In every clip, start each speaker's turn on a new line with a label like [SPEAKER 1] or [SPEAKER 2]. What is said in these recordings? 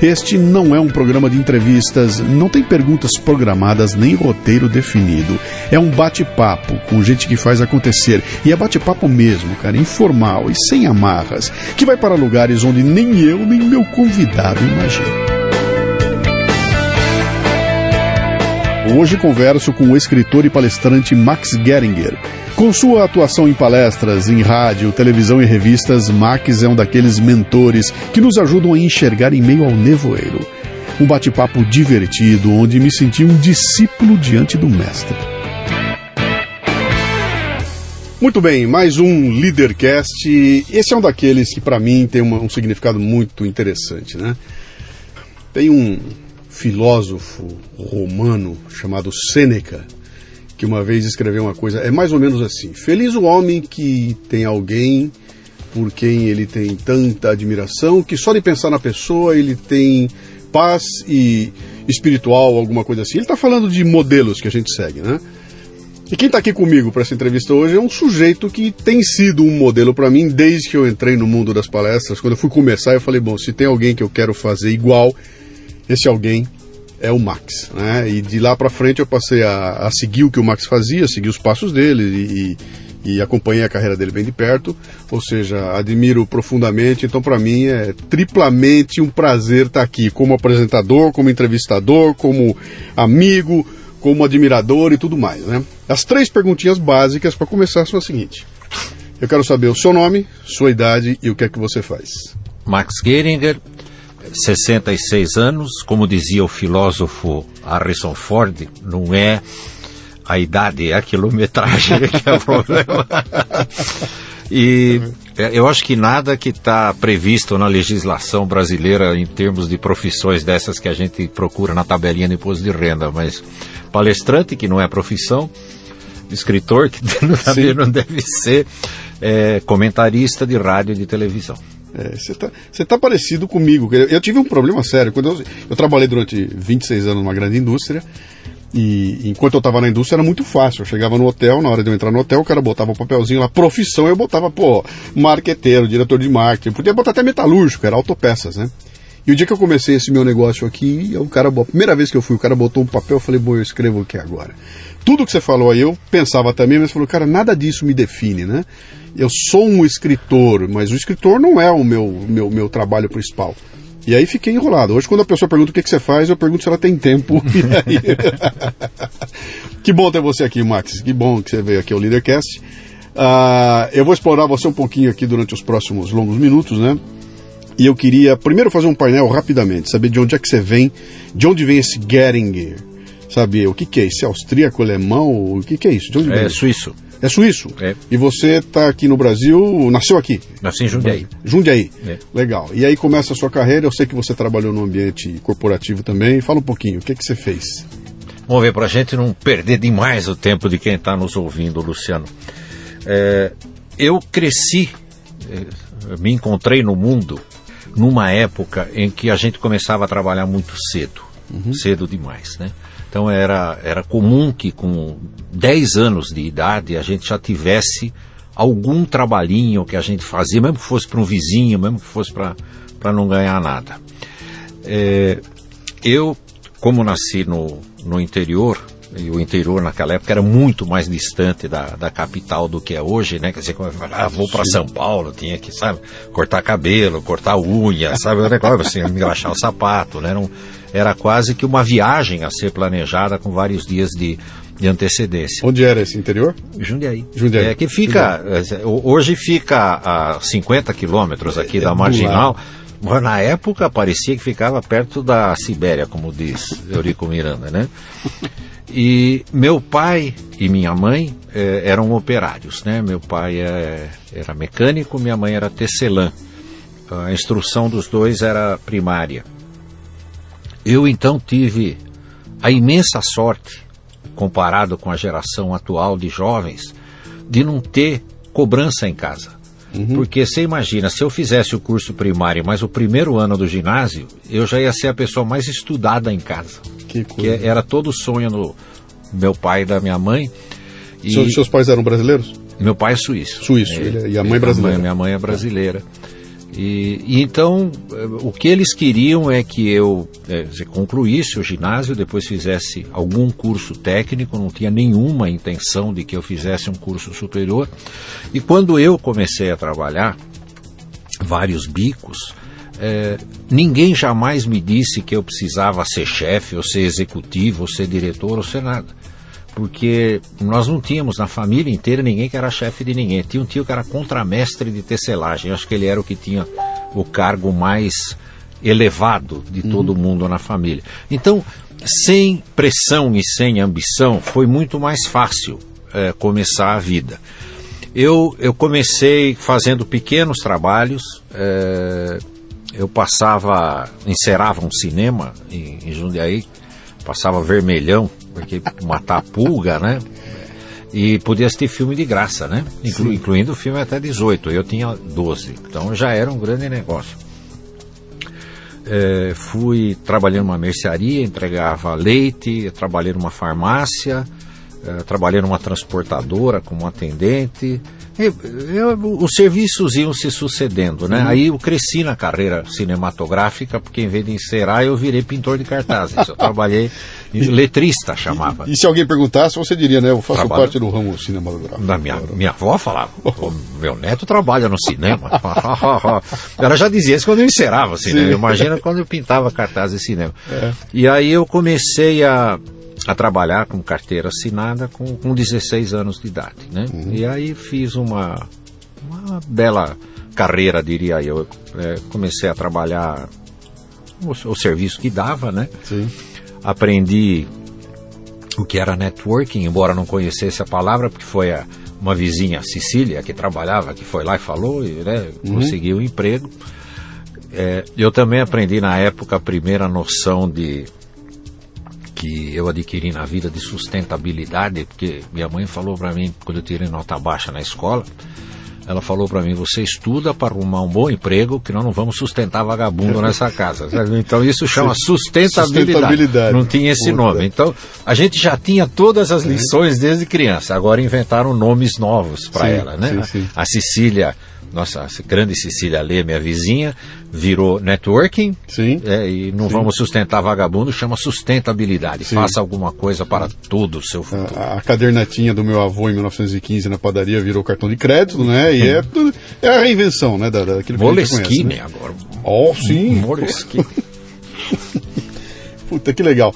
[SPEAKER 1] Este não é um programa de entrevistas, não tem perguntas programadas nem roteiro definido. É um bate-papo com gente que faz acontecer. E é bate-papo mesmo, cara, informal e sem amarras, que vai para lugares onde nem eu nem meu convidado imaginam. Hoje converso com o escritor e palestrante Max Geringer. Com sua atuação em palestras, em rádio, televisão e revistas, Max é um daqueles mentores que nos ajudam a enxergar em meio ao nevoeiro. Um bate-papo divertido, onde me senti um discípulo diante do mestre. Muito bem, mais um Leadercast. Esse é um daqueles que para mim tem uma, um significado muito interessante, né? Tem um, filósofo romano chamado Sêneca, que uma vez escreveu uma coisa, é mais ou menos assim: Feliz o homem que tem alguém por quem ele tem tanta admiração que só de pensar na pessoa ele tem paz e espiritual, alguma coisa assim. Ele está falando de modelos que a gente segue, né? E quem está aqui comigo para essa entrevista hoje é um sujeito que tem sido um modelo para mim desde que eu entrei no mundo das palestras. Quando eu fui começar, eu falei: bom, se tem alguém que eu quero fazer igual, esse alguém é o Max. Né? E de lá para frente eu passei a, a, seguir o que o Max fazia, seguir os passos dele e, e acompanhei a carreira dele bem de perto. Ou seja, admiro profundamente. Então, para mim, é triplamente um prazer estar tá aqui, como apresentador, como entrevistador, como amigo, como admirador e tudo mais. Né? As três perguntinhas básicas para começar são as seguintes. Eu quero saber o seu nome, sua idade e o que é que você faz.
[SPEAKER 2] Max Geringer, 66 anos, como dizia o filósofo Harrison Ford, não é a idade, é a quilometragem que é o problema. e é, eu acho que nada que está previsto na legislação brasileira em termos de profissões dessas que a gente procura na tabelinha de imposto de renda, mas palestrante, que não é profissão, escritor, que também não deve ser, é, comentarista de rádio e de televisão.
[SPEAKER 1] Você é, tá, tá parecido comigo. Eu, eu, tive um problema sério. Quando eu, eu trabalhei durante 26 anos numa grande indústria. E enquanto eu estava na indústria era muito fácil. Eu chegava no hotel, na hora de eu entrar no hotel, o cara botava um papelzinho lá, profissão, eu botava, pô, marqueteiro, diretor de marketing. Podia botar até metalúrgico, era autopeças, né? E o dia que eu comecei esse meu negócio aqui, o cara, a primeira vez que eu fui, o cara botou um papel, eu falei, bom, eu escrevo o que agora? Tudo que você falou aí, eu pensava também, mas falou, cara, nada disso me define, né? Eu sou um escritor, mas o escritor não é o meu, meu, meu trabalho principal. E aí fiquei enrolado. Hoje, quando a pessoa pergunta o que, que você faz, eu pergunto se ela tem tempo. Aí... que bom ter você aqui, Max. Que bom que você veio aqui ao Leadercast. Uh, eu vou explorar você um pouquinho aqui durante os próximos longos minutos, né? E eu queria primeiro fazer um painel rapidamente, saber de onde é que você vem, de onde vem esse Geringer, saber o que, que é isso? É austríaco, alemão? O que, que é isso? De onde
[SPEAKER 2] é
[SPEAKER 1] vem?
[SPEAKER 2] suíço.
[SPEAKER 1] É suíço?
[SPEAKER 2] É.
[SPEAKER 1] E você está aqui no Brasil, nasceu aqui?
[SPEAKER 2] Nasci em Jundiaí.
[SPEAKER 1] Jundiaí.
[SPEAKER 2] É.
[SPEAKER 1] Legal. E aí começa a sua carreira, eu sei que você trabalhou no ambiente corporativo também. Fala um pouquinho, o que, que você fez?
[SPEAKER 2] Vamos ver, para a gente não perder demais o tempo de quem está nos ouvindo, Luciano. É, eu cresci, é, me encontrei no mundo numa época em que a gente começava a trabalhar muito cedo. Uhum. Cedo demais, né? Então era, era comum que com 10 anos de idade a gente já tivesse algum trabalhinho que a gente fazia, mesmo que fosse para um vizinho, mesmo que fosse para não ganhar nada. É, eu, como nasci no, no interior, e o interior naquela época era muito mais distante da, da capital do que é hoje, né? Quer dizer, como falava, ah, vou para São Paulo, tinha que, sabe, cortar cabelo, cortar unha, sabe, o negócio, assim, engraxar o sapato, né? Não, era quase que uma viagem a ser planejada com vários dias de, de antecedência.
[SPEAKER 1] Onde era esse interior?
[SPEAKER 2] Jundiaí.
[SPEAKER 1] Jundiaí.
[SPEAKER 2] É que fica, Jundiaí. hoje fica a 50 quilômetros aqui é, da é Marginal, mas na época parecia que ficava perto da Sibéria, como diz Eurico Miranda, né? E meu pai e minha mãe é, eram operários, né? Meu pai é, era mecânico, minha mãe era tecelã. A instrução dos dois era primária. Eu então tive a imensa sorte, comparado com a geração atual de jovens, de não ter cobrança em casa. Uhum. Porque você imagina, se eu fizesse o curso primário, mas o primeiro ano do ginásio, eu já ia ser a pessoa mais estudada em casa.
[SPEAKER 1] Que coisa.
[SPEAKER 2] Que era todo o sonho do meu pai e da minha mãe.
[SPEAKER 1] E... Seus pais eram brasileiros?
[SPEAKER 2] Meu pai é suíço.
[SPEAKER 1] Suíço, é, e a mãe brasileira.
[SPEAKER 2] minha mãe é brasileira. E, e, então, o que eles queriam é que eu é, concluísse o ginásio, depois fizesse algum curso técnico, não tinha nenhuma intenção de que eu fizesse um curso superior. E quando eu comecei a trabalhar, vários bicos, é, ninguém jamais me disse que eu precisava ser chefe, ou ser executivo, ou ser diretor, ou ser nada porque nós não tínhamos na família inteira ninguém que era chefe de ninguém. Tinha um tio que era contramestre de tecelagem. Eu acho que ele era o que tinha o cargo mais elevado de uhum. todo mundo na família. Então, sem pressão e sem ambição, foi muito mais fácil é, começar a vida. Eu, eu comecei fazendo pequenos trabalhos. É, eu passava, encerava um cinema em, em Jundiaí, passava vermelhão porque matar a pulga, né? E podia assistir filme de graça, né? Inclu, incluindo filme até 18. Eu tinha 12. Então já era um grande negócio. É, fui trabalhando numa mercearia, entregava leite, trabalhei numa farmácia, é, trabalhei numa transportadora como atendente, eu, eu, os serviços iam se sucedendo, né? Uhum. Aí eu cresci na carreira cinematográfica, porque em vez de encerar, eu virei pintor de cartazes. Eu trabalhei em letrista, chamava.
[SPEAKER 1] E, e, se alguém perguntasse, você diria, né? Eu faço Trabalho... parte do ramo cinematográfico.
[SPEAKER 2] Da minha, minha avó falava, meu neto trabalha no cinema. Ela já dizia isso quando eu encerava cinema. Imagina quando eu pintava cartazes de cinema. É. E aí eu comecei a a trabalhar com carteira assinada com, com 16 anos de idade, né? Uhum. E aí fiz uma, uma bela carreira, diria eu. É, comecei a trabalhar o, o, serviço que dava, né?
[SPEAKER 1] Sim.
[SPEAKER 2] Aprendi o que era networking, embora não conhecesse a palavra, porque foi a, uma vizinha, Cecília, que trabalhava, que foi lá e falou, e né, uhum. conseguiu um emprego. É, eu também aprendi na época a primeira noção de que eu adquiri na vida de sustentabilidade, porque minha mãe falou para mim, quando eu tirei nota baixa na escola, ela falou para mim: você estuda para arrumar um bom emprego, que nós não vamos sustentar vagabundo nessa casa. Então isso chama sustentabilidade. sustentabilidade. Não tinha esse Puta. nome. Então a gente já tinha todas as lições desde criança. Agora inventaram nomes novos para ela, né? Sim, sim. A Cecília nossa grande Cecília Lê, minha vizinha, virou networking.
[SPEAKER 1] Sim.
[SPEAKER 2] É, e não Sim. vamos sustentar vagabundo, chama sustentabilidade. Sim. Faça alguma coisa para todo o seu futuro.
[SPEAKER 1] A, a, cadernetinha do meu avô em 1915 na padaria virou cartão de crédito, né? E é, é a reinvenção, né? Da, daquilo que
[SPEAKER 2] Moleskine né? agora.
[SPEAKER 1] Oh, sim.
[SPEAKER 2] Moleskine.
[SPEAKER 1] Puta, que legal.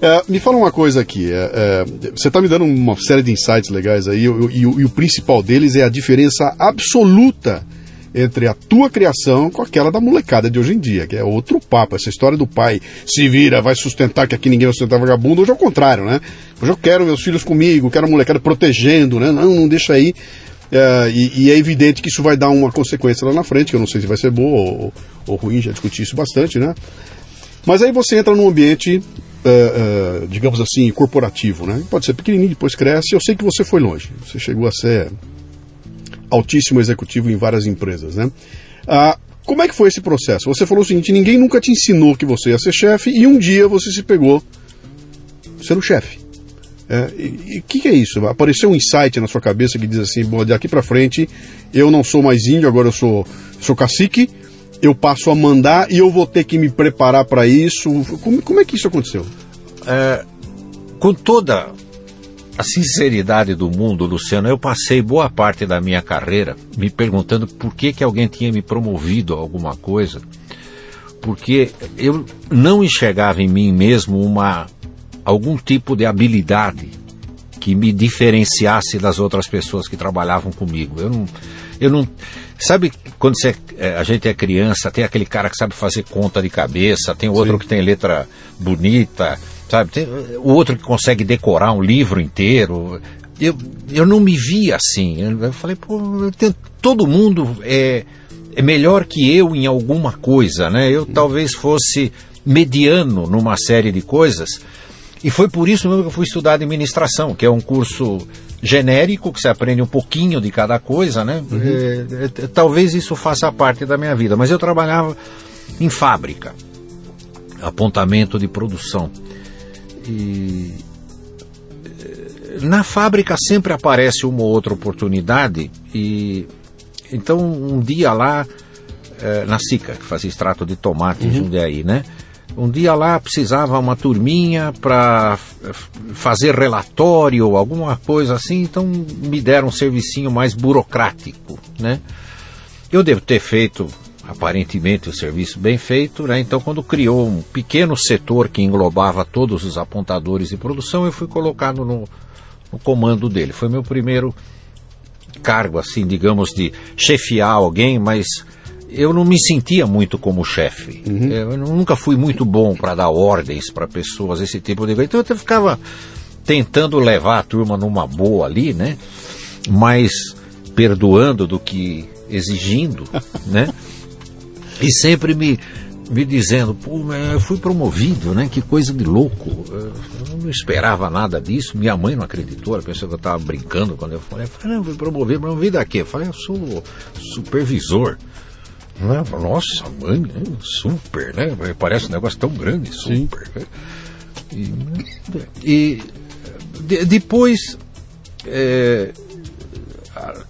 [SPEAKER 1] É, me fala uma coisa aqui. É, é, você está me dando uma série de insights legais aí, e, e, e, o principal deles é a diferença absoluta entre a tua criação com aquela da molecada de hoje em dia, que é outro papo. Essa história do pai se vira, vai sustentar, que aqui ninguém vai sustentar vagabundo, hoje é o contrário, né? Hoje eu quero meus filhos comigo, quero a molecada protegendo, né? Não, não deixa aí. É, e, e, é evidente que isso vai dar uma consequência lá na frente, que eu não sei se vai ser boa ou, ou ruim, já discuti isso bastante, né? Mas aí você entra num ambiente uh, uh, digamos assim, corporativo, né? Pode ser pequenininho, depois cresce. Eu sei que você foi longe. Você chegou a ser altíssimo executivo em várias empresas, né? Uh, como é que foi esse processo? Você falou o seguinte: ninguém nunca te ensinou que você ia ser chefe e um dia você se pegou sendo chefe. É, e o que, que, é isso? Apareceu um insight na sua cabeça que diz assim: bom, daqui para frente eu não sou mais índio, agora eu sou, sou cacique eu passo a mandar e eu vou ter que me preparar para isso. Como, como, é que isso aconteceu?
[SPEAKER 2] É, com toda a sinceridade do mundo, Luciano, eu passei boa parte da minha carreira me perguntando por que, que alguém tinha me promovido a alguma coisa, porque eu não enxergava em mim mesmo uma algum tipo de habilidade que me diferenciasse das outras pessoas que trabalhavam comigo. Eu não, eu não Sabe quando você, é, a gente é criança, tem aquele cara que sabe fazer conta de cabeça, tem outro Sim. que tem letra bonita, sabe? Tem o outro que consegue decorar um livro inteiro. Eu, eu não me vi assim. Eu falei, pô, tenho, todo mundo é, é melhor que eu em alguma coisa, né? Eu talvez fosse mediano numa série de coisas. E foi por isso mesmo que eu fui estudar administração, que é um curso genérico, que você aprende um pouquinho de cada coisa, né? Uhum. É, é, talvez isso faça parte da minha vida, mas eu trabalhava em fábrica, apontamento de produção. E na fábrica sempre aparece uma ou outra oportunidade e então um dia lá eh, na Sica, que fazia extrato de tomate uhum. em Jundiaí, né? Um dia lá precisava uma turminha para fazer relatório ou alguma coisa assim, então me deram um servicinho mais burocrático, né? Eu devo ter feito aparentemente o serviço bem feito, né? Então quando criou um pequeno setor que englobava todos os apontadores de produção, eu fui colocado no, no comando dele. Foi meu primeiro cargo, assim, digamos, de chefiar alguém, mas eu não me sentia muito como chefe. Uhum. Eu nunca fui muito bom para dar ordens para pessoas, esse tipo de coisa. Então eu ficava tentando levar a turma numa boa ali, né? Mais perdoando do que exigindo, né? E sempre me me dizendo, pô, eu fui promovido, né? Que coisa de louco. Eu não esperava nada disso. Minha mãe não acreditou, ela pensou que eu estava brincando quando eu falei. Eu falei, não, fui promovido, promovido a quê? Eu falei, eu sou supervisor. Né? Nossa, mãe, né? super, né? Parece um negócio tão grande, super. Né? E, e de, depois é,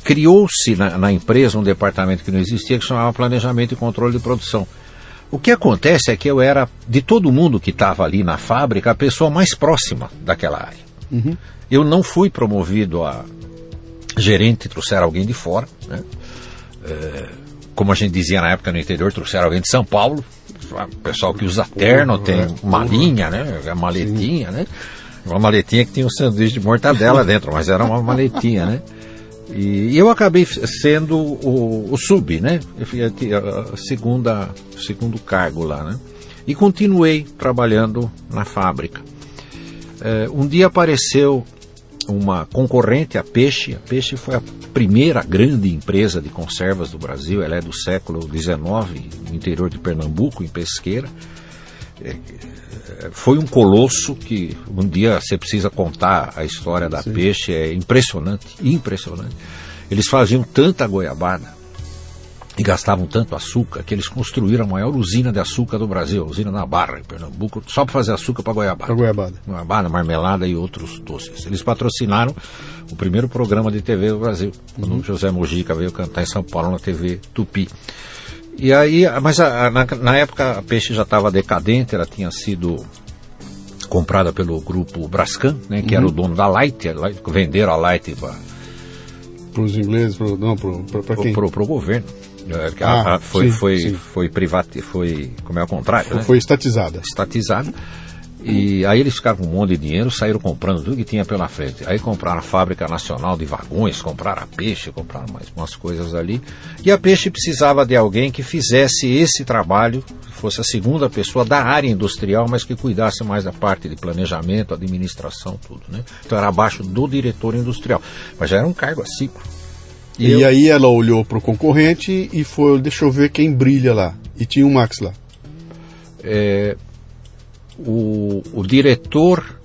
[SPEAKER 2] criou-se na, na empresa um departamento que não existia que chamava Planejamento e Controle de Produção o que acontece é que eu era, de todo mundo que estava ali na fábrica, a pessoa mais próxima daquela área. Uhum. Eu não fui promovido a gerente, trouxeram alguém de fora. Né? É, como a gente dizia na época no interior, trouxeram alguém de São Paulo. O pessoal que usa terno, tem é, malinha, né? A maletinha, Sim. né? Uma maletinha que tinha um sanduíche de mortadela dentro, mas era uma maletinha, né? E, eu acabei sendo o, o sub, né? Eu fui a, segunda, segundo cargo lá, né? E continuei trabalhando na fábrica. É, um dia apareceu uma concorrente, a Peixe. A Peixe foi a primeira grande empresa de conservas do Brasil. Ela é do século XIX, no interior de Pernambuco, em Pesqueira. É, foi um colosso que um dia você precisa contar a história da Sim. peixe, é impressionante, impressionante. Eles faziam tanta goiabada e gastavam tanto açúcar que eles construíram a maior usina de açúcar do Brasil, a usina na Barra, em Pernambuco, só para fazer açúcar para goiabada.
[SPEAKER 1] Para goiabada.
[SPEAKER 2] Goiabada, marmelada e outros doces. Eles patrocinaram o primeiro programa de TV do Brasil, quando uhum. José Mojica veio cantar em São Paulo na TV Tupi. E aí, mas a, a, na, na, época a Peixe já estava decadente, ela tinha sido comprada pelo grupo Brascan, né, que uhum. era o uhum. dono da Light, Light venderam a Light
[SPEAKER 1] para os ingleses, pro, não, para quem?
[SPEAKER 2] Para o governo. É, ah, a, foi, sim, foi, sim. foi privati, foi, como é o contrário,
[SPEAKER 1] foi,
[SPEAKER 2] né?
[SPEAKER 1] foi estatizada.
[SPEAKER 2] Estatizada. E aí eles ficaram com um monte de dinheiro, saíram comprando tudo que tinha pela frente. Aí compraram a Fábrica Nacional de Vagões, compraram a Peixe, compraram mais umas coisas ali. E a Peixe precisava de alguém que fizesse esse trabalho, fosse a segunda pessoa da área industrial, mas que cuidasse mais da parte de planejamento, administração, tudo, né? Então era abaixo do diretor industrial. Mas já era um cargo acima.
[SPEAKER 1] E, e eu... aí ela olhou para o concorrente e foi, deixa eu ver quem brilha lá. E tinha o um Max lá.
[SPEAKER 2] É, o, o diretor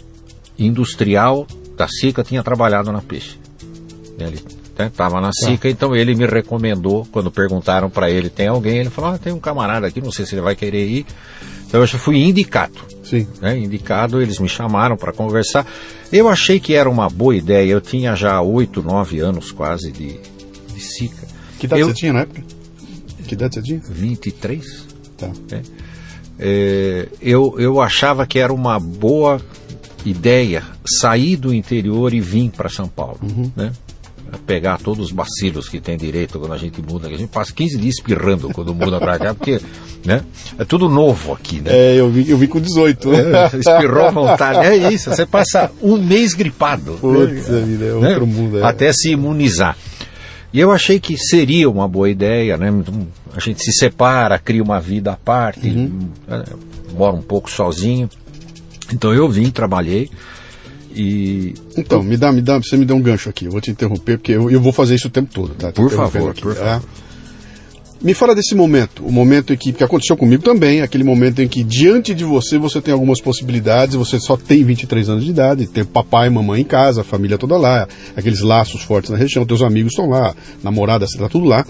[SPEAKER 2] industrial da SICA tinha trabalhado na Peixe. Ele estava né, na SICA, então ele me recomendou, quando perguntaram para ele, tem alguém? Ele falou, ah, tem um camarada aqui, não sei se ele vai querer ir. Então eu fui indicado.
[SPEAKER 1] Sim.
[SPEAKER 2] Né, indicado, eles me chamaram para conversar. Eu achei que era uma boa ideia, eu tinha já oito, nove anos quase de, de SICA.
[SPEAKER 1] Que idade
[SPEAKER 2] eu,
[SPEAKER 1] você tinha na época? Que idade você tinha?
[SPEAKER 2] 23.
[SPEAKER 1] Tá.
[SPEAKER 2] É é, eu, eu achava que era uma boa ideia sair do interior e vir para São Paulo, uhum. né? Pegar todos os bacilos que tem direito quando a gente muda, a gente passa 15 dias espirrando quando muda para cá, porque né? é tudo novo aqui, né?
[SPEAKER 1] É, eu vi, eu vi com 18.
[SPEAKER 2] É, espirrou à vontade, é isso, você passa um mês gripado.
[SPEAKER 1] Putz, né? vida, é outro né? mundo. É.
[SPEAKER 2] Até se imunizar. E eu achei que seria uma boa ideia, né? A gente se separa, cria uma vida à parte, uhum. Né? mora um pouco sozinho. Então eu vim, trabalhei e.
[SPEAKER 1] Então, me dá, me dá, você me deu um gancho aqui, eu vou te interromper, porque eu, eu vou fazer isso o tempo todo, tá?
[SPEAKER 2] Por favor, aqui, por
[SPEAKER 1] tá? Me fala desse momento, o momento em que, que aconteceu comigo também, aquele momento em que diante de você você tem algumas possibilidades, você só tem 23 anos de idade, tem papai e mamãe em casa, a família toda lá, aqueles laços fortes na região, teus amigos estão lá, namorada, você tá tudo lá.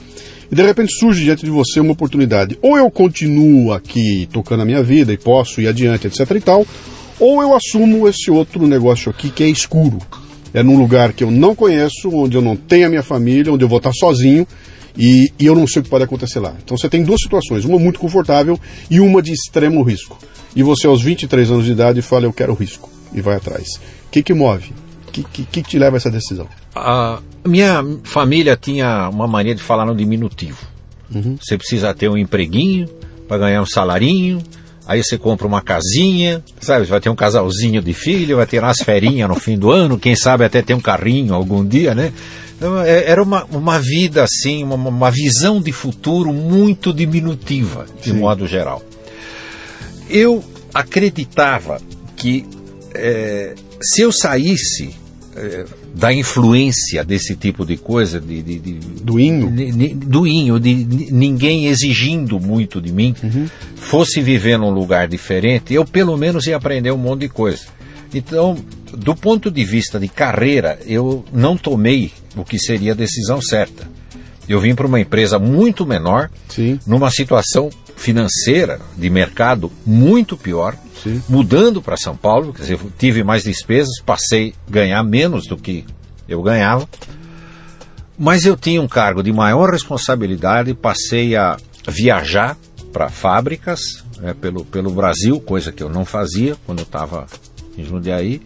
[SPEAKER 1] E de repente surge diante de você uma oportunidade. Ou eu continuo aqui tocando a minha vida e posso ir adiante, etc e tal, ou eu assumo esse outro negócio aqui que é escuro. É num lugar que eu não conheço, onde eu não tenho a minha família, onde eu vou estar sozinho e, e, eu não sei o que pode acontecer lá. Então você tem duas situações, uma muito confortável e uma de extremo risco. E você aos 23 anos de idade fala, eu quero risco, e vai atrás. O que que move? O que, que, que te leva a essa decisão?
[SPEAKER 2] A minha família tinha uma mania de falar no diminutivo. Uhum. Você precisa ter um empreguinho para ganhar um salarinho, aí você compra uma casinha, sabe? Vai ter um casalzinho de filho, vai ter umas ferinhas no fim do ano, quem sabe até ter um carrinho algum dia, né? É, era uma, uma vida assim, uma, uma visão de futuro muito diminutiva, de Sim. modo geral. Eu acreditava que é, se eu saísse é, da influência desse tipo de coisa, de, de, de
[SPEAKER 1] do inho,
[SPEAKER 2] de, do inho, de, ninguém exigindo muito de mim, uhum. fosse viver num lugar diferente, eu pelo menos ia aprender um monte de coisa. Então, do ponto de vista de carreira, eu não tomei o que seria a decisão certa. Eu vim para uma empresa muito menor, Sim. numa situação financeira de mercado muito pior, Sim. mudando para São Paulo, quer dizer, tive mais despesas, passei a ganhar menos do que eu ganhava, mas eu tinha um cargo de maior responsabilidade, passei a viajar para fábricas né, pelo, pelo Brasil, coisa que eu não fazia quando eu estava em Jundiaí.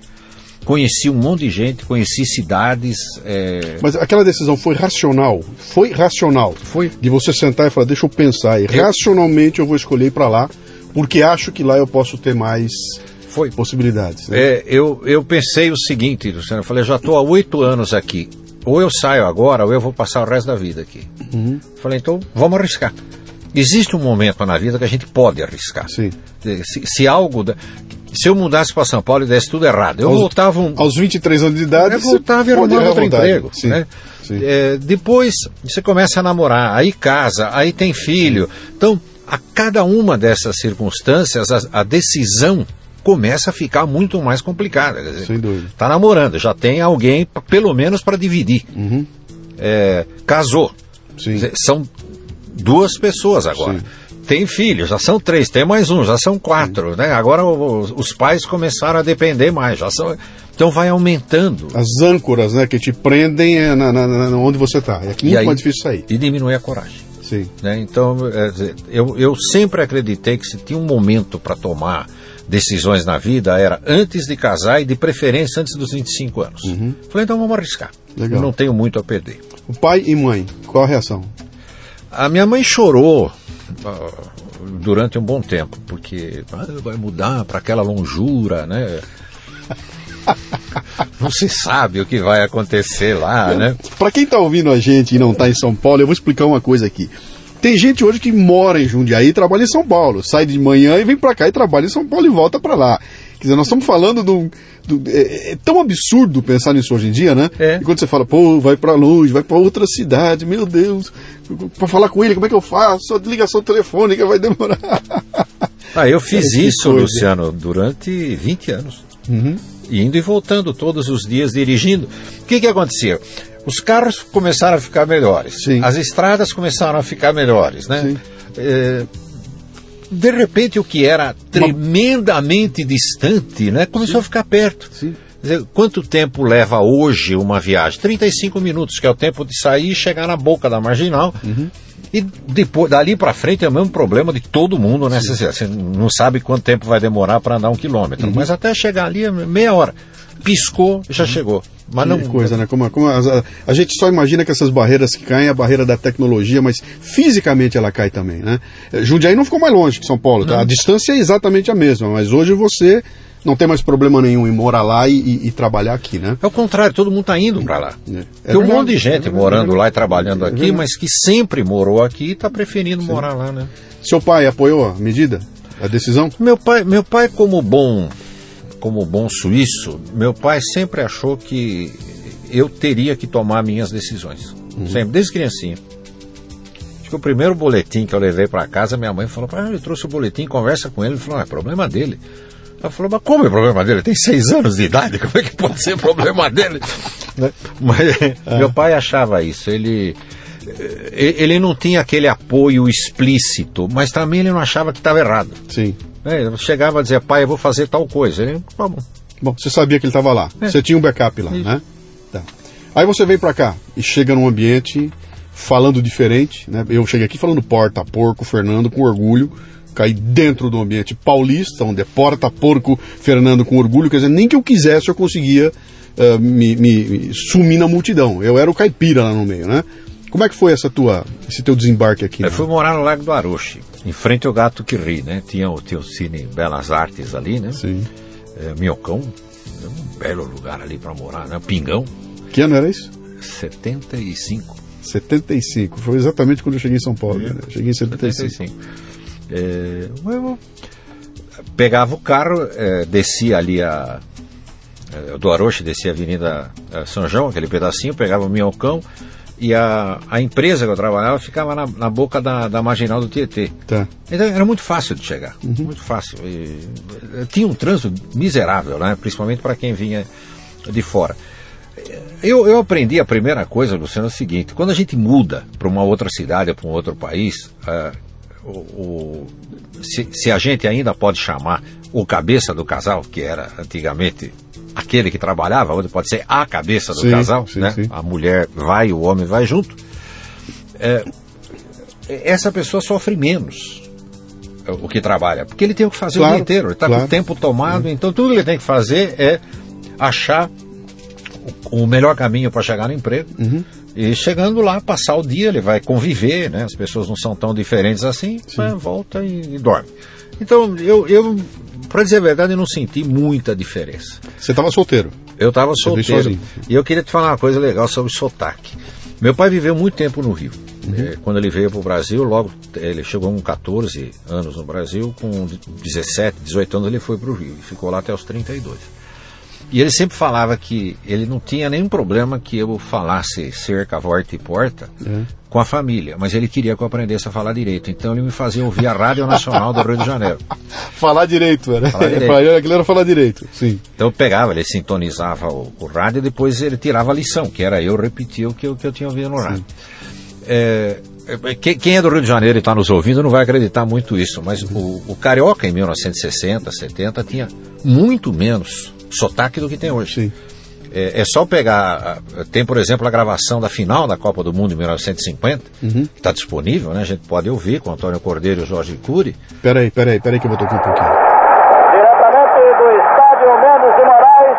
[SPEAKER 2] Conheci um monte de gente, conheci cidades. É...
[SPEAKER 1] Mas aquela decisão foi racional? Foi racional?
[SPEAKER 2] Foi.
[SPEAKER 1] De você sentar e falar, deixa eu pensar, e eu... racionalmente eu vou escolher ir para lá, porque acho que lá eu posso ter mais foi. possibilidades.
[SPEAKER 2] Né? É, eu, eu pensei o seguinte, Luciano, eu falei, já estou há oito anos aqui. Ou eu saio agora, ou eu vou passar o resto da vida aqui. Uhum. Falei, então vamos arriscar. Existe um momento na vida que a gente pode arriscar.
[SPEAKER 1] Sim.
[SPEAKER 2] Se, se algo. Da, se eu mudasse para São Paulo e desse tudo errado, eu
[SPEAKER 1] aos,
[SPEAKER 2] voltava. Um,
[SPEAKER 1] aos 23 anos de idade,
[SPEAKER 2] eu voltava e arrumava outro emprego.
[SPEAKER 1] Sim,
[SPEAKER 2] né? sim. É, depois você começa a namorar, aí casa, aí tem filho. Então, a cada uma dessas circunstâncias, a, a decisão começa a ficar muito mais complicada. Dizer,
[SPEAKER 1] Sem dúvida.
[SPEAKER 2] Está namorando, já tem alguém, pelo menos, para dividir. Uhum. É, casou. Dizer, são duas pessoas agora. Sim tem filhos, já são três, tem mais um, já são quatro, né? Agora os, os pais começaram a depender mais, já são, então vai aumentando.
[SPEAKER 1] As âncoras, né, que te prendem é na, na, na onde você está. É muito aí, mais difícil sair.
[SPEAKER 2] E diminui a coragem.
[SPEAKER 1] Sim.
[SPEAKER 2] Né? Então, é, eu, eu sempre acreditei que se tinha um momento para tomar decisões na vida era antes de casar e de preferência antes dos 25 anos. Uhum. Falei, então vamos arriscar. Legal. Eu não tenho muito a perder.
[SPEAKER 1] O pai e mãe, qual a reação?
[SPEAKER 2] A minha mãe chorou durante um bom tempo, porque ah, vai mudar para aquela longura, né? não se sabe o que vai acontecer lá, né?
[SPEAKER 1] Para quem está ouvindo a gente e não está em São Paulo, eu vou explicar uma coisa aqui. Tem gente hoje que mora em Jundiaí e trabalha em São Paulo, sai de manhã e vem para cá e trabalha em São Paulo e volta para lá. Quer dizer, nós estamos falando do. Do é, é, tão absurdo pensar nisso hoje em dia, né? É. E quando você fala, pô, vai para longe, vai para outra cidade, meu Deus, para falar com ele, como é que eu faço? A ligação telefônica vai demorar.
[SPEAKER 2] Ah, eu fiz é, isso, coisa. Luciano, durante 20 anos. Uhum. Indo e voltando todos os dias dirigindo. O que, que acontecia? Os carros começaram a ficar melhores. Sim. As estradas começaram a ficar melhores, né? É, de repente o que era tremendamente distante, né, começou Sim. a ficar perto. Sim. Dizer, quanto tempo leva hoje uma viagem? 35 minutos, que é o tempo de sair e chegar na boca da marginal. Uhum. E depois, dali para frente é o mesmo problema de todo mundo, né? Você, você, não sabe quanto tempo vai demorar para andar um quilômetro, uhum. mas até chegar ali é meia hora piscou, já uhum. chegou. Mas
[SPEAKER 1] não... coisa, né? Como, como a, a, gente só imagina que essas barreiras que caem é a barreira da tecnologia, mas fisicamente ela cai também, né? Jundiaí não ficou mais longe que São Paulo, tá? A distância é exatamente a mesma, mas hoje você não tem mais problema nenhum em morar lá e, e, e trabalhar aqui, né?
[SPEAKER 2] É o contrário, todo mundo está indo para lá. É. É tem um monte de gente é morando lá e trabalhando aqui, mas que sempre morou aqui e está preferindo Sim. morar lá, né?
[SPEAKER 1] Seu pai apoiou a medida, a decisão?
[SPEAKER 2] Meu pai, meu pai como bom como bom suíço, meu pai sempre achou que eu teria que tomar minhas decisões. Uhum. Sempre, desde criancinha. que o primeiro boletim que eu levei para casa, minha mãe falou, ah, eu trouxe o boletim, conversa com ele. Ele falou, ah, é problema dele. Ela falou, mas como é problema dele? Ele tem seis anos de idade, como é que pode ser problema dele? Mas é. meu pai achava isso. Ele, eh, ele não tinha aquele apoio explícito, mas também ele não achava que estava errado.
[SPEAKER 1] Sim.
[SPEAKER 2] É, chegava a dizer, pai, eu vou fazer tal coisa. Ele, tá bom.
[SPEAKER 1] Bom, você sabia que ele estava lá. É. Você tinha um backup lá, isso. né? Tá. Aí você vem para cá e chega num ambiente falando diferente, né? Eu cheguei aqui falando porta, porco, Fernando, com orgulho, caí dentro do ambiente paulista, onde é porta, porco, Fernando, com orgulho, quer dizer, nem que eu quisesse eu conseguia uh, me, me, me, sumir na multidão. Eu era o caipira lá no meio, né? Como é que foi essa tua, esse teu desembarque aqui?
[SPEAKER 2] Eu né? fui morar no Lago do Aroche, em frente ao Gato que Ri, né? Tinha o teu Cine Belas Artes ali, né?
[SPEAKER 1] Sim.
[SPEAKER 2] É, Minhocão, um belo lugar ali para morar, né? Pingão.
[SPEAKER 1] Que ano era isso?
[SPEAKER 2] 75.
[SPEAKER 1] 75, foi exatamente quando eu cheguei em São Paulo. É. Né? Cheguei em 75. 75.
[SPEAKER 2] É, eu pegava o carro, é, descia ali a. É, do Aroche, descia a Avenida é, São João, aquele pedacinho, pegava o Minhocão e a, a empresa que eu trabalhava ficava na, na boca da, da marginal do Tietê.
[SPEAKER 1] Tá.
[SPEAKER 2] Então era muito fácil de chegar, uhum. muito fácil. E, tinha um trânsito miserável, né? principalmente para quem vinha de fora. Eu, eu aprendi a primeira coisa, Luciano, é o seguinte: quando a gente muda para uma outra cidade, para um outro país, uh, o, o, se, se, a gente ainda pode chamar o cabeça do casal, que era antigamente aquele que trabalhava, hoje pode ser a cabeça do
[SPEAKER 1] sim,
[SPEAKER 2] casal,
[SPEAKER 1] sim,
[SPEAKER 2] né?
[SPEAKER 1] Sim.
[SPEAKER 2] A mulher vai, o homem vai junto. É, essa pessoa sofre menos o que trabalha, porque ele tem o que fazer
[SPEAKER 1] claro,
[SPEAKER 2] o dia inteiro, ele está
[SPEAKER 1] claro.
[SPEAKER 2] com o tempo tomado, uhum. então tudo que ele tem que fazer é achar o, melhor caminho para chegar no emprego.
[SPEAKER 1] Uhum.
[SPEAKER 2] E chegando lá, passar o dia, ele vai conviver, né? As pessoas não são tão diferentes assim, volta e, e, dorme. Então, eu, eu para dizer a verdade, eu não senti muita diferença.
[SPEAKER 1] Você estava solteiro?
[SPEAKER 2] Eu estava solteiro. E eu queria te falar uma coisa legal sobre sotaque. Meu pai viveu muito tempo no Rio. Uhum. É, quando ele veio para o Brasil, logo ele chegou com 14 anos no Brasil, com 17, 18 anos ele foi para o Rio e ficou lá até os 32. E ele sempre falava que ele não tinha nenhum problema que eu falasse cerca, volta e porta
[SPEAKER 1] uhum.
[SPEAKER 2] com a família, mas ele queria que eu aprendesse a falar direito. Então ele me fazia ouvir a Rádio Nacional do Rio de Janeiro.
[SPEAKER 1] falar direito, né? Falar direito. Aquilo era falar direiro, sim.
[SPEAKER 2] Então eu pegava, ele sintonizava o, o, rádio e depois ele tirava a lição, que era eu repetir o que eu, que eu tinha ouvido no rádio. É, é quem é do Rio de Janeiro e está nos ouvindo não vai acreditar muito isso, mas o, o Carioca em 1960, 70 tinha muito menos sotaque do que tem hoje.
[SPEAKER 1] Sim.
[SPEAKER 2] É, é, só pegar. Tem, por exemplo, a gravação da final da Copa do Mundo em 1950,
[SPEAKER 1] uhum.
[SPEAKER 2] que está disponível, né? A gente pode ouvir com Antônio Cordeiro e o Jorge Cury.
[SPEAKER 1] Peraí, peraí, peraí que eu vou tocar um pouquinho.
[SPEAKER 3] Diretamente do estádio Mendes de Moraes,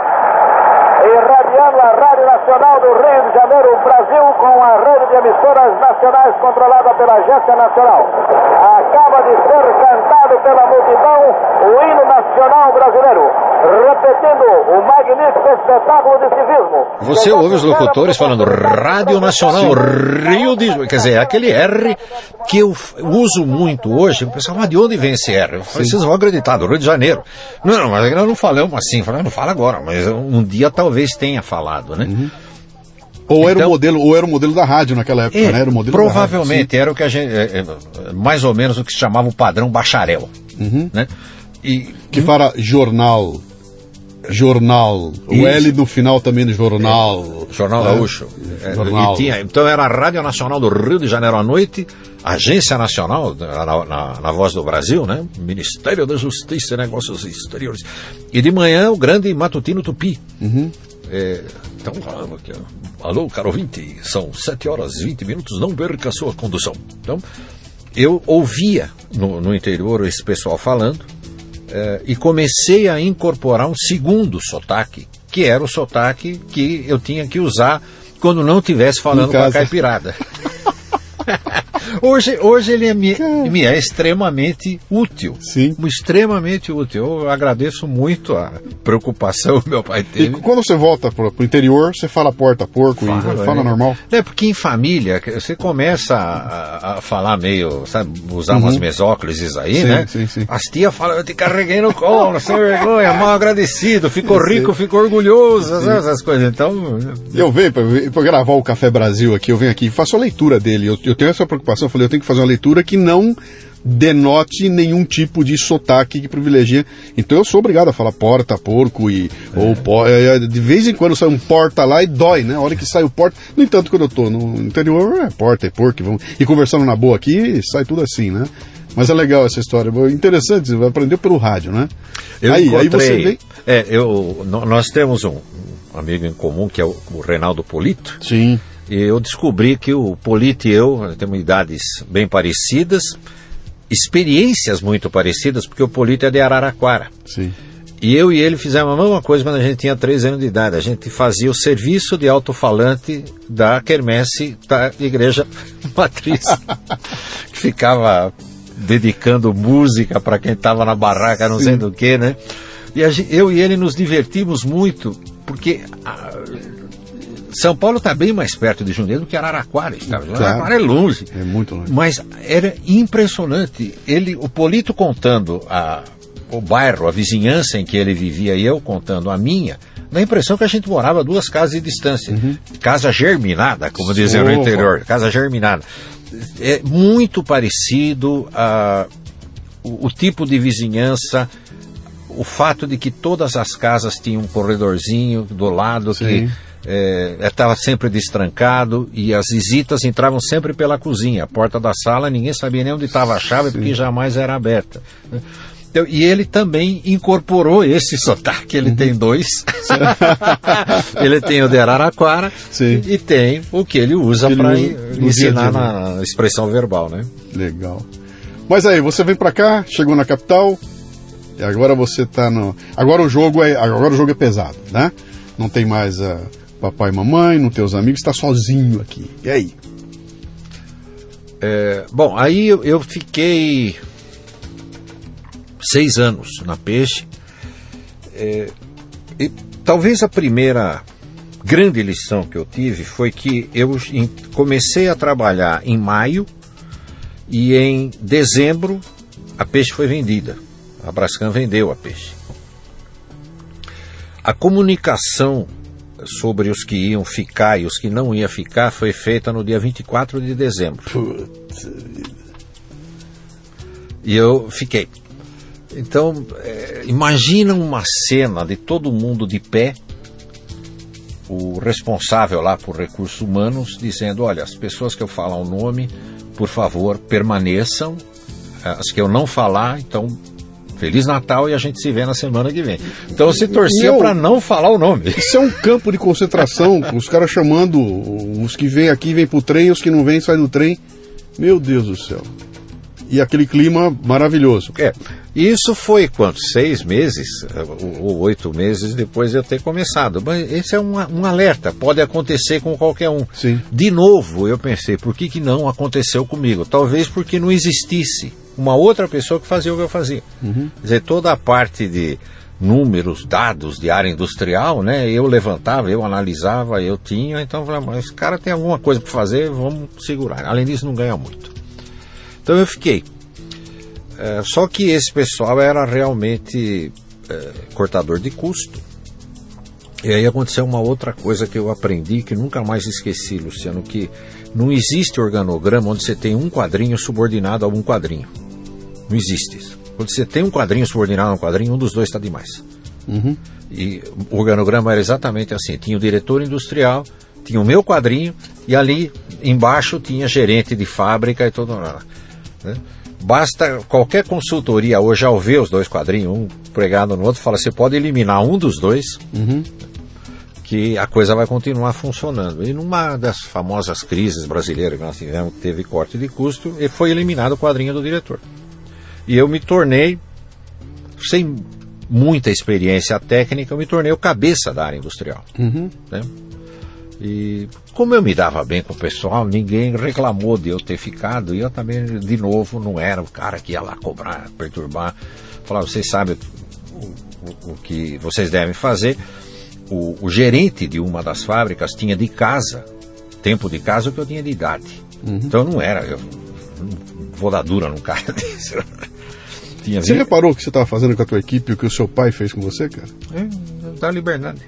[SPEAKER 3] irradiando a Rádio Nacional do Rio de Janeiro, Brasil, com a rede de emissoras nacionais controlada pela Agência Nacional. Acaba de ser cantado pela multidão o hino nacional brasileiro repetindo o magnífico espetáculo de civismo.
[SPEAKER 2] Você ouve os locutores falando Rádio Nacional Rio de Janeiro, quer dizer, é aquele R que eu uso muito hoje, o pessoal, mas de onde vem esse R? Eu falei, vocês vão acreditar, do Rio de Janeiro. Não, mas nós não falamos assim, falei, não fala agora, mas um dia talvez tenha falado, né?
[SPEAKER 1] Uhum. Ou era, então, o modelo, ou era o modelo da rádio naquela época,
[SPEAKER 2] é,
[SPEAKER 1] né? Era o modelo
[SPEAKER 2] provavelmente era o que a gente. É, é, mais ou menos o que se chamava o padrão bacharel.
[SPEAKER 1] Uhum.
[SPEAKER 2] Né? E,
[SPEAKER 1] que para jornal jornal. O Isso. L no final também do jornal.
[SPEAKER 2] É. Jornal. Gaúcho. É, jornal. Tinha, então era a Rádio Nacional do Rio de Janeiro à noite, Agência Nacional, na, na, na, Voz do Brasil, né? Ministério da Justiça e Negócios Exteriores. E de manhã o grande matutino Tupi.
[SPEAKER 1] Uhum.
[SPEAKER 2] É, então alô, caro ouvinte, são 7 horas e 20 minutos, não perca a sua condução. Então, eu ouvia no, no interior esse pessoal falando, eh, e comecei a incorporar um segundo sotaque, que era o sotaque que eu tinha que usar quando não estivesse falando com a caipirada. hoje, hoje ele é, me, me, é extremamente útil.
[SPEAKER 1] Sim.
[SPEAKER 2] Extremamente útil. Eu agradeço muito a preocupação que meu pai teve.
[SPEAKER 1] E quando você volta para o interior, você fala porta, porco fala, e fala é. normal?
[SPEAKER 2] É, porque em família, você começa a, a falar meio, sabe, usar uhum. umas mesóclises aí,
[SPEAKER 1] sim,
[SPEAKER 2] né?
[SPEAKER 1] Sim, sim.
[SPEAKER 2] As tias falam, eu te carreguei no colo, sem vergonha, mal agradecido, ficou rico, ficou orgulhoso, essas coisas. Então.
[SPEAKER 1] Eu venho para gravar o Café Brasil aqui, eu venho aqui e faço a leitura dele. Eu, eu tenho essa preocupação falei, eu tenho que fazer uma leitura que não denote nenhum tipo de sotaque que privilegia. Então eu sou obrigado a falar porta, porco e é. ou po, é, é, de vez em quando sai um porta lá e dói, né? A hora que sai o porta. No entanto, quando eu tô no interior, é porta, é porco, vamos, e conversando na boa aqui, sai tudo assim, né? Mas é legal essa história, interessante, você vai aprender pelo rádio, né?
[SPEAKER 2] Eu aí, aí você vem. É, eu, nós temos um amigo em comum que é o, o Reinaldo Polito.
[SPEAKER 1] Sim.
[SPEAKER 2] E eu descobri que o Polito e eu temos idades bem parecidas experiências muito parecidas, porque o Polito é de Araraquara.
[SPEAKER 1] Sim.
[SPEAKER 2] E eu e ele fizemos a mesma coisa quando a gente tinha três anos de idade. A gente fazia o serviço de alto-falante da quermesse da igreja matriz. que ficava dedicando música para quem estava na barraca, não Sim. sei do que, né? E gente, eu e ele nos divertimos muito, porque são Paulo está bem mais perto de Jundiaí do que Araraquara. Claro. Araraquara é longe.
[SPEAKER 1] É muito longe.
[SPEAKER 2] Mas era impressionante. Ele, o Polito contando a, o bairro, a vizinhança em que ele vivia e eu contando a minha, dá a impressão que a gente morava duas casas de distância. Uhum. Casa germinada, como dizem no interior. Casa germinada. É muito parecido a, o, o tipo de vizinhança o fato de que todas as casas tinham um corredorzinho do lado Sim. que estava é, sempre destrancado e as visitas entravam sempre pela cozinha. A porta da sala ninguém sabia nem onde estava a chave Sim. porque jamais era aberta. Então, e ele também incorporou esse sotaque. Ele uhum. tem dois. ele tem o de Araraquara Sim. e tem o que ele usa para ensinar na expressão verbal, né?
[SPEAKER 1] Legal. Mas aí, você vem para cá, chegou na capital, e agora você tá no. Agora o jogo é. Agora o jogo é pesado, né? Não tem mais a. Uh papai e mamãe, não tem os amigos, está sozinho aqui. E aí?
[SPEAKER 2] É, bom, aí eu, eu, fiquei seis anos na Peixe. É, e talvez a primeira grande lição que eu tive foi que eu comecei a trabalhar em maio e em dezembro a peixe foi vendida. A Brascan vendeu a peixe. A comunicação sobre os que iam ficar e os que não iam ficar foi feita no dia 24 de dezembro. E eu fiquei. Então, é, imagina uma cena de todo mundo de pé, o responsável lá por recursos humanos dizendo: olha, as pessoas que eu falar o nome, por favor, permaneçam. As que eu não falar, então Feliz Natal e a gente se vê na semana que vem. Então se torcia para não falar o nome.
[SPEAKER 1] Isso é um campo de concentração, os caras chamando os que vêm aqui, vêm pro trem, os que não vêm, saem do trem. Meu Deus do céu. E aquele clima maravilhoso.
[SPEAKER 2] É. Isso foi quanto? Seis meses ou oito meses depois de eu ter começado. Mas esse é um, um alerta, pode acontecer com qualquer um.
[SPEAKER 1] Sim.
[SPEAKER 2] De novo, eu pensei, por que, que não aconteceu comigo? Talvez porque não existisse uma outra pessoa que fazia o que eu fazia. Uhum. Quer dizer, toda a parte de números, dados de área industrial, né? Eu levantava, eu analisava, eu tinha, então eu falei, mas esse cara tem alguma coisa para fazer, vamos segurar. Além disso, não ganha muito. Então eu fiquei. É, só que esse pessoal era realmente é, cortador de custo. E aí aconteceu uma outra coisa que eu aprendi, que nunca mais esqueci, Luciano, que não existe organograma onde você tem um quadrinho subordinado a um quadrinho. Não existe isso. Quando você tem um quadrinho subordinado a um quadrinho, um dos dois está demais. Uhum. E o organograma era exatamente assim: tinha o diretor industrial, tinha o meu quadrinho, e ali embaixo tinha gerente de fábrica e tudo. Né? Basta qualquer consultoria hoje, ao ver os dois quadrinhos, um pregado no outro, fala: você pode eliminar um dos dois. Uhum que a coisa vai continuar funcionando. E numa das famosas crises brasileiras que nós tivemos, teve corte de custo, foi eliminado o quadrinho do diretor. E eu me tornei, sem muita experiência técnica, eu me tornei o cabeça da área industrial. Uhum. Né? E como eu me dava bem com o pessoal, ninguém reclamou de eu ter ficado, e eu também, de novo, não era o cara que ia lá cobrar, perturbar. Falar, vocês sabem o, o, o que vocês devem fazer o, o, gerente de uma das fábricas tinha de casa, tempo de casa, o que eu tinha de idade. Uhum. Então não era, eu vou dar dura num cara desse.
[SPEAKER 1] Tinha você vi... reparou o que você estava fazendo com a tua equipe e o que o seu pai fez com você, cara?
[SPEAKER 2] É, da liberdade.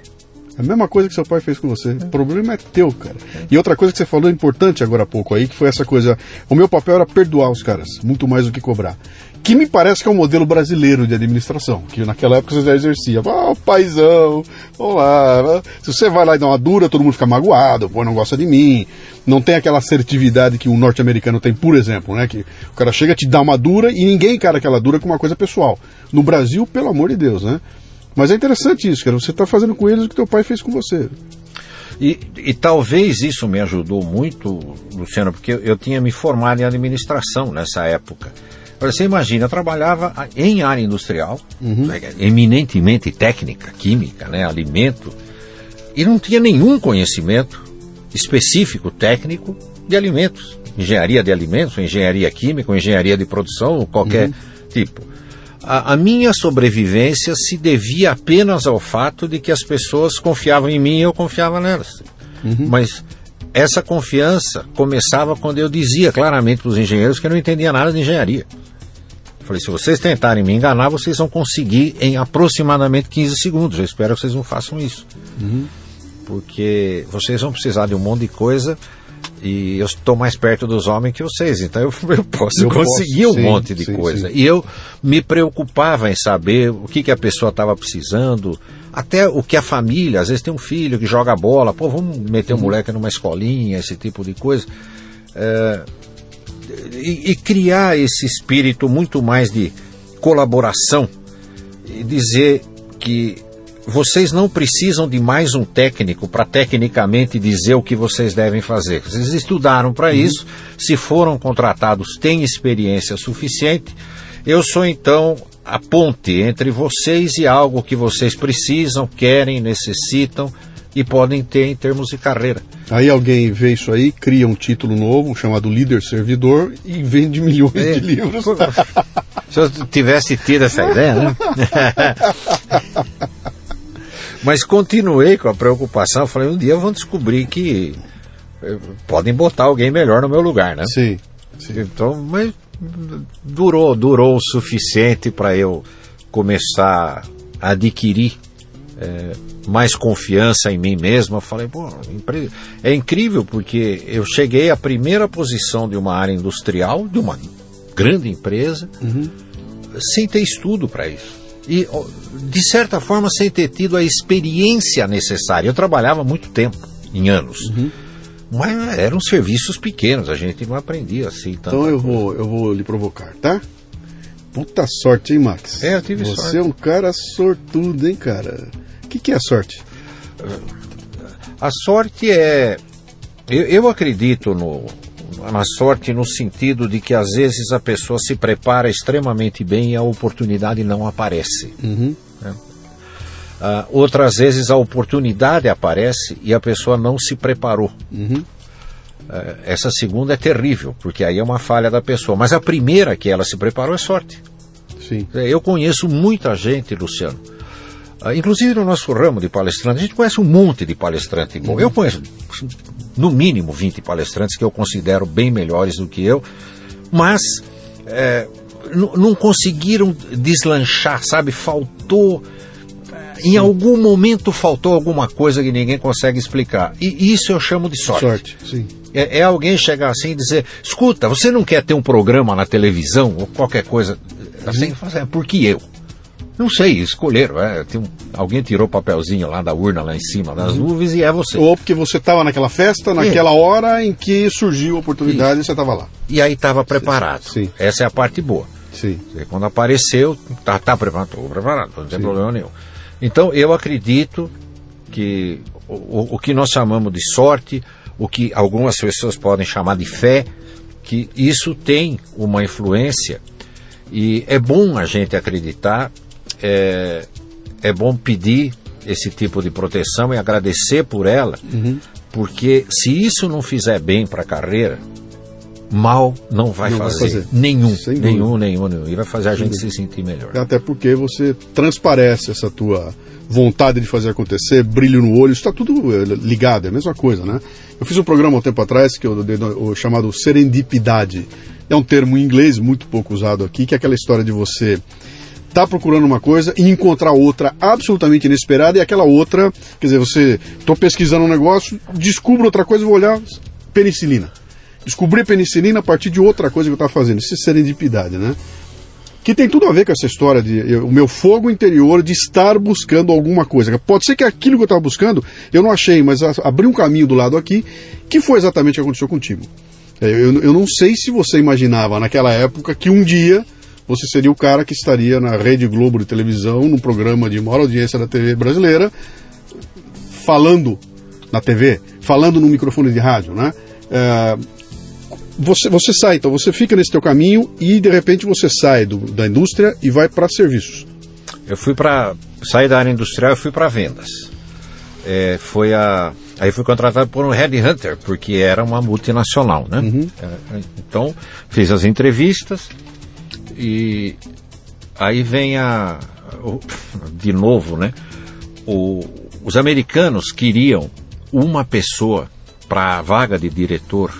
[SPEAKER 1] A mesma coisa que seu pai fez com você. O problema é teu, cara. E outra coisa que você falou importante agora há pouco aí, que foi essa coisa. O meu papel era perdoar os caras, muito mais do que cobrar. Que me parece que é um modelo brasileiro de administração, que naquela época você já exercia. Ah, oh, paizão, olá. Se você vai lá e dá uma dura, todo mundo fica magoado, pô, não gosta de mim. Não tem aquela assertividade que um norte-americano tem, por exemplo, né? Que o cara chega, te dá uma dura e ninguém encara aquela dura com uma coisa pessoal. No Brasil, pelo amor de Deus, né? Mas é interessante isso, cara. Você está fazendo com eles o que teu pai fez com você.
[SPEAKER 2] E, e, talvez isso me ajudou muito, Luciano, porque eu, eu tinha me formado em administração nessa época. Você imagina, eu trabalhava em área industrial, uhum. né, eminentemente técnica, química, né, alimento, e não tinha nenhum conhecimento específico técnico de alimentos. Engenharia de alimentos, engenharia química, engenharia de produção, qualquer uhum. tipo a, a, minha sobrevivência se devia apenas ao fato de que as pessoas confiavam em mim e eu confiava nelas. Uhum. Mas essa confiança começava quando eu dizia claramente para os engenheiros que eu não entendia nada de engenharia. falei, se vocês tentarem me enganar, vocês vão conseguir em aproximadamente 15 segundos. Eu espero que vocês não façam isso. Uhum. Porque vocês vão precisar de um monte de coisa e eu estou mais perto dos homens que vocês, então eu, eu posso eu conseguir posso, um sim, monte de sim, coisa. Sim. E eu me preocupava em saber o que, que a pessoa estava precisando, até o que a família, às vezes tem um filho que joga bola, pô, vamos meter um uhum. moleque numa escolinha, esse tipo de coisa. É, e, e criar esse espírito muito mais de colaboração e dizer que vocês não precisam de mais um técnico para tecnicamente dizer o que vocês devem fazer. Vocês estudaram para uhum. isso, se foram contratados, têm experiência suficiente. Eu sou então a ponte entre vocês e algo que vocês precisam, querem, necessitam e podem ter em termos de carreira.
[SPEAKER 1] Aí alguém vê isso aí, cria um título novo chamado Líder Servidor e vende milhões é. de livros.
[SPEAKER 2] Se eu tivesse tido essa ideia, né? Mas continuei com a preocupação. Falei, um dia vão descobrir que eh, podem botar alguém melhor no meu lugar, né?
[SPEAKER 1] Sim. sim.
[SPEAKER 2] Então, mas durou, durou o suficiente para eu começar a adquirir é, mais confiança em mim mesmo. Eu falei, pô, é incrível porque eu cheguei à primeira posição de uma área industrial, de uma grande empresa, uhum. sem ter estudo para isso e, de certa forma, sem ter tido a experiência necessária. Eu trabalhava muito tempo, em anos. Uhum. Mas eram serviços pequenos, a gente não aprendia assim.
[SPEAKER 1] Então eu vou, eu vou lhe provocar, tá? Puta sorte, hein, Max?
[SPEAKER 2] É, eu tive
[SPEAKER 1] Você
[SPEAKER 2] sorte.
[SPEAKER 1] é um cara sortudo, hein, cara? O que, que é a sorte?
[SPEAKER 2] A sorte é. Eu, eu acredito no, na sorte no sentido de que às vezes a pessoa se prepara extremamente bem e a oportunidade não aparece. Uhum. Né? Uh, outras vezes a oportunidade aparece e a pessoa não se preparou. Uhum. Uh, essa segunda é terrível, porque aí é uma falha da pessoa. Mas a primeira que ela se preparou é sorte.
[SPEAKER 1] Sim.
[SPEAKER 2] Eu conheço muita gente, Luciano. Uh, inclusive no nosso ramo de palestrante, a gente conhece um monte de palestrante bom. Uhum. Eu conheço no mínimo 20 palestrantes que eu considero bem melhores do que eu, mas é, não conseguiram deslanchar, sabe? Faltou. Sim. Em algum momento faltou alguma coisa que ninguém consegue explicar. E isso eu chamo de sorte.
[SPEAKER 1] Sorte, sim.
[SPEAKER 2] É, é, alguém chegar assim e dizer: escuta, você não quer ter um programa na televisão ou qualquer coisa? Assim, uhum. é porque eu. Não sei, escolheram. É, um, alguém tirou o papelzinho lá da urna, lá em cima das uhum. nuvens, e é você.
[SPEAKER 1] Ou porque você estava naquela festa, naquela é. hora em que surgiu a oportunidade Isso. e você estava lá.
[SPEAKER 2] E aí estava preparado.
[SPEAKER 1] Sim.
[SPEAKER 2] Essa é a parte boa.
[SPEAKER 1] Sim.
[SPEAKER 2] Quando apareceu, tá, tá preparado, estou preparado, não tem Sim. problema nenhum. Então eu acredito que o, o que nós chamamos de sorte, o que algumas pessoas podem chamar de fé, que isso tem uma influência e é bom a gente acreditar é, é bom pedir esse tipo de proteção e agradecer por ela, uhum. porque se isso não fizer bem para a carreira, mal não vai, não fazer. vai fazer. Nenhum, nenhum, nenhum, nenhum. E vai fazer a gente se sentir melhor.
[SPEAKER 1] Até porque você transparece essa tua vontade de fazer acontecer, brilho no olho, está tudo é, ligado, é a mesma coisa, né? Eu fiz um programa um tempo atrás que eu, o, o chamado serendipidade. É um termo em inglês muito pouco usado aqui, que é aquela história de você tá procurando uma coisa e encontrar outra absolutamente inesperada e aquela outra, quer dizer, você tô pesquisando um negócio, descubro outra coisa, vou olhar penicilina. Descobri penicilina a partir de outra coisa que eu estava fazendo. Isso é serendipidade, né? Que tem tudo a ver com essa história de eu, o meu fogo interior de estar buscando alguma coisa. Pode ser que aquilo que eu estava buscando eu não achei, mas abri um caminho do lado aqui que foi exatamente o que aconteceu contigo. É, eu, eu não sei se você imaginava naquela época que um dia você seria o cara que estaria na Rede Globo de televisão, num programa de maior audiência da TV brasileira, falando na TV, falando no microfone de rádio, né? É, você, você sai, então você fica nesse teu caminho e de repente você sai do, da indústria e vai para serviços.
[SPEAKER 2] Eu fui para sair da área industrial e fui para vendas. É, foi a aí fui contratado por um headhunter porque era uma multinacional, né? Uhum. É, então fiz as entrevistas e aí vem a de novo, né? O, os americanos queriam uma pessoa para a vaga de diretor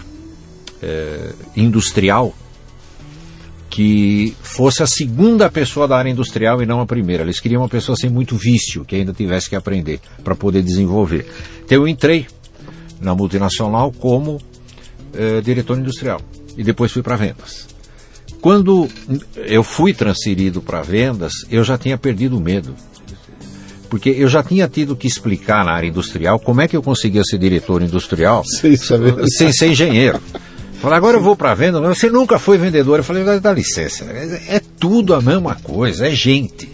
[SPEAKER 2] eh, industrial que fosse a segunda pessoa da área industrial e não a primeira. Eles queriam uma pessoa sem muito vício, que ainda tivesse que aprender para poder desenvolver. Então eu entrei na multinacional como eh, diretor industrial e depois fui para vendas. Quando eu fui transferido para vendas, eu já tinha perdido o medo. Porque eu já tinha tido que explicar na área industrial como é que eu conseguia ser diretor industrial
[SPEAKER 1] sem, saber.
[SPEAKER 2] sem ser engenheiro. Falei, agora eu vou para venda. Você nunca foi vendedor. Eu falei, dá licença. É, é tudo a mesma coisa, é gente.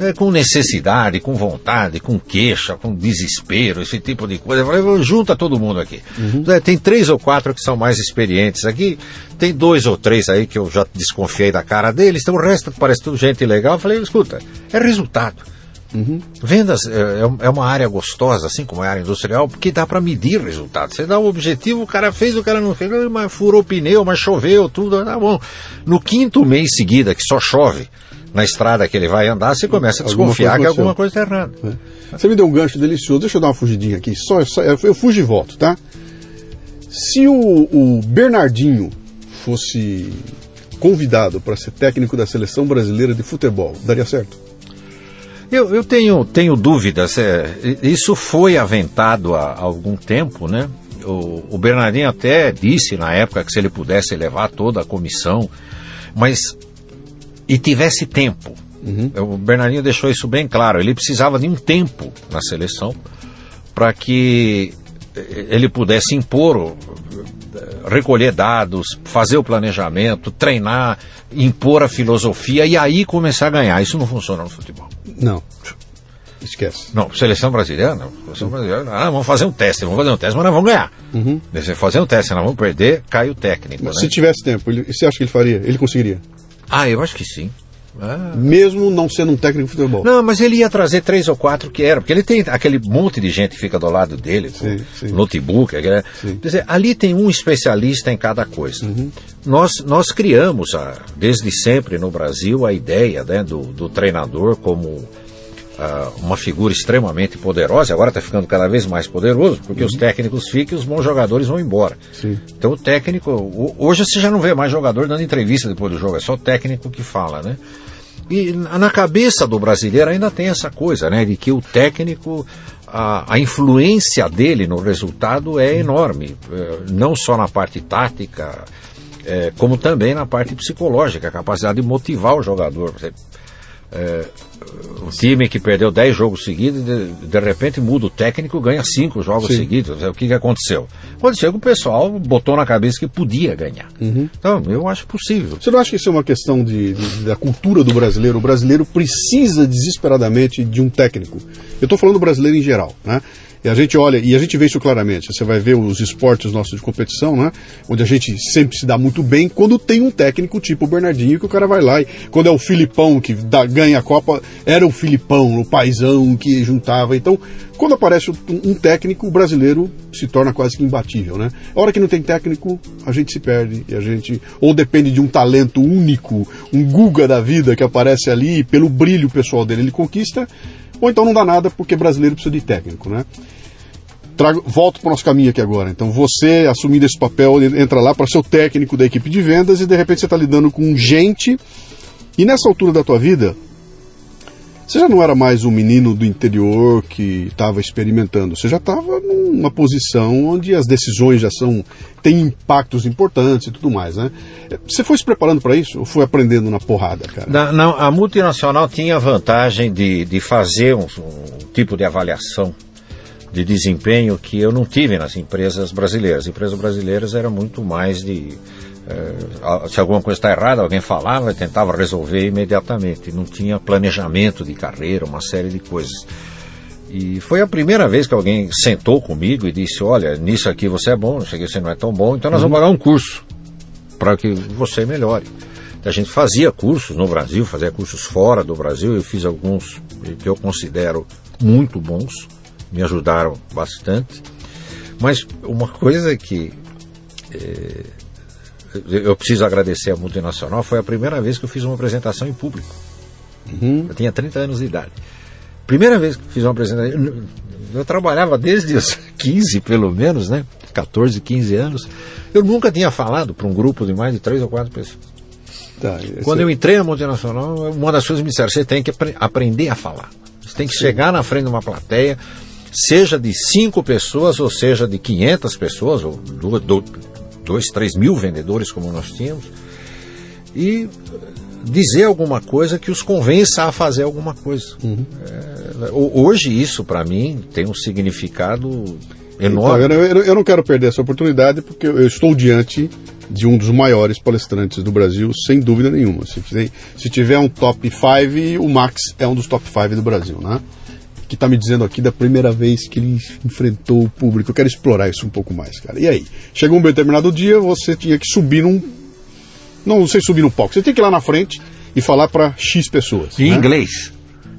[SPEAKER 2] É, com necessidade, com vontade, com queixa, com desespero, esse tipo de coisa. Eu falei, junta todo mundo aqui. Uhum. É, tem três ou quatro que são mais experientes aqui, tem dois ou três aí que eu já desconfiei da cara deles, então o resto parece tudo gente legal. Eu falei, escuta, é resultado. Uhum. Vendas é, é, é, uma área gostosa, assim como é a área industrial, porque dá para medir resultados. Você dá o um objetivo, o cara fez, o cara não fez, mas furou pneu, mas choveu, tudo, tá bom. No quinto mês seguida, que só chove, na estrada que ele vai andar, você começa a desconfiar que alguma coisa está errada.
[SPEAKER 1] É. Você me deu um gancho delicioso, deixa eu dar uma fugidinha aqui, só, só eu fujo e volto, tá? Se o, o Bernardinho fosse convidado para ser técnico da seleção brasileira de futebol, daria certo?
[SPEAKER 2] Eu, eu tenho, tenho dúvidas. É, isso foi aventado há, há algum tempo, né? O, o Bernardinho até disse na época que se ele pudesse levar toda a comissão, mas e tivesse tempo. Uhum. O Bernardinho deixou isso bem claro. Ele precisava de um tempo na seleção para que ele pudesse impor, recolher dados, fazer o planejamento, treinar, impor a filosofia e aí começar a ganhar. Isso não funciona no futebol.
[SPEAKER 1] Não. Esquece.
[SPEAKER 2] Não, seleção brasileira, não. Seleção brasileira, ah, vamos fazer um teste, vamos fazer um teste, mas nós vamos ganhar. Uhum. Se fazer um teste, nós vamos perder, cai o técnico. Né?
[SPEAKER 1] Se tivesse tempo, ele, você acha que ele faria? Ele conseguiria?
[SPEAKER 2] Ah, eu acho que sim.
[SPEAKER 1] Ah. Mesmo não sendo um técnico de futebol.
[SPEAKER 2] Não, mas ele ia trazer três ou quatro que eram, porque ele tem aquele monte de gente que fica do lado dele, sim, sim. notebook. Quer dizer, ali tem um especialista em cada coisa. Uhum. Nós, nós criamos, a, desde sempre no Brasil, a ideia né, do, do treinador como Uh, uma figura extremamente poderosa, agora está ficando cada vez mais poderoso, porque uhum. os técnicos ficam e os bons jogadores vão embora. Sim. Então o técnico, hoje você já não vê mais jogador dando entrevista depois do jogo, é só o técnico que fala, né? E na cabeça do brasileiro ainda tem essa coisa, né? De que o técnico, a, a influência dele no resultado é enorme, eh, não só na parte tática, é, como também na parte psicológica, a capacidade de motivar o jogador. É, o time que perdeu 10 jogos seguidos, de, de, repente muda o técnico ganha 5 jogos Sim. seguidos. O que, que aconteceu? Aconteceu que o pessoal botou na cabeça que podia ganhar. Uhum. Então, eu acho possível.
[SPEAKER 1] Você não acha que isso é uma questão de, de da cultura do brasileiro? O brasileiro precisa desesperadamente de um técnico. Eu estou falando do brasileiro em geral, né? E a gente olha, e a gente vê isso claramente. Você vai ver os esportes nossos de competição, né? Onde a gente sempre se dá muito bem quando tem um técnico tipo o Bernardinho, que o cara vai lá e quando é o Filipão que dá, ganha a Copa, era o Filipão, o paizão que juntava. Então, quando aparece um, técnico, o brasileiro se torna quase que imbatível, né? A hora que não tem técnico, a gente se perde e a gente ou depende de um talento único, um Guga da vida que aparece ali pelo brilho pessoal dele, ele conquista ou então não dá nada porque brasileiro precisa de técnico, né? Trago, volto para o nosso caminho aqui agora. Então você, assumindo esse papel, entra lá para ser o técnico da equipe de vendas e de repente você está lidando com gente. E nessa altura da tua vida, você já não era mais um menino do interior que estava experimentando, você já estava numa posição onde as decisões já são têm impactos importantes e tudo mais, né? Você foi se preparando para isso ou foi aprendendo na porrada, cara?
[SPEAKER 2] Na, não, a multinacional tinha a vantagem de, de fazer um, um tipo de avaliação de desempenho que eu não tive nas empresas brasileiras. As empresas brasileiras eram muito mais de é, se alguma coisa está errada, alguém falava tentava resolver imediatamente. Não tinha planejamento de carreira, uma série de coisas. E foi a primeira vez que alguém sentou comigo e disse: Olha, nisso aqui você é bom, nisso aqui você não é tão bom, então nós vamos pagar um curso para que você melhore. A gente fazia cursos no Brasil, fazia cursos fora do Brasil. Eu fiz alguns que eu considero muito bons, me ajudaram bastante. Mas uma coisa que é, eu preciso agradecer a multinacional, foi a primeira vez que eu fiz uma apresentação em público. Uhum. Eu tinha 30 anos de idade. Primeira vez que fiz uma apresentação. Eu, eu trabalhava desde os 15, pelo menos, né? 14, 15 anos. Eu nunca tinha falado para um grupo de mais de três ou quatro pessoas. Tá, Quando eu entrei na multinacional, uma das coisas me disseram: você tem que aprender a falar. Você tem que Sim. chegar na frente de uma plateia, seja de cinco pessoas, ou seja de 500 pessoas, ou dois, três mil vendedores como nós tínhamos, e dizer alguma coisa que os convença a fazer alguma coisa. Uhum. É, hoje isso para mim tem um significado enorme.
[SPEAKER 1] Então, eu, eu, não quero perder essa oportunidade porque eu estou diante de um dos maiores palestrantes do Brasil, sem dúvida nenhuma. Se, se tiver um top 5, o Max é um dos top 5 do Brasil, né? Que está me dizendo aqui da primeira vez que ele enfrentou o público. Eu quero explorar isso um pouco mais, cara. E aí? Chegou um determinado dia, você tinha que subir num. Não sei subir no palco, você tinha que ir lá na frente e falar para X pessoas.
[SPEAKER 2] Em né? inglês.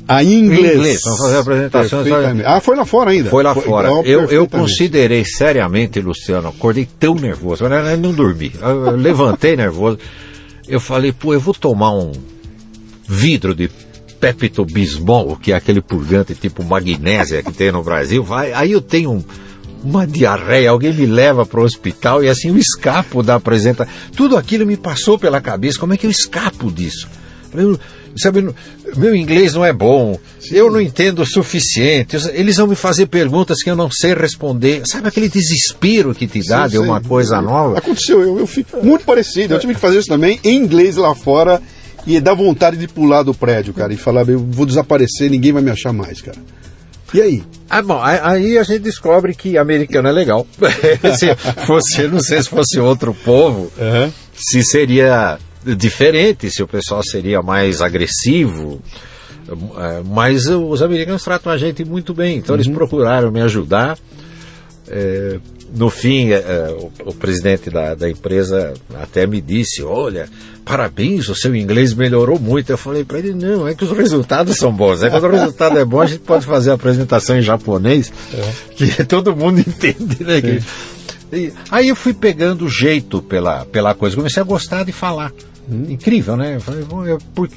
[SPEAKER 1] Ah, em inglês. Em inglês,
[SPEAKER 2] vamos fazer a apresentação.
[SPEAKER 1] Ah, foi lá fora ainda.
[SPEAKER 2] Foi lá foi, fora. eu, eu considerei seriamente, Luciano, acordei tão nervoso, mas não dormi. Eu levantei nervoso. Eu falei, pô, eu vou tomar um vidro de Pepto-Bismol, que é aquele purgante tipo magnésia que tem no Brasil, vai, aí eu tenho um, uma diarreia, alguém me leva para o hospital e assim eu escapo da apresentação. Tudo aquilo me passou pela cabeça, como é que eu escapo disso? Eu, sabe, meu inglês não é bom, Sim. eu não entendo o suficiente, eles vão me fazer perguntas que eu não sei responder. Sabe aquele desespero que te dá Sim, de uma coisa nova?
[SPEAKER 1] Aconteceu, eu, eu fiz muito parecido, eu tive que fazer isso também em inglês lá fora e dá vontade de pular do prédio, cara, e falar, eu vou desaparecer, ninguém vai me achar mais, cara. E aí?
[SPEAKER 2] Ah, bom, aí a gente descobre que americano é legal. se fosse, não sei se fosse outro povo, uhum. se seria diferente, se o pessoal seria mais agressivo. É, mas os americanos tratam a gente muito bem, então uhum. eles procuraram me ajudar. É, no fim, é, é, o, o, presidente da, da, empresa até me disse: Olha, parabéns, o seu inglês melhorou muito. Eu falei para ele: Não, é que os resultados são bons. É quando o resultado é bom, a gente pode fazer a apresentação em japonês, é. que todo mundo entende, né? Que, e, aí eu fui pegando jeito pela, pela coisa, comecei a gostar de falar. Hum. Incrível, né? Eu falei, eu, porque,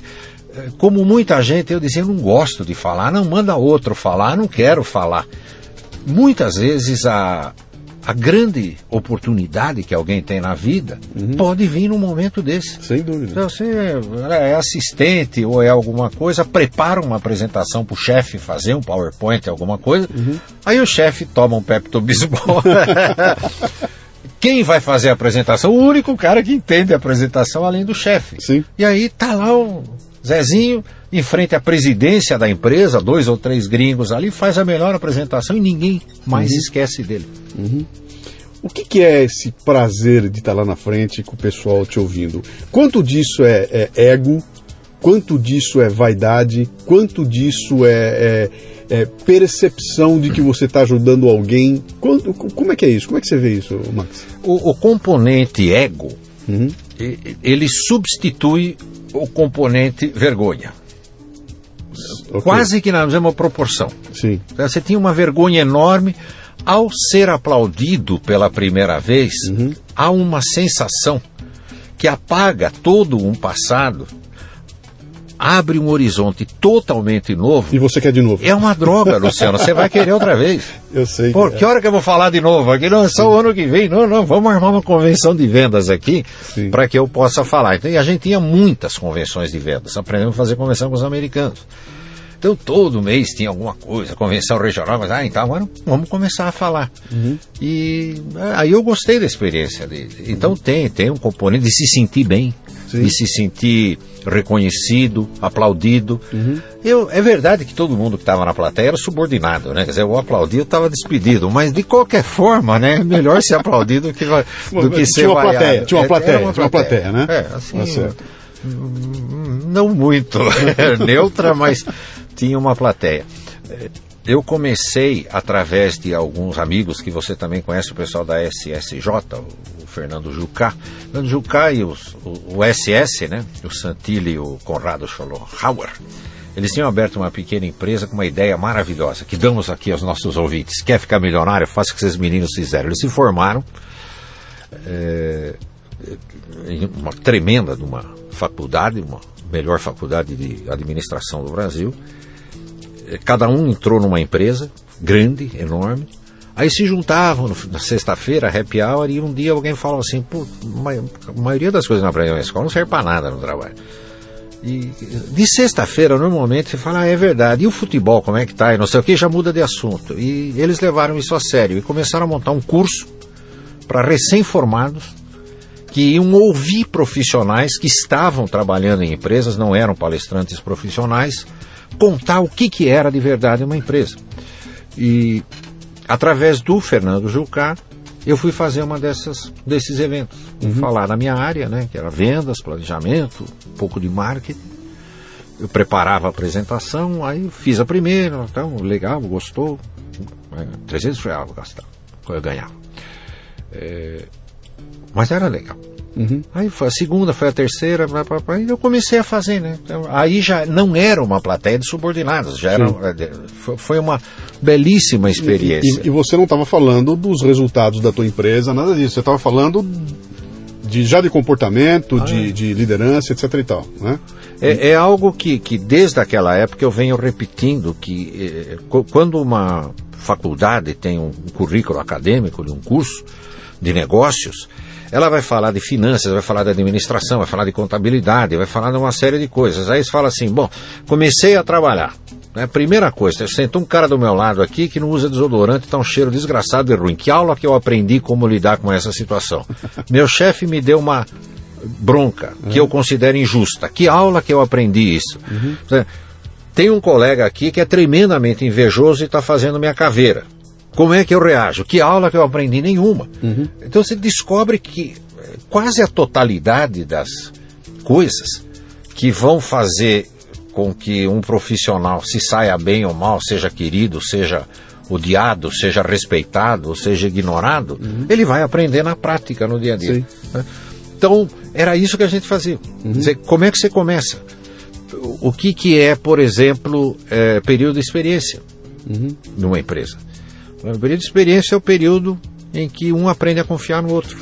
[SPEAKER 2] é, como muita gente, eu dizia: Eu não gosto de falar, não manda outro falar, não quero falar. Muitas vezes a, a grande oportunidade que alguém tem na vida uhum. pode vir num momento desse.
[SPEAKER 1] Sem dúvida.
[SPEAKER 2] Então, você é assistente ou é alguma coisa, prepara uma apresentação para o chefe fazer, um PowerPoint, alguma coisa, uhum. aí o chefe toma um Pepto-Bismol. Quem vai fazer a apresentação? O único cara que entende a apresentação além do chefe.
[SPEAKER 1] Sim.
[SPEAKER 2] E aí tá lá o Zezinho em frente à presidência da empresa, dois ou três gringos ali, faz a melhor apresentação e ninguém mais uhum. esquece dele.
[SPEAKER 1] Uhum. O que, que, é esse prazer de estar lá na frente com o pessoal te ouvindo? Quanto disso é, é ego? Quanto disso é vaidade? Quanto disso é, é, é percepção de que você está ajudando alguém? Quanto, como é que é isso? Como é que você vê isso, Max?
[SPEAKER 2] O, o componente ego, uhum. ele substitui o componente vergonha. Okay. Quase que na mesma proporção.
[SPEAKER 1] Sim.
[SPEAKER 2] Você tinha uma vergonha enorme ao ser aplaudido pela primeira vez, uhum. há uma sensação que apaga todo um passado, abre um horizonte totalmente novo.
[SPEAKER 1] E você quer de novo?
[SPEAKER 2] É uma droga, Luciano. Você vai querer outra vez.
[SPEAKER 1] Eu sei.
[SPEAKER 2] Por que, é. que hora que eu vou falar de novo? Aqui não é só o ano que vem. Não, não. Vamos armar uma convenção de vendas aqui para que eu possa falar. Então, e a gente tinha muitas convenções de vendas. Aprendemos a fazer convenção com os americanos. Então todo mês tinha alguma coisa, convenção regional, mas ah, então agora vamos começar a falar. Uhum. E ah, aí eu gostei da experiência dele. Então uhum. tem, tem um componente de se sentir bem, Sim. de se sentir reconhecido, aplaudido. Uhum. Eu, é verdade que todo mundo que estava na plateia era subordinado, né? Quer dizer, eu aplaudi, eu estava despedido, mas de qualquer forma, né? É melhor ser aplaudido do que, do que ser
[SPEAKER 1] uma plateia, tinha uma plateia, é, uma plateia, tinha uma plateia, né?
[SPEAKER 2] É, assim, tá não muito neutra, mas tinha uma plateia. Eu comecei através de alguns amigos que você também conhece, o pessoal da SSJ, o Fernando Jucá. Fernando Jucá e os, o, o, SS, né? O Santilli e o Conrado Scholohauer. Eles tinham aberto uma pequena empresa com uma ideia maravilhosa, que damos aqui aos nossos ouvintes. Quer ficar milionário? Faça o que esses meninos fizeram. Eles se formaram é, em uma tremenda de uma faculdade, uma melhor faculdade de administração do Brasil. É, cada um entrou numa empresa grande, enorme. Aí se juntavam na sexta-feira, happy hour, e um dia alguém falou assim: Pô, a maioria das coisas na escola não serve para nada no trabalho. E de sexta-feira, normalmente, você fala, ah, é verdade. E o futebol, como é que tá? E não sei o que, já muda de assunto. E eles levaram isso a sério e começaram a montar um curso para recém-formados que iam ouvir profissionais que estavam trabalhando em empresas, não eram palestrantes profissionais, contar o que, que era de verdade uma empresa. E através do Fernando Jucá, eu fui fazer uma dessas desses eventos, uhum. falar na minha área, né, que era vendas, planejamento, um pouco de marketing. Eu preparava a apresentação, aí fiz a primeira, então, legal, gostou, é, 300 reais eu gastava, eu ganhava. É, mas era legal. Uhum. Aí foi a segunda, foi a terceira, e eu comecei a fazer, né? Então, aí já não era uma plateia de subordinados, já era, é, foi uma belíssima experiência.
[SPEAKER 1] E, e, e você não estava falando dos resultados da tua empresa, nada disso. Você estava falando de, já de comportamento, ah, de, é. de, liderança, etc e tal, né?
[SPEAKER 2] É, é, algo que, que desde aquela época eu venho repetindo que eh, quando uma faculdade tem um currículo acadêmico de um curso de negócios, ela vai falar de finanças, vai falar de administração, vai falar de contabilidade, vai falar de uma série de coisas. Aí você fala assim, bom, comecei a trabalhar. Né? Primeira coisa, sentou um cara do meu lado aqui que não usa desodorante, tá um cheiro desgraçado e ruim. Que aula que eu aprendi como lidar com essa situação? Meu chefe me deu uma bronca que eu considero injusta. Que aula que eu aprendi isso? Uhum. Tem um colega aqui que é tremendamente invejoso e está fazendo minha caveira. Como é que eu reajo? Que aula que eu aprendi? Nenhuma. Uhum. Então você descobre que eh, quase a totalidade das coisas que vão fazer com que um profissional se saia bem ou mal, seja querido, seja odiado, seja respeitado, seja ignorado, uhum. ele vai aprender na prática, no dia a dia. Né? Então, era isso que a gente fazia. Uhum. Dizer, como é que você começa? O que, que é, por exemplo, é, período de experiência uhum. numa empresa? O período de experiência é o período em que um aprende a confiar no outro.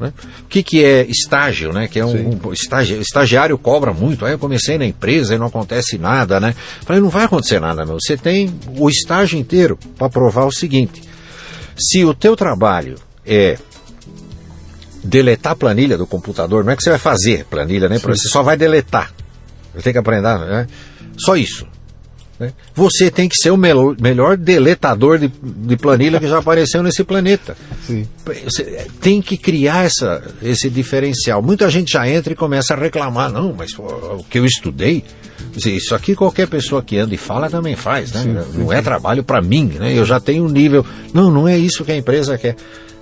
[SPEAKER 2] Né? O que, que é estágio, né? Que é um, um estágio, estagiário cobra muito. Aí eu comecei na empresa e não acontece nada, né? Falei, não vai acontecer nada, meu. Você tem o estágio inteiro para provar o seguinte: se o teu trabalho é deletar a planilha do computador, não é que você vai fazer planilha, né? Sim. Você só vai deletar. Você tem que aprender, né? Só isso. Né? Você tem que ser o melhor, melhor deletador de, de, planilha que já apareceu nesse planeta. Sim. Você tem que criar essa, esse diferencial. Muita gente já entra e começa a reclamar. Não, mas pô, o que eu estudei, isso aqui qualquer pessoa que anda e fala também faz. Né? Sim, não é trabalho para mim. Né? Eu já tenho um nível. Não, não é isso que a empresa quer.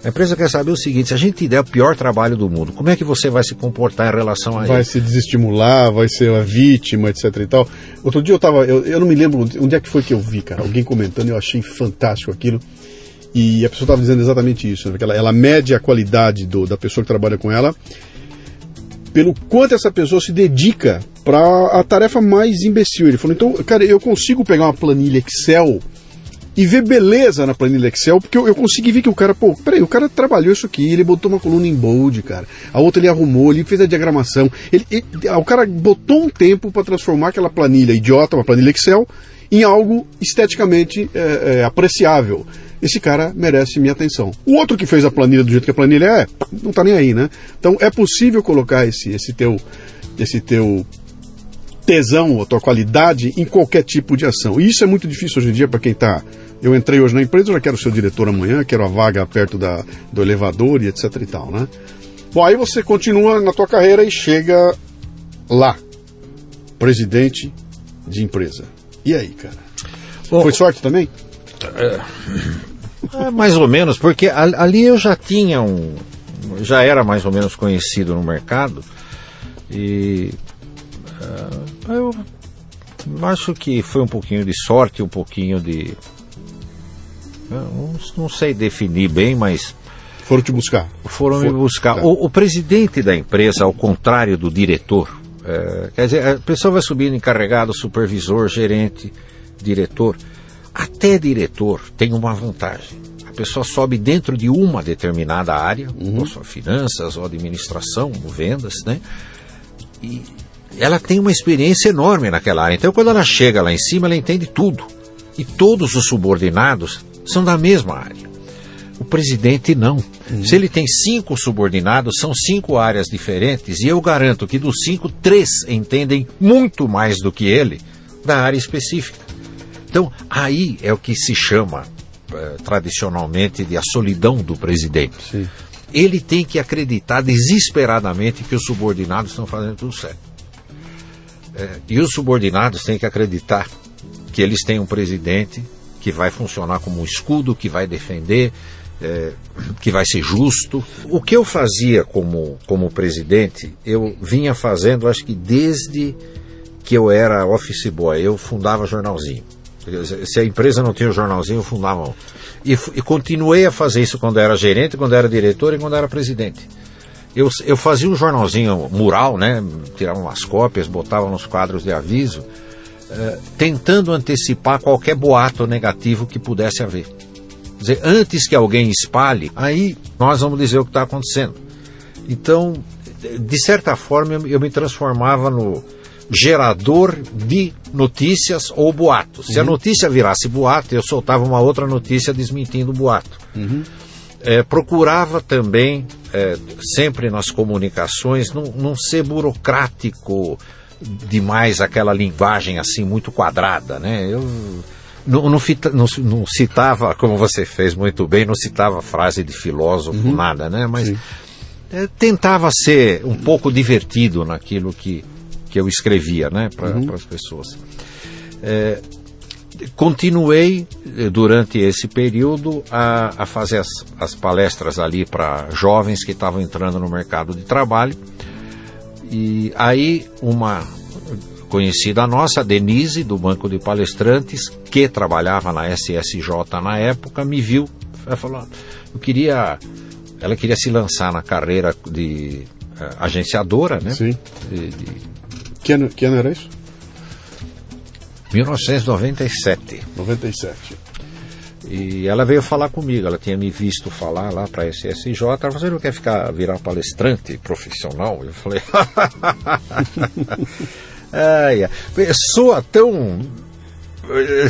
[SPEAKER 2] A empresa quer saber o seguinte: se a gente der o pior trabalho do mundo, como é que você vai se comportar em relação a
[SPEAKER 1] vai
[SPEAKER 2] ele?
[SPEAKER 1] se desestimular, vai ser a vítima, etc e tal. Outro dia eu tava, eu, eu não me lembro onde é que foi que eu vi, cara, alguém comentando, eu achei fantástico aquilo. E a pessoa estava dizendo exatamente isso, né? ela, ela mede a qualidade do, da pessoa que trabalha com ela pelo quanto essa pessoa se dedica para a tarefa mais imbecil. Ele falou: então, cara, eu consigo pegar uma planilha Excel e ver beleza na planilha Excel, porque eu, eu consegui ver que o cara, pô, peraí, o cara trabalhou isso aqui, ele botou uma coluna em bold, cara. A outra ele arrumou, ele fez a diagramação. Ele, ele o cara botou um tempo para transformar aquela planilha idiota, uma planilha Excel, em algo esteticamente é, é, apreciável. Esse cara merece minha atenção. O outro que fez a planilha do jeito que a planilha é, não tá nem aí, né? Então é possível colocar esse, esse teu, esse teu tesão, a tua qualidade em qualquer tipo de ação. E isso é muito difícil hoje em dia para quem está. Eu entrei hoje na empresa, eu já quero ser o diretor amanhã, quero a vaga perto da, do elevador e etc e tal, né? Bom, aí você continua na tua carreira e chega lá, presidente de empresa. E aí, cara?
[SPEAKER 2] Bom,
[SPEAKER 1] Foi sorte também?
[SPEAKER 2] É, mais ou menos, porque ali eu já tinha um. Já era mais ou menos conhecido no mercado. E. ah, eu acho que foi um pouquinho de sorte, um pouquinho de. Não, não sei definir bem, mas
[SPEAKER 1] Foram te buscar.
[SPEAKER 2] foram me
[SPEAKER 1] For-
[SPEAKER 2] buscar.
[SPEAKER 1] tá.
[SPEAKER 2] O, o presidente da empresa, ao contrário do diretor, é, quer dizer, a pessoa vai subindo encarregado, supervisor, gerente, diretor. Até diretor tem uma vantagem. A pessoa sobe dentro de uma determinada área, ou só finanças, ou administração, ou vendas, né? E ela tem uma experiência enorme naquela área. Então, quando ela chega lá em cima, ela entende tudo. E todos os subordinados são da mesma área. O presidente não. Se ele tem cinco subordinados, são cinco áreas diferentes, e eu garanto que dos cinco, três entendem muito mais do que ele da área específica. Então, aí é o que se chama eh, tradicionalmente de a solidão do presidente.
[SPEAKER 1] Sim.
[SPEAKER 2] Ele tem que acreditar desesperadamente que os subordinados estão fazendo tudo certo. Eh, e os subordinados têm que acreditar que eles têm um presidente que vai funcionar como um escudo, que vai defender, eh, que vai ser justo. O que eu fazia como, como presidente, eu vinha fazendo, acho que desde que eu era office boy, eu fundava jornalzinho. Se a empresa não tinha o jornalzinho, eu fundava um. E, e continuei a fazer isso quando era gerente, quando era diretor e quando era presidente. Eu, eu fazia um jornalzinho mural, né? Tirava umas cópias, botava nos quadros de aviso, eh, tentando antecipar qualquer boato negativo que pudesse haver. Quer dizer, antes que alguém espalhe, aí nós vamos dizer o que está acontecendo. Então, de certa forma, eu eu me transformava no gerador de notícias ou boatos. Se a notícia virasse boato, eu soltava uma outra notícia desmentindo o boato. É, procurava também, é, sempre nas comunicações, não, não ser burocrático demais, aquela linguagem assim muito quadrada, né? Eu não, não fita- não- não citava, como você fez muito bem, não citava frase de filósofo, nada, né? Mas é, tentava ser um pouco divertido naquilo que, que eu escrevia, né, para as pessoas. É, continuei eh, durante esse período a, a fazer as, as palestras ali para jovens que estavam entrando no mercado de trabalho. E aí uma conhecida nossa, Denise, do Banco de Palestrantes, que trabalhava na SSJ na época, me viu. Ela falou, "Ah, eu queria. Ela queria se lançar na carreira de eh, agenciadora, né?
[SPEAKER 1] Sim.
[SPEAKER 2] De- de
[SPEAKER 1] Que ano, que ano era isso?
[SPEAKER 2] 1997.
[SPEAKER 1] 97.
[SPEAKER 2] E ela veio falar comigo, ela tinha me visto falar lá para a SSJ, ela falou, você não quer ficar, virar palestrante profissional? Eu falei, ai, soa tão,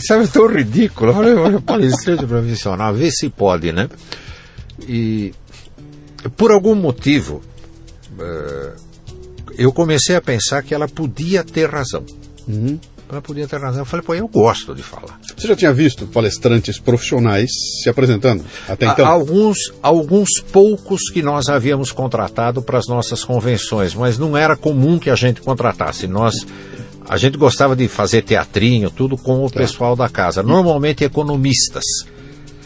[SPEAKER 2] sabe, tão ridículo. Eu falei, "Olha, palestrante profissional, vê se pode, né? E por algum motivo, eh, eu comecei a pensar que ela podia ter razão. Ela podia ter razão. Eu falei, pô, eu gosto de falar.
[SPEAKER 1] Você já tinha visto palestrantes profissionais se apresentando até então?
[SPEAKER 2] Alguns, alguns poucos que nós havíamos contratado para as nossas convenções, mas não era comum que a gente contratasse. Nós, a gente gostava de fazer teatrinho, tudo com o pessoal da casa. Normalmente economistas.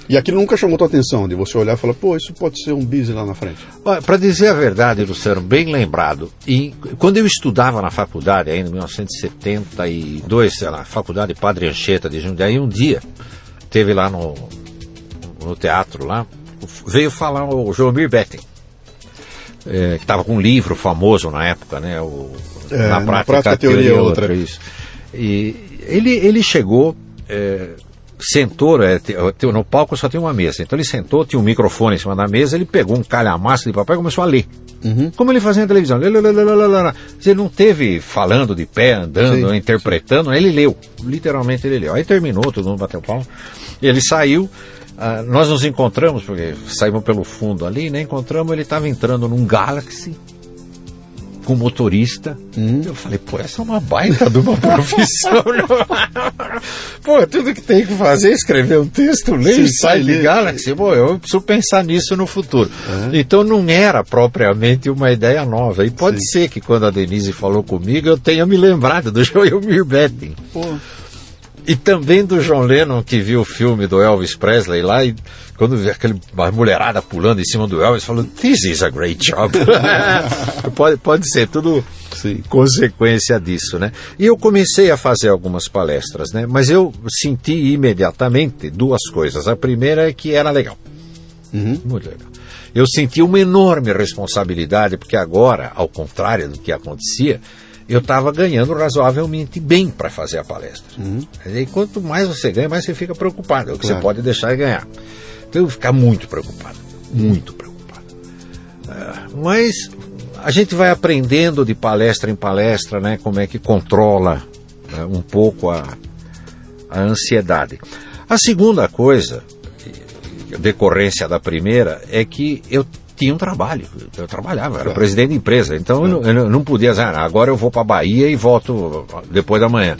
[SPEAKER 1] E aquilo nunca chamou tua atenção, de você olhar e falar, pô, isso pode ser um bis lá na frente.
[SPEAKER 2] Para dizer a verdade, Luciano, bem lembrado, e quando eu estudava na faculdade, ainda em 1972, sei lá, faculdade Padre Anchieta de Jundiaí, um dia, teve lá no, no teatro lá, veio falar o Joamir Betting, eh, que estava com um livro famoso na época, né? O,
[SPEAKER 1] É,
[SPEAKER 2] na
[SPEAKER 1] Na
[SPEAKER 2] prática,
[SPEAKER 1] Prática, a Teoria é Outra.
[SPEAKER 2] Isso. E ele, ele chegou, eh, sentou, te- te- no palco só tinha uma mesa. Então ele sentou, tinha um microfone em cima da mesa, ele pegou um calhamaço de papel e começou a ler. Como ele fazia na televisão. Ele não teve falando de pé, andando,
[SPEAKER 1] Sim,
[SPEAKER 2] interpretando, ele leu. Literalmente ele leu. Aí terminou, todo mundo bateu palma. Ele saiu. ah, nós nos encontramos, porque saímos pelo fundo ali, né? Encontramos, ele estava entrando num Galaxy com motorista. Eu falei, pô, essa é uma baita de uma profissão. pô, tudo que tem que fazer é escrever um texto, ler
[SPEAKER 1] Sim,
[SPEAKER 2] e sai
[SPEAKER 1] ler.
[SPEAKER 2] de Galaxy. Pô, eu preciso pensar nisso no futuro. Então não era propriamente uma ideia nova. E pode ser que quando a Denise falou comigo, eu tenha me lembrado do Joel Betting.
[SPEAKER 1] Pô,
[SPEAKER 2] E também do John Lennon, que viu o filme do Elvis Presley lá e quando vê aquele uma mulherada pulando em cima do Elvis, falou: This is a great job. pode, pode ser tudo
[SPEAKER 1] sim.
[SPEAKER 2] consequência disso, né? E eu comecei a fazer algumas palestras, né? Mas eu senti imediatamente duas coisas. A primeira é que era legal.
[SPEAKER 1] Uhum.
[SPEAKER 2] Muito legal. Eu senti uma enorme responsabilidade, porque agora, ao contrário do que acontecia, eu estava ganhando razoavelmente bem para fazer a palestra. Dizer, E quanto mais você ganha, mais você fica preocupado. É o que
[SPEAKER 1] Claro.
[SPEAKER 2] você pode deixar de ganhar. Então eu ficar muito preocupado. Muito preocupado. Ah, Mas a gente vai aprendendo de palestra em palestra, né? Como é que controla né, um pouco a, a ansiedade. A segunda coisa, decorrência da primeira, é que eu tinha um trabalho. Eu trabalhava, era presidente de empresa. Então eu, não, eu não- podia dizer, ah, agora eu vou para Bahia e volto depois da manhã.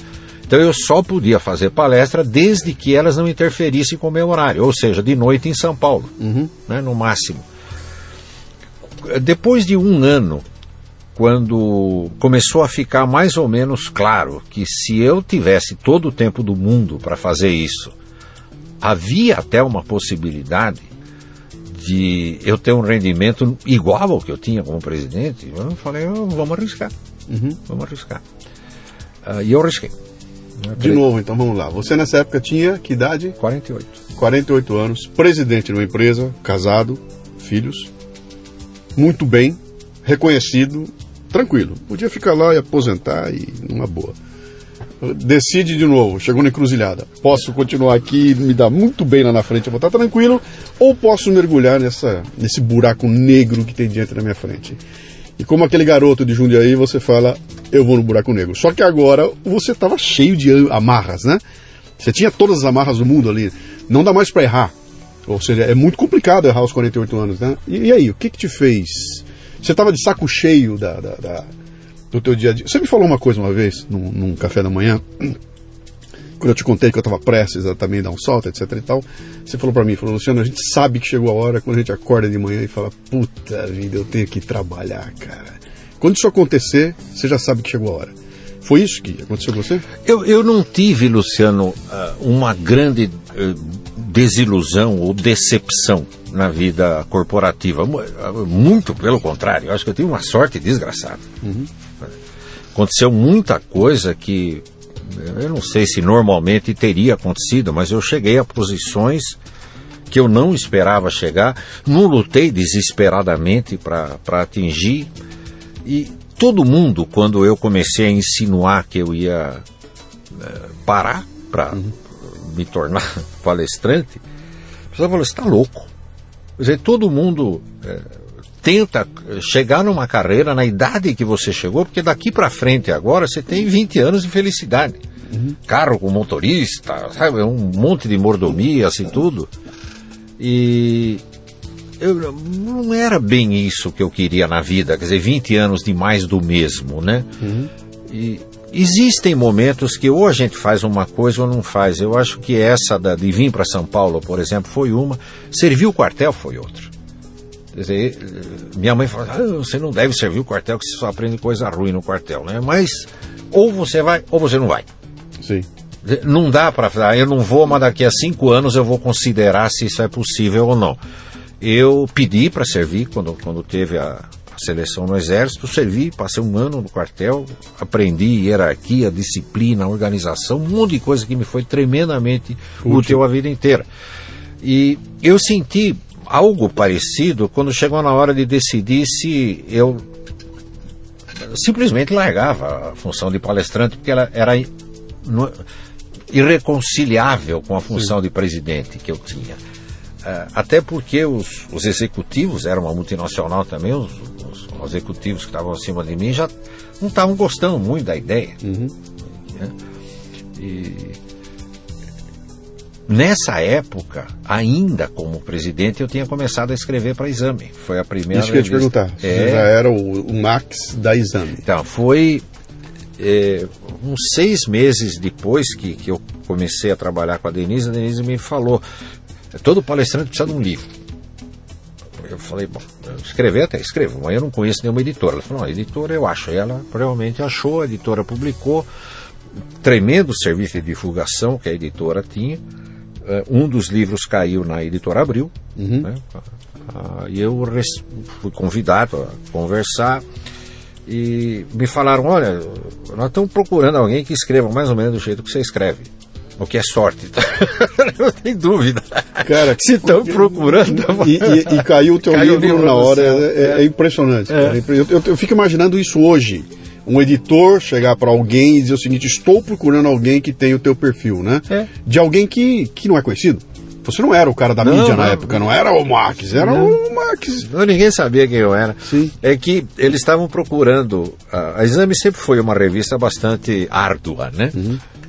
[SPEAKER 2] Então eu só podia fazer palestra desde que elas não interferissem com o meu horário, ou seja, de noite em São Paulo, né, no máximo. Depois de um ano, quando começou a ficar mais ou menos claro que se eu tivesse todo o tempo do mundo para fazer isso, havia até uma possibilidade de eu ter um rendimento igual ao que eu tinha como presidente, eu falei, "Oh, vamos arriscar, vamos arriscar. Ah, e eu arrisquei.
[SPEAKER 1] De novo, então vamos lá. Você nessa época tinha que idade?
[SPEAKER 2] 48.
[SPEAKER 1] 48 anos, presidente de uma empresa, casado, filhos, muito bem, reconhecido, tranquilo. Podia ficar lá e aposentar e numa boa. Decide de novo, chegou na encruzilhada. Posso continuar aqui, me dar muito bem lá na frente, eu vou estar tranquilo, ou posso mergulhar nessa, nesse buraco negro que tem diante da minha frente. E como aquele garoto de Jundiaí, você fala, eu vou no buraco negro. Só que agora você estava cheio de amarras, né? Você tinha todas as amarras do mundo ali. Não dá mais para errar. Ou seja, é muito complicado errar aos 48 anos, né? E, e aí, o que que te fez? Você estava de saco cheio da, da- da- do teu dia a dia. Você me falou uma coisa uma vez, num, num café da manhã, quando eu te contei que eu estava prestes a também dar um salto, etc e tal. Você falou para mim, falou, Luciano, a gente sabe que chegou a hora quando a gente acorda de manhã e fala, puta vida, eu tenho que trabalhar, cara. Quando isso acontecer, você já sabe que chegou a hora. Foi isso que aconteceu com você?
[SPEAKER 2] Eu, eu não tive, Luciano, ah, uma grande eh, desilusão ou decepção na vida corporativa. Ah, Muito pelo contrário, eu acho que eu tive uma sorte desgraçada. Aconteceu muita coisa que eh, eu não sei se normalmente teria acontecido, mas eu cheguei a posições que eu não esperava chegar, não lutei desesperadamente para atingir. E todo mundo, quando eu comecei a insinuar que eu ia eh, parar para me tornar palestrante, a pessoa falou: você está louco. Quer dizer, todo mundo eh, tenta eh, chegar numa carreira na idade que você chegou, porque daqui para frente agora você tem 20 anos de felicidade. Carro com motorista, sabe, um monte de mordomias e tudo. E eu, não era bem isso que eu queria na vida, quer dizer, 20 anos de mais do mesmo, né? E existem momentos que ou a gente faz uma coisa ou não faz. Eu acho que essa da, de vir para São Paulo, por exemplo, foi uma. Servir o quartel foi outra. Quer dizer, minha mãe fala, ah, você não deve servir o quartel, que você só aprende coisa ruim no quartel, né? Mas ou você vai ou você não vai.
[SPEAKER 1] Sim.
[SPEAKER 2] Não dá para falar, eu não vou, mas daqui a cinco anos eu vou considerar se isso é possível ou não. Eu pedi para servir quando, quando teve a, seleção no Exército, servi, passei um ano no quartel, aprendi hierarquia, disciplina, organização, um monte de coisa que me foi tremendamente útil a vida inteira. E eu senti algo parecido quando chegou na hora de decidir se eu simplesmente largava a função de palestrante, porque ela era irreconciliável com a função de presidente que eu tinha. Eh, até porque os, os executivos, era uma multinacional também, os, os- os executivos que estavam acima de mim já não estavam gostando muito da ideia. Né? E Nessa época, ainda como presidente, eu tinha começado a escrever para Exame. Foi a primeira
[SPEAKER 1] Isso que eu ia te perguntar. Você
[SPEAKER 2] É,
[SPEAKER 1] já era o, o Max da Exame.
[SPEAKER 2] então, foi é, uns seis meses depois que, que eu comecei a trabalhar com a Denise, a Denise me falou, todo palestrante precisa de um livro. Eu falei, bom, escrever até escrevo, mas eu não conheço nenhuma editora. Ela falou, não, a editora eu acho. Ela realmente achou, a editora publicou, tremendo serviço de divulgação que a editora tinha. Eh, Um dos livros caiu na editora Abril, né? Ah, e eu fui convidado a conversar e me falaram, olha, nós estamos procurando alguém que escreva mais ou menos do jeito que você escreve. O que é sorte. não tem dúvida.
[SPEAKER 1] Cara,
[SPEAKER 2] Se estão procurando.
[SPEAKER 1] E, e- e caiu o teu
[SPEAKER 2] Caiu
[SPEAKER 1] livro,
[SPEAKER 2] livro
[SPEAKER 1] na hora, é, é- é impressionante. cara. Eu, eu- eu fico imaginando isso hoje. Um editor chegar para alguém e dizer o seguinte: estou procurando alguém que tem o teu perfil, né?
[SPEAKER 2] É.
[SPEAKER 1] De alguém que, que não é conhecido. Você não era o cara da
[SPEAKER 2] Não,
[SPEAKER 1] mídia na
[SPEAKER 2] não.
[SPEAKER 1] época, não era o Max, era o Max.
[SPEAKER 2] Não, ninguém sabia quem eu era.
[SPEAKER 1] Sim.
[SPEAKER 2] É que eles estavam procurando. A, a Exame sempre foi uma revista bastante árdua, né?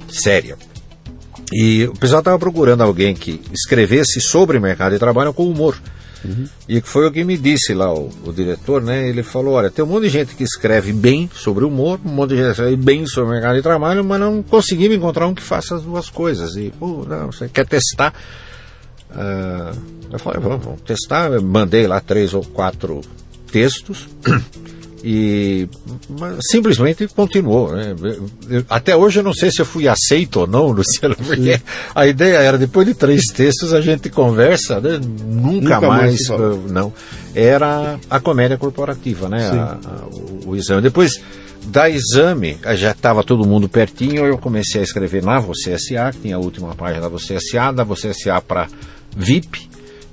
[SPEAKER 2] Séria. E o pessoal estava procurando alguém que escrevesse sobre mercado de trabalho com humor. E foi o que me disse lá o, o diretor, né? Ele falou: olha, tem um monte de gente que escreve bem sobre humor, um monte de gente que escreve bem sobre mercado de trabalho, mas não conseguimos encontrar um que faça as duas coisas. E, pô, não, você quer testar? Ah, eu falei, vamos, vamos testar. Eu mandei lá três ou quatro textos e simplesmente continuou. Né? Até hoje eu não sei se eu fui aceito ou não, Luciano, porque a ideia era, depois de três textos, a gente conversa, né? nunca,
[SPEAKER 1] Nunca mais
[SPEAKER 2] mais, não. Era a comédia corporativa, né? A- a- o, o exame. Depois da exame, já estava todo mundo pertinho, eu comecei a escrever na Você S.A., que tinha a última página da Você S.A., da Você S.A. para VIP,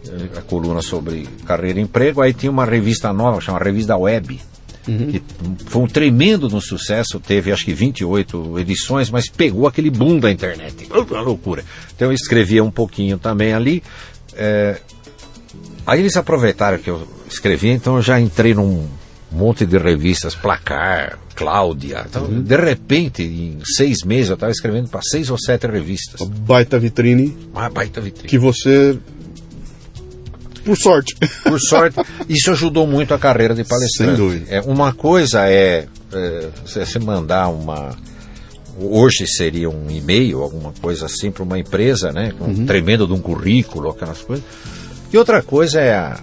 [SPEAKER 2] eh, a coluna sobre carreira e emprego, aí tinha uma revista nova, chama Revista Web, que foi um tremendo no sucesso, teve acho que 28 edições, mas pegou aquele boom da internet, uma loucura. Então eu escrevia um pouquinho também ali, eh, Aí eles aproveitaram que eu escrevia, então eu já entrei num monte de revistas, Placar, Cláudia. Então, de repente, em seis meses, eu estava escrevendo para seis ou sete revistas.
[SPEAKER 1] Uma baita vitrine
[SPEAKER 2] Uma baita vitrine.
[SPEAKER 1] que você. Por sorte.
[SPEAKER 2] Por sorte, isso ajudou muito a carreira de palestrante.
[SPEAKER 1] Sem dúvida.
[SPEAKER 2] É, uma coisa é, é você mandar uma. Hoje seria um e-mail, alguma coisa assim, para uma empresa, né? Com um tremendo de um currículo, aquelas coisas. E outra coisa é a,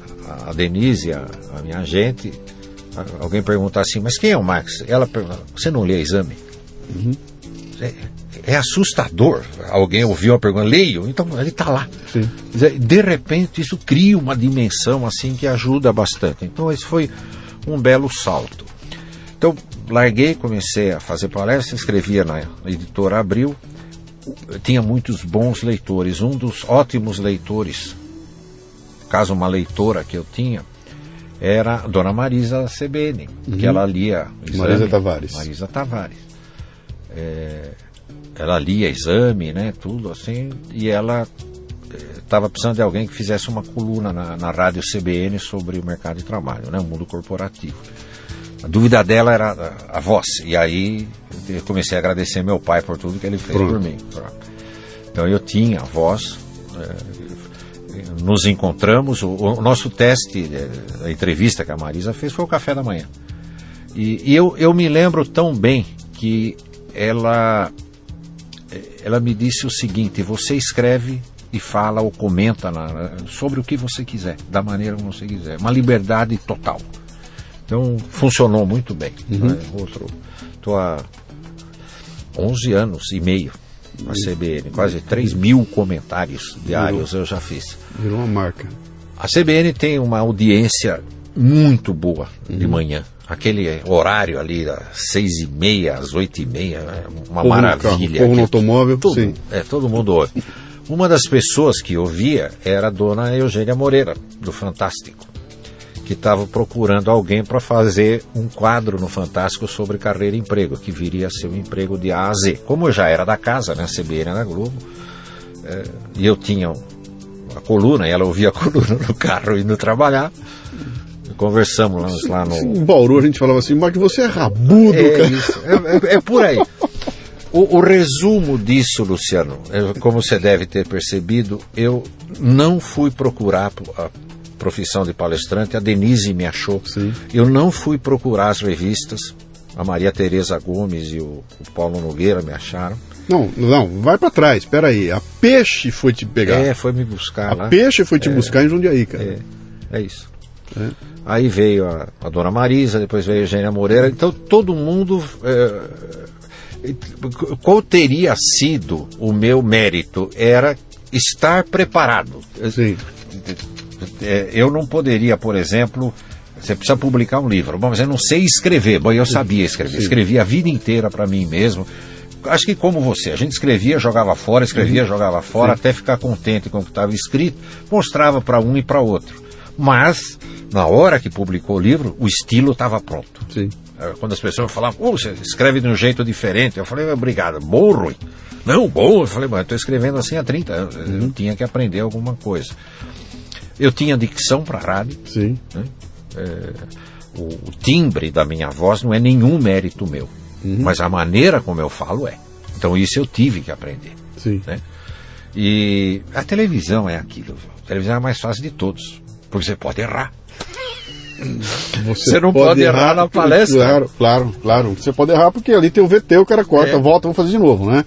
[SPEAKER 2] a Denise, a, a minha agente, a- alguém perguntar assim, mas quem é o Max? Ela pergunta, você não lê exame? É, é assustador. Alguém ouviu a pergunta, leio, então ele está lá.
[SPEAKER 1] Sim.
[SPEAKER 2] De repente isso cria uma dimensão assim que ajuda bastante. Então esse foi um belo salto. Então larguei, comecei a fazer palestras, escrevia na editora Abril. Tinha muitos bons leitores. Um dos ótimos leitores, caso uma leitora que eu tinha, era a Dona Marisa CBN, que ela lia exame.
[SPEAKER 1] Marisa Tavares.
[SPEAKER 2] Marisa Tavares. É, ela lia exame, né, tudo assim, e ela estava precisando de alguém que fizesse uma coluna na, na rádio CBN sobre o mercado de trabalho, né, o mundo corporativo. A dúvida dela era a, a voz, e aí eu comecei a agradecer meu pai por tudo que ele fez
[SPEAKER 1] Pronto.
[SPEAKER 2] por mim. Então eu tinha a voz, é, nos encontramos, o, o nosso teste, é, a entrevista que a Marisa fez foi o café da manhã. E, e eu, eu me lembro tão bem que ela, ela me disse o seguinte: você escreve e fala ou comenta sobre o que você quiser, da maneira como você quiser. Uma liberdade total. Então funcionou muito bem. né? Outro, estou há 11 anos e meio na CBN, quase 3 mil comentários diários eu já fiz.
[SPEAKER 1] Virou uma marca.
[SPEAKER 2] A CBN tem uma audiência muito boa de manhã. Aquele horário ali, das seis e meia às oito e meia, é uma
[SPEAKER 1] Povo
[SPEAKER 2] maravilha.
[SPEAKER 1] carro, povo no
[SPEAKER 2] Aquilo-
[SPEAKER 1] automóvel,
[SPEAKER 2] Tudo,
[SPEAKER 1] sim.
[SPEAKER 2] É, todo mundo ouve. Uma das pessoas que ouvia era a dona Eugênia Moreira, do Fantástico, que estava procurando alguém para fazer um quadro no Fantástico sobre carreira e emprego, que viria a ser um emprego de A a Z. Como eu já era da casa, né, CBN da Globo, é, e eu tinha a coluna, e ela ouvia a coluna no carro indo trabalhar, conversamos lá, no,
[SPEAKER 1] Em Bauru a gente falava assim, Mark, você é rabudo,
[SPEAKER 2] é
[SPEAKER 1] cara.
[SPEAKER 2] isso, é, é- é por aí. O, o, resumo disso, Luciano, é, como você deve ter percebido, eu não fui procurar a profissão de palestrante, a Denise me achou.
[SPEAKER 1] Sim.
[SPEAKER 2] Eu não fui procurar as revistas, a Maria Tereza Gomes e o, o Paulo Nogueira me acharam.
[SPEAKER 1] Não, não, vai para trás, espera aí. A Peixe foi te pegar.
[SPEAKER 2] É, foi me buscar
[SPEAKER 1] a
[SPEAKER 2] lá.
[SPEAKER 1] Peixe foi te
[SPEAKER 2] é,
[SPEAKER 1] buscar em Jundiaí, cara.
[SPEAKER 2] É, é isso. É. Aí veio a, a, Dona Marisa, depois veio a Eugênia Moreira. Então todo mundo... É, qual teria sido o meu mérito? Era estar preparado.
[SPEAKER 1] Sim.
[SPEAKER 2] É, eu não poderia, por exemplo, você precisa publicar um livro. Bom, mas eu não sei escrever. Bom, eu sabia escrever. Sim. Escrevi a vida inteira para mim mesmo. Acho que como você, a gente escrevia, jogava fora, escrevia, jogava fora, Sim. até ficar contente com o que estava escrito, mostrava para um e para outro. Mas, na hora que publicou o livro, o estilo estava pronto.
[SPEAKER 1] Sim.
[SPEAKER 2] É, quando as pessoas falavam, oh, você escreve de um jeito diferente, eu falei, obrigado, bom ou ruim? Não, bom. Eu falei, mas eu estou escrevendo assim há 30 anos, uhum. eu tinha que aprender alguma coisa. Eu tinha dicção para rádio.
[SPEAKER 1] Sim.
[SPEAKER 2] Né? É, o, o, timbre da minha voz não é nenhum mérito meu, uhum. mas a maneira como eu falo é. Então isso eu tive que aprender.
[SPEAKER 1] Sim.
[SPEAKER 2] Né? E a televisão é aquilo. A televisão é a mais fácil de todos, porque você pode errar.
[SPEAKER 1] Você,
[SPEAKER 2] você não pode, pode errar, errar, na palestra.
[SPEAKER 1] Claro, claro, claro. Você pode errar porque ali tem o VT, o cara corta, é. volta, vamos fazer de novo, né?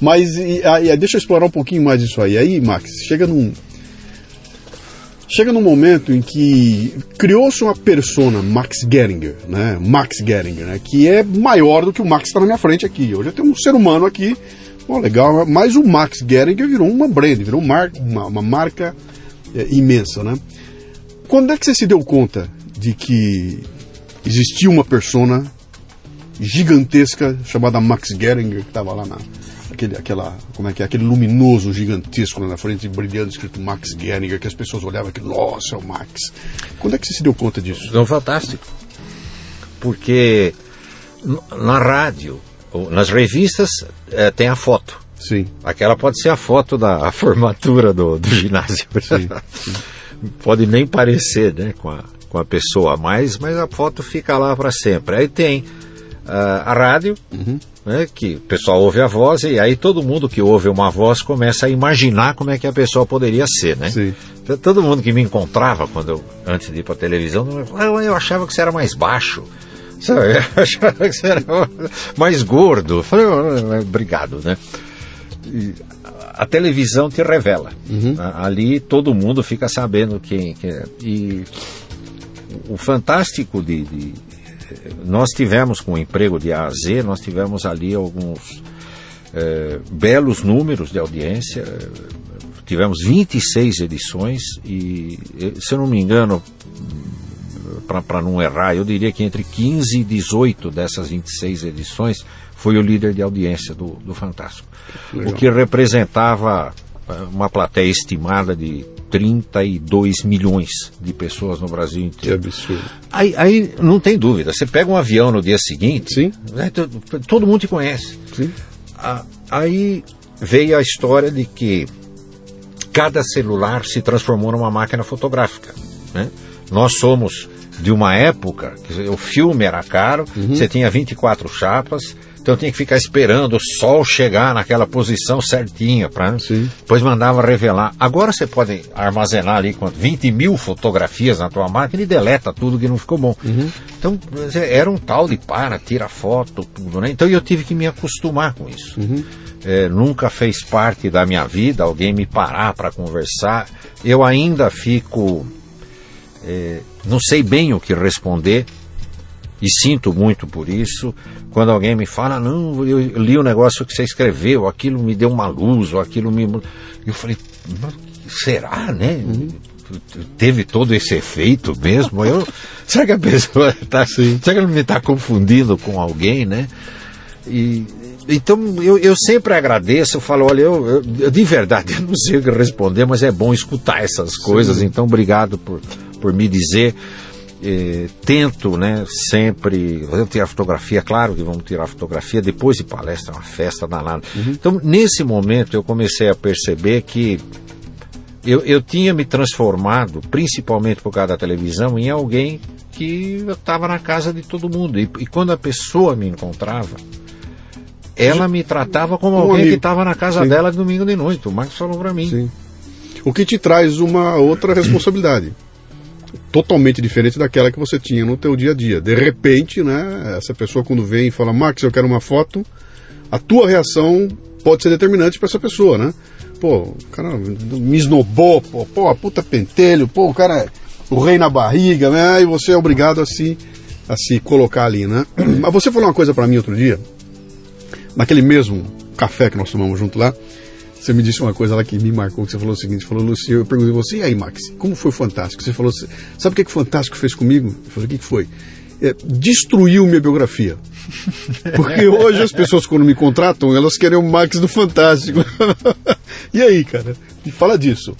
[SPEAKER 1] Mas e, aí, deixa eu explorar um pouquinho mais isso aí. Aí, Max, chega num. Chega num momento em que criou-se uma persona, Max Geringer, né? Max Geringer, né? Que é maior do que o Max que está na minha frente aqui. Hoje eu tenho um ser humano aqui, oh, legal, mas o Max Geringer virou uma brand, virou uma, uma, uma marca é, imensa, né? Quando é que você se deu conta de que existia uma persona gigantesca chamada Max Geringer que estava lá na aquele, aquela como é que é? Aquele luminoso gigantesco na frente brilhando escrito Max Geringer que as pessoas olhavam que nossa é o Max. Quando é que você se deu conta disso?
[SPEAKER 2] É fantástico. Porque na rádio nas revistas é, tem a foto.
[SPEAKER 1] Sim.
[SPEAKER 2] Aquela pode ser a foto da formatura do, do ginásio. Sim, sim. Pode nem parecer né com a com a pessoa a mais, mas a foto fica lá para sempre. Aí tem uh, a rádio, uhum. né, que o pessoal ouve a voz e aí todo mundo que ouve uma voz começa a imaginar como é que a pessoa poderia ser, né?
[SPEAKER 1] Sim.
[SPEAKER 2] Então, todo mundo que me encontrava quando eu, antes de ir para televisão, eu, eu achava que você era mais baixo. Sabe? Eu achava que você era mais gordo. Eu falei, obrigado, né? E a televisão te revela. Uhum. Ali todo mundo fica sabendo quem, quem é. E o fantástico de, de, nós tivemos com o emprego de A a Z, nós tivemos ali alguns é, belos números de audiência, tivemos 26 edições e, se eu não me engano, para não errar, eu diria que entre 15 e 18 dessas 26 edições foi o líder de audiência do, do Fantástico. Legal. O que representava uma plateia estimada de 32 milhões de pessoas no Brasil inteiro.
[SPEAKER 1] Que absurdo.
[SPEAKER 2] Aí, aí não tem dúvida. Você pega um avião no dia seguinte,
[SPEAKER 1] Sim.
[SPEAKER 2] Né, todo mundo te conhece.
[SPEAKER 1] Sim.
[SPEAKER 2] Aí veio a história de que cada celular se transformou numa máquina fotográfica. Né? Nós somos de uma época que o filme era caro, uhum. você tinha 24 chapas, então eu tinha que ficar esperando o sol chegar naquela posição certinha para depois mandava revelar. Agora você pode armazenar ali com 20 mil fotografias na tua máquina e deleta tudo que não ficou bom.
[SPEAKER 1] Uhum.
[SPEAKER 2] Então era um tal de para, tira foto, tudo, né? Então eu tive que me acostumar com isso.
[SPEAKER 1] Uhum.
[SPEAKER 2] É, nunca fez parte da minha vida alguém me parar para conversar. Eu ainda fico. É, não sei bem o que responder e sinto muito por isso. Quando alguém me fala, não, eu li o negócio que você escreveu, aquilo me deu uma luz, ou aquilo me. Eu falei, será, né? Teve todo esse efeito mesmo? Eu, será que a pessoa está. Será que ela me está confundindo com alguém, né? E, então eu, eu sempre agradeço, eu falo, olha, eu, eu, de verdade eu não sei o que responder, mas é bom escutar essas coisas, Sim. então obrigado por, por me dizer. Eh, tento, né, sempre. Vamos tirar fotografia, claro que vamos tirar fotografia depois de palestra, uma festa danada. Uhum. Então, nesse momento, eu comecei a perceber que eu, eu tinha me transformado, principalmente por causa da televisão, em alguém que estava na casa de todo mundo. E, e quando a pessoa me encontrava, ela me tratava como
[SPEAKER 1] Um
[SPEAKER 2] alguém
[SPEAKER 1] amigo.
[SPEAKER 2] que estava na casa
[SPEAKER 1] Sim.
[SPEAKER 2] dela de domingo de noite. O Marcos falou para mim.
[SPEAKER 1] Sim. O que te traz uma outra responsabilidade. Totalmente diferente daquela que você tinha no teu dia a dia. De repente, né, essa pessoa quando vem e fala, Max, eu quero uma foto, a tua reação pode ser determinante para essa pessoa, né? Pô, o cara me esnobou, pô, pô, puta pentelho, pô, o cara é o rei na barriga, né? E você é obrigado a se, a se colocar ali, né? Mas você falou uma coisa para mim outro dia, naquele mesmo café que nós tomamos junto lá, você me disse uma coisa lá que me marcou, que você falou o seguinte, falou, Lucio, eu perguntei a você, e aí, Max, como foi o Fantástico? Você falou, sabe o que, que o Fantástico fez comigo? Eu falei, o que, que foi? É, destruiu minha biografia. Porque hoje as pessoas, quando me contratam, elas querem o Max do Fantástico. e aí, cara? Fala disso.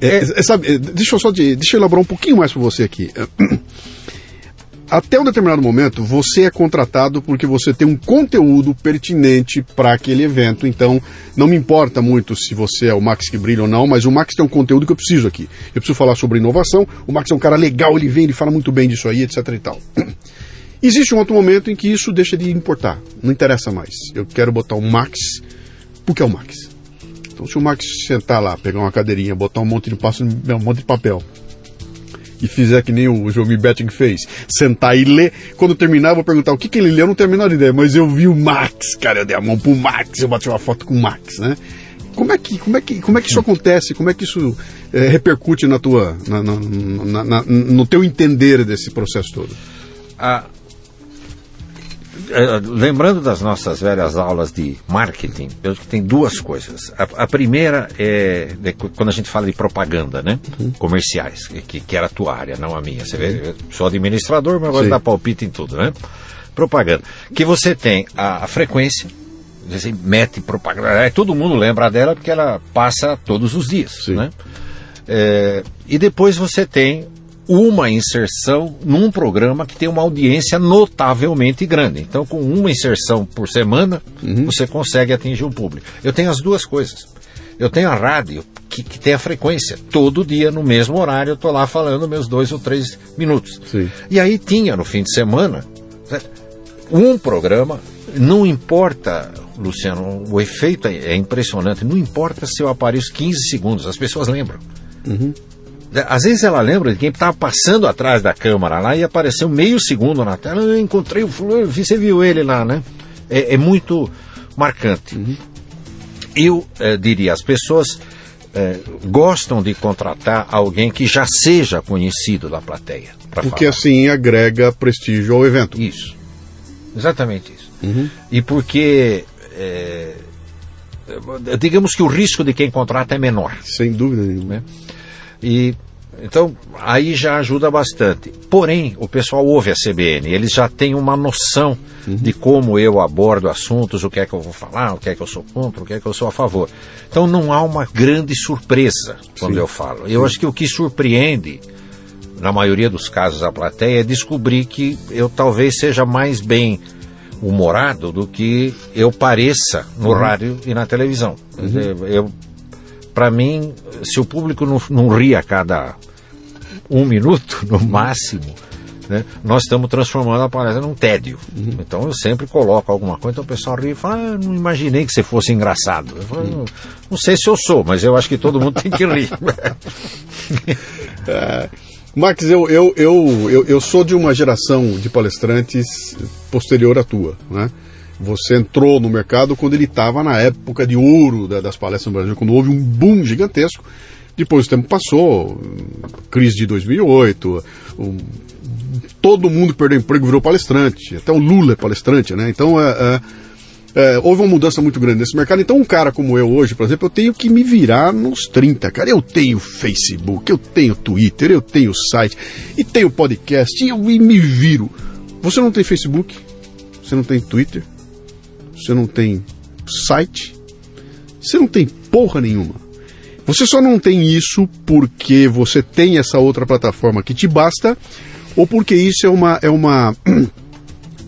[SPEAKER 1] É, é, sabe, é, deixa eu só de- deixa eu elaborar um pouquinho mais para você aqui. Até um determinado momento, você é contratado porque você tem um conteúdo pertinente para aquele evento. Então, não me importa muito se você é o Max que brilha ou não, mas o Max tem um conteúdo que eu preciso aqui. Eu preciso falar sobre inovação. O Max é um cara legal, ele vem, ele fala muito bem disso aí, etc e tal. Existe um outro momento em que isso deixa de importar. Não interessa mais. Eu quero botar o Max porque é o Max. Então, se o Max sentar lá, pegar uma cadeirinha, botar um monte de um monte de papel, e fizer que nem o Jomi Betting fez, sentar e ler, quando terminar eu vou perguntar o que, que ele leu, eu não tenho a menor ideia, mas eu vi o Max, cara, eu dei a mão pro Max, eu bati uma foto com o Max, né? Como é que, como é que, como é que isso acontece? Como é que isso eh, repercute na tua, na- na- na- no teu entender desse processo todo?
[SPEAKER 2] A- eh, lembrando das nossas velhas aulas de marketing, eu acho que tem duas coisas. A, a primeira é quando a gente fala de propaganda, né? Comerciais, que, que era a tua área, não a minha. Você vê, eu sou administrador, mas de dar palpite em tudo, né? Propaganda. Que você tem a, a frequência, você mete propaganda, aí todo mundo lembra dela porque ela passa todos os dias,
[SPEAKER 1] Sim.
[SPEAKER 2] né? É, e depois você tem uma inserção num programa que tem uma audiência notavelmente grande. Então, com uma inserção por semana, você consegue atingir um público. Eu tenho as duas coisas. Eu tenho a rádio, que, que tem a frequência. Todo dia, no mesmo horário, eu estou lá falando meus dois ou três minutos.
[SPEAKER 1] Sim.
[SPEAKER 2] E aí tinha, no fim de semana, certo? um programa, não importa, Luciano, o efeito é, é impressionante, não importa se eu apareço 15 segundos, as pessoas lembram. Às vezes ela lembra de quem estava passando atrás da câmera lá e apareceu meio segundo na tela, eu encontrei o fulano, você viu ele lá, né? É, é muito marcante. Eu eh, diria, as pessoas eh, gostam de contratar alguém que já seja conhecido da plateia.
[SPEAKER 1] Porque
[SPEAKER 2] falar.
[SPEAKER 1] assim agrega prestígio ao evento.
[SPEAKER 2] Isso. Exatamente isso. E porque, é, digamos que o risco de quem contrata é menor.
[SPEAKER 1] Sem dúvida nenhuma.
[SPEAKER 2] Né? E, então, aí já ajuda bastante. Porém, o pessoal ouve a CBN, eles já têm uma noção de como eu abordo assuntos, o que é que eu vou falar, o que é que eu sou contra, o que é que eu sou a favor. Então, não há uma grande surpresa quando
[SPEAKER 1] Sim.
[SPEAKER 2] eu falo. Eu acho que o que surpreende na maioria dos casos, a plateia é descobrir que eu talvez seja mais bem humorado do que eu pareça no rádio e na televisão. Dizer, Eu, para mim, se o público não, não ri a cada um minuto, no máximo, né, nós estamos transformando a palestra num tédio. Então eu sempre coloco alguma coisa, então o pessoal ri e fala, ah, não imaginei que você fosse engraçado. Eu falo, não, não sei se eu sou, mas eu acho que todo mundo tem que rir.
[SPEAKER 1] Max, eu, eu, eu, eu, eu sou de uma geração de palestrantes posterior à tua, né? Você entrou no mercado quando ele estava na época de ouro da- das palestras no Brasil, quando houve um boom gigantesco. Depois o tempo passou, crise de 2008, um, todo mundo perdeu emprego virou palestrante, até o Lula é palestrante, né? Então é, é, é, houve uma mudança muito grande nesse mercado. Então, um cara como eu hoje, por exemplo, eu tenho que me virar nos 30, cara. Eu tenho Facebook, eu tenho Twitter, eu tenho site, e tenho podcast, e eu e me viro. Você não tem Facebook? Você não tem Twitter? Você não tem site? Você não tem porra nenhuma. Você só não tem isso porque você tem essa outra plataforma que te basta, ou porque isso é uma. É uma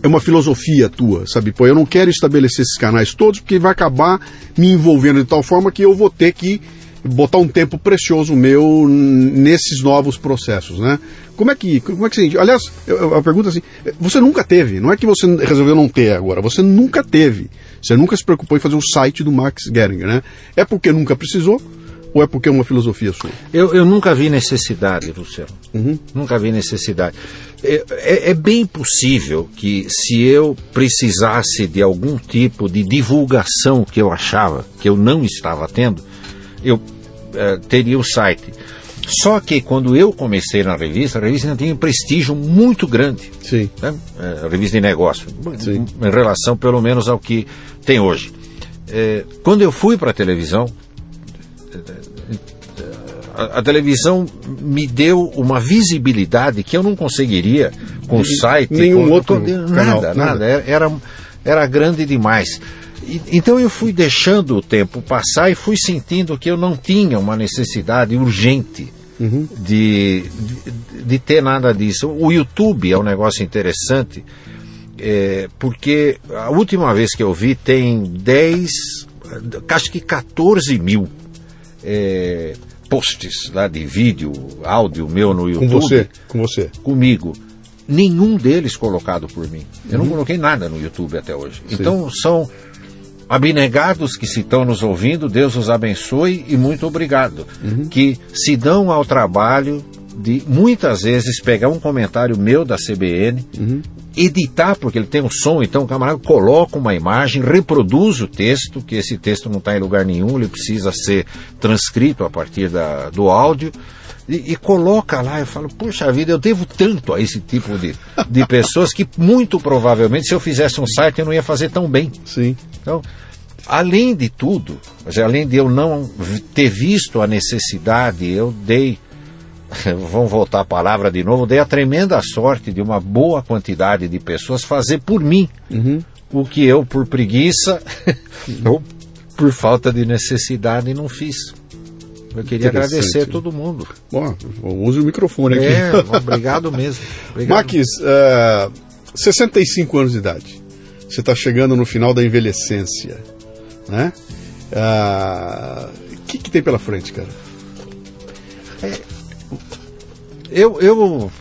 [SPEAKER 1] é uma filosofia tua, sabe? Pô, eu não quero estabelecer esses canais todos porque vai acabar me envolvendo de tal forma que eu vou ter que botar um tempo precioso meu nesses novos processos, né? Como é que, como é que você... Aliás, a pergunta é assim, você nunca teve, não é que você resolveu não ter agora, você nunca teve. Você nunca se preocupou em fazer o site do Max Geringer, né? É porque nunca precisou ou é porque é uma filosofia sua?
[SPEAKER 2] Eu, eu nunca vi necessidade, Luciano. Uhum. Nunca vi necessidade. É, é, é, bem possível que se eu precisasse de algum tipo de divulgação que eu achava que eu não estava tendo, eu teria o site. Só que quando eu comecei na revista, a revista ainda tinha um prestígio muito grande.
[SPEAKER 1] Sim.
[SPEAKER 2] Né? É, a revista de negócio. Sim. Em relação, pelo menos, ao que tem hoje. É, quando eu fui para a televisão, a, a, televisão me deu uma visibilidade que eu não conseguiria com o site.
[SPEAKER 1] Nenhum
[SPEAKER 2] com,
[SPEAKER 1] outro
[SPEAKER 2] com, nada, canal, nada, nada. Era, era grande demais. E, então eu fui deixando o tempo passar e fui sentindo que eu não tinha uma necessidade urgente uhum. de, de, de, ter nada disso. O YouTube é um negócio interessante, é, porque a última vez que eu vi tem 10, acho que 14 mil. É, posts lá de vídeo, áudio meu no YouTube.
[SPEAKER 1] Com você? Com você?
[SPEAKER 2] Comigo. Nenhum deles colocado por mim. Eu uhum. não coloquei nada no YouTube até hoje. Sim. Então são abnegados que se estão nos ouvindo, Deus os abençoe e muito obrigado. Uhum. Que se dão ao trabalho de muitas vezes pegar um comentário meu da CBN, uhum editar, porque ele tem um som, então o camarada coloca uma imagem, reproduz o texto, que esse texto não está em lugar nenhum, ele precisa ser transcrito a partir da, do áudio, e, e, coloca lá, eu falo, puxa vida, eu devo tanto a esse tipo de, de pessoas que muito provavelmente se eu fizesse um site eu não ia fazer tão bem.
[SPEAKER 1] Sim.
[SPEAKER 2] Então, além de tudo, além de eu não ter visto a necessidade, eu dei vamos voltar à palavra de novo, dei a tremenda sorte de uma boa quantidade de pessoas fazer por mim uhum. o que eu, por preguiça ou por falta de necessidade, não fiz. Eu queria agradecer a todo mundo.
[SPEAKER 1] Bom, use o microfone aqui.
[SPEAKER 2] É, obrigado mesmo. Obrigado.
[SPEAKER 1] Max, uh, 65 anos de idade. Você está chegando no final da envelhecência. Né? O uh, ah, que, que tem pela frente, cara?
[SPEAKER 2] É, eu, eu,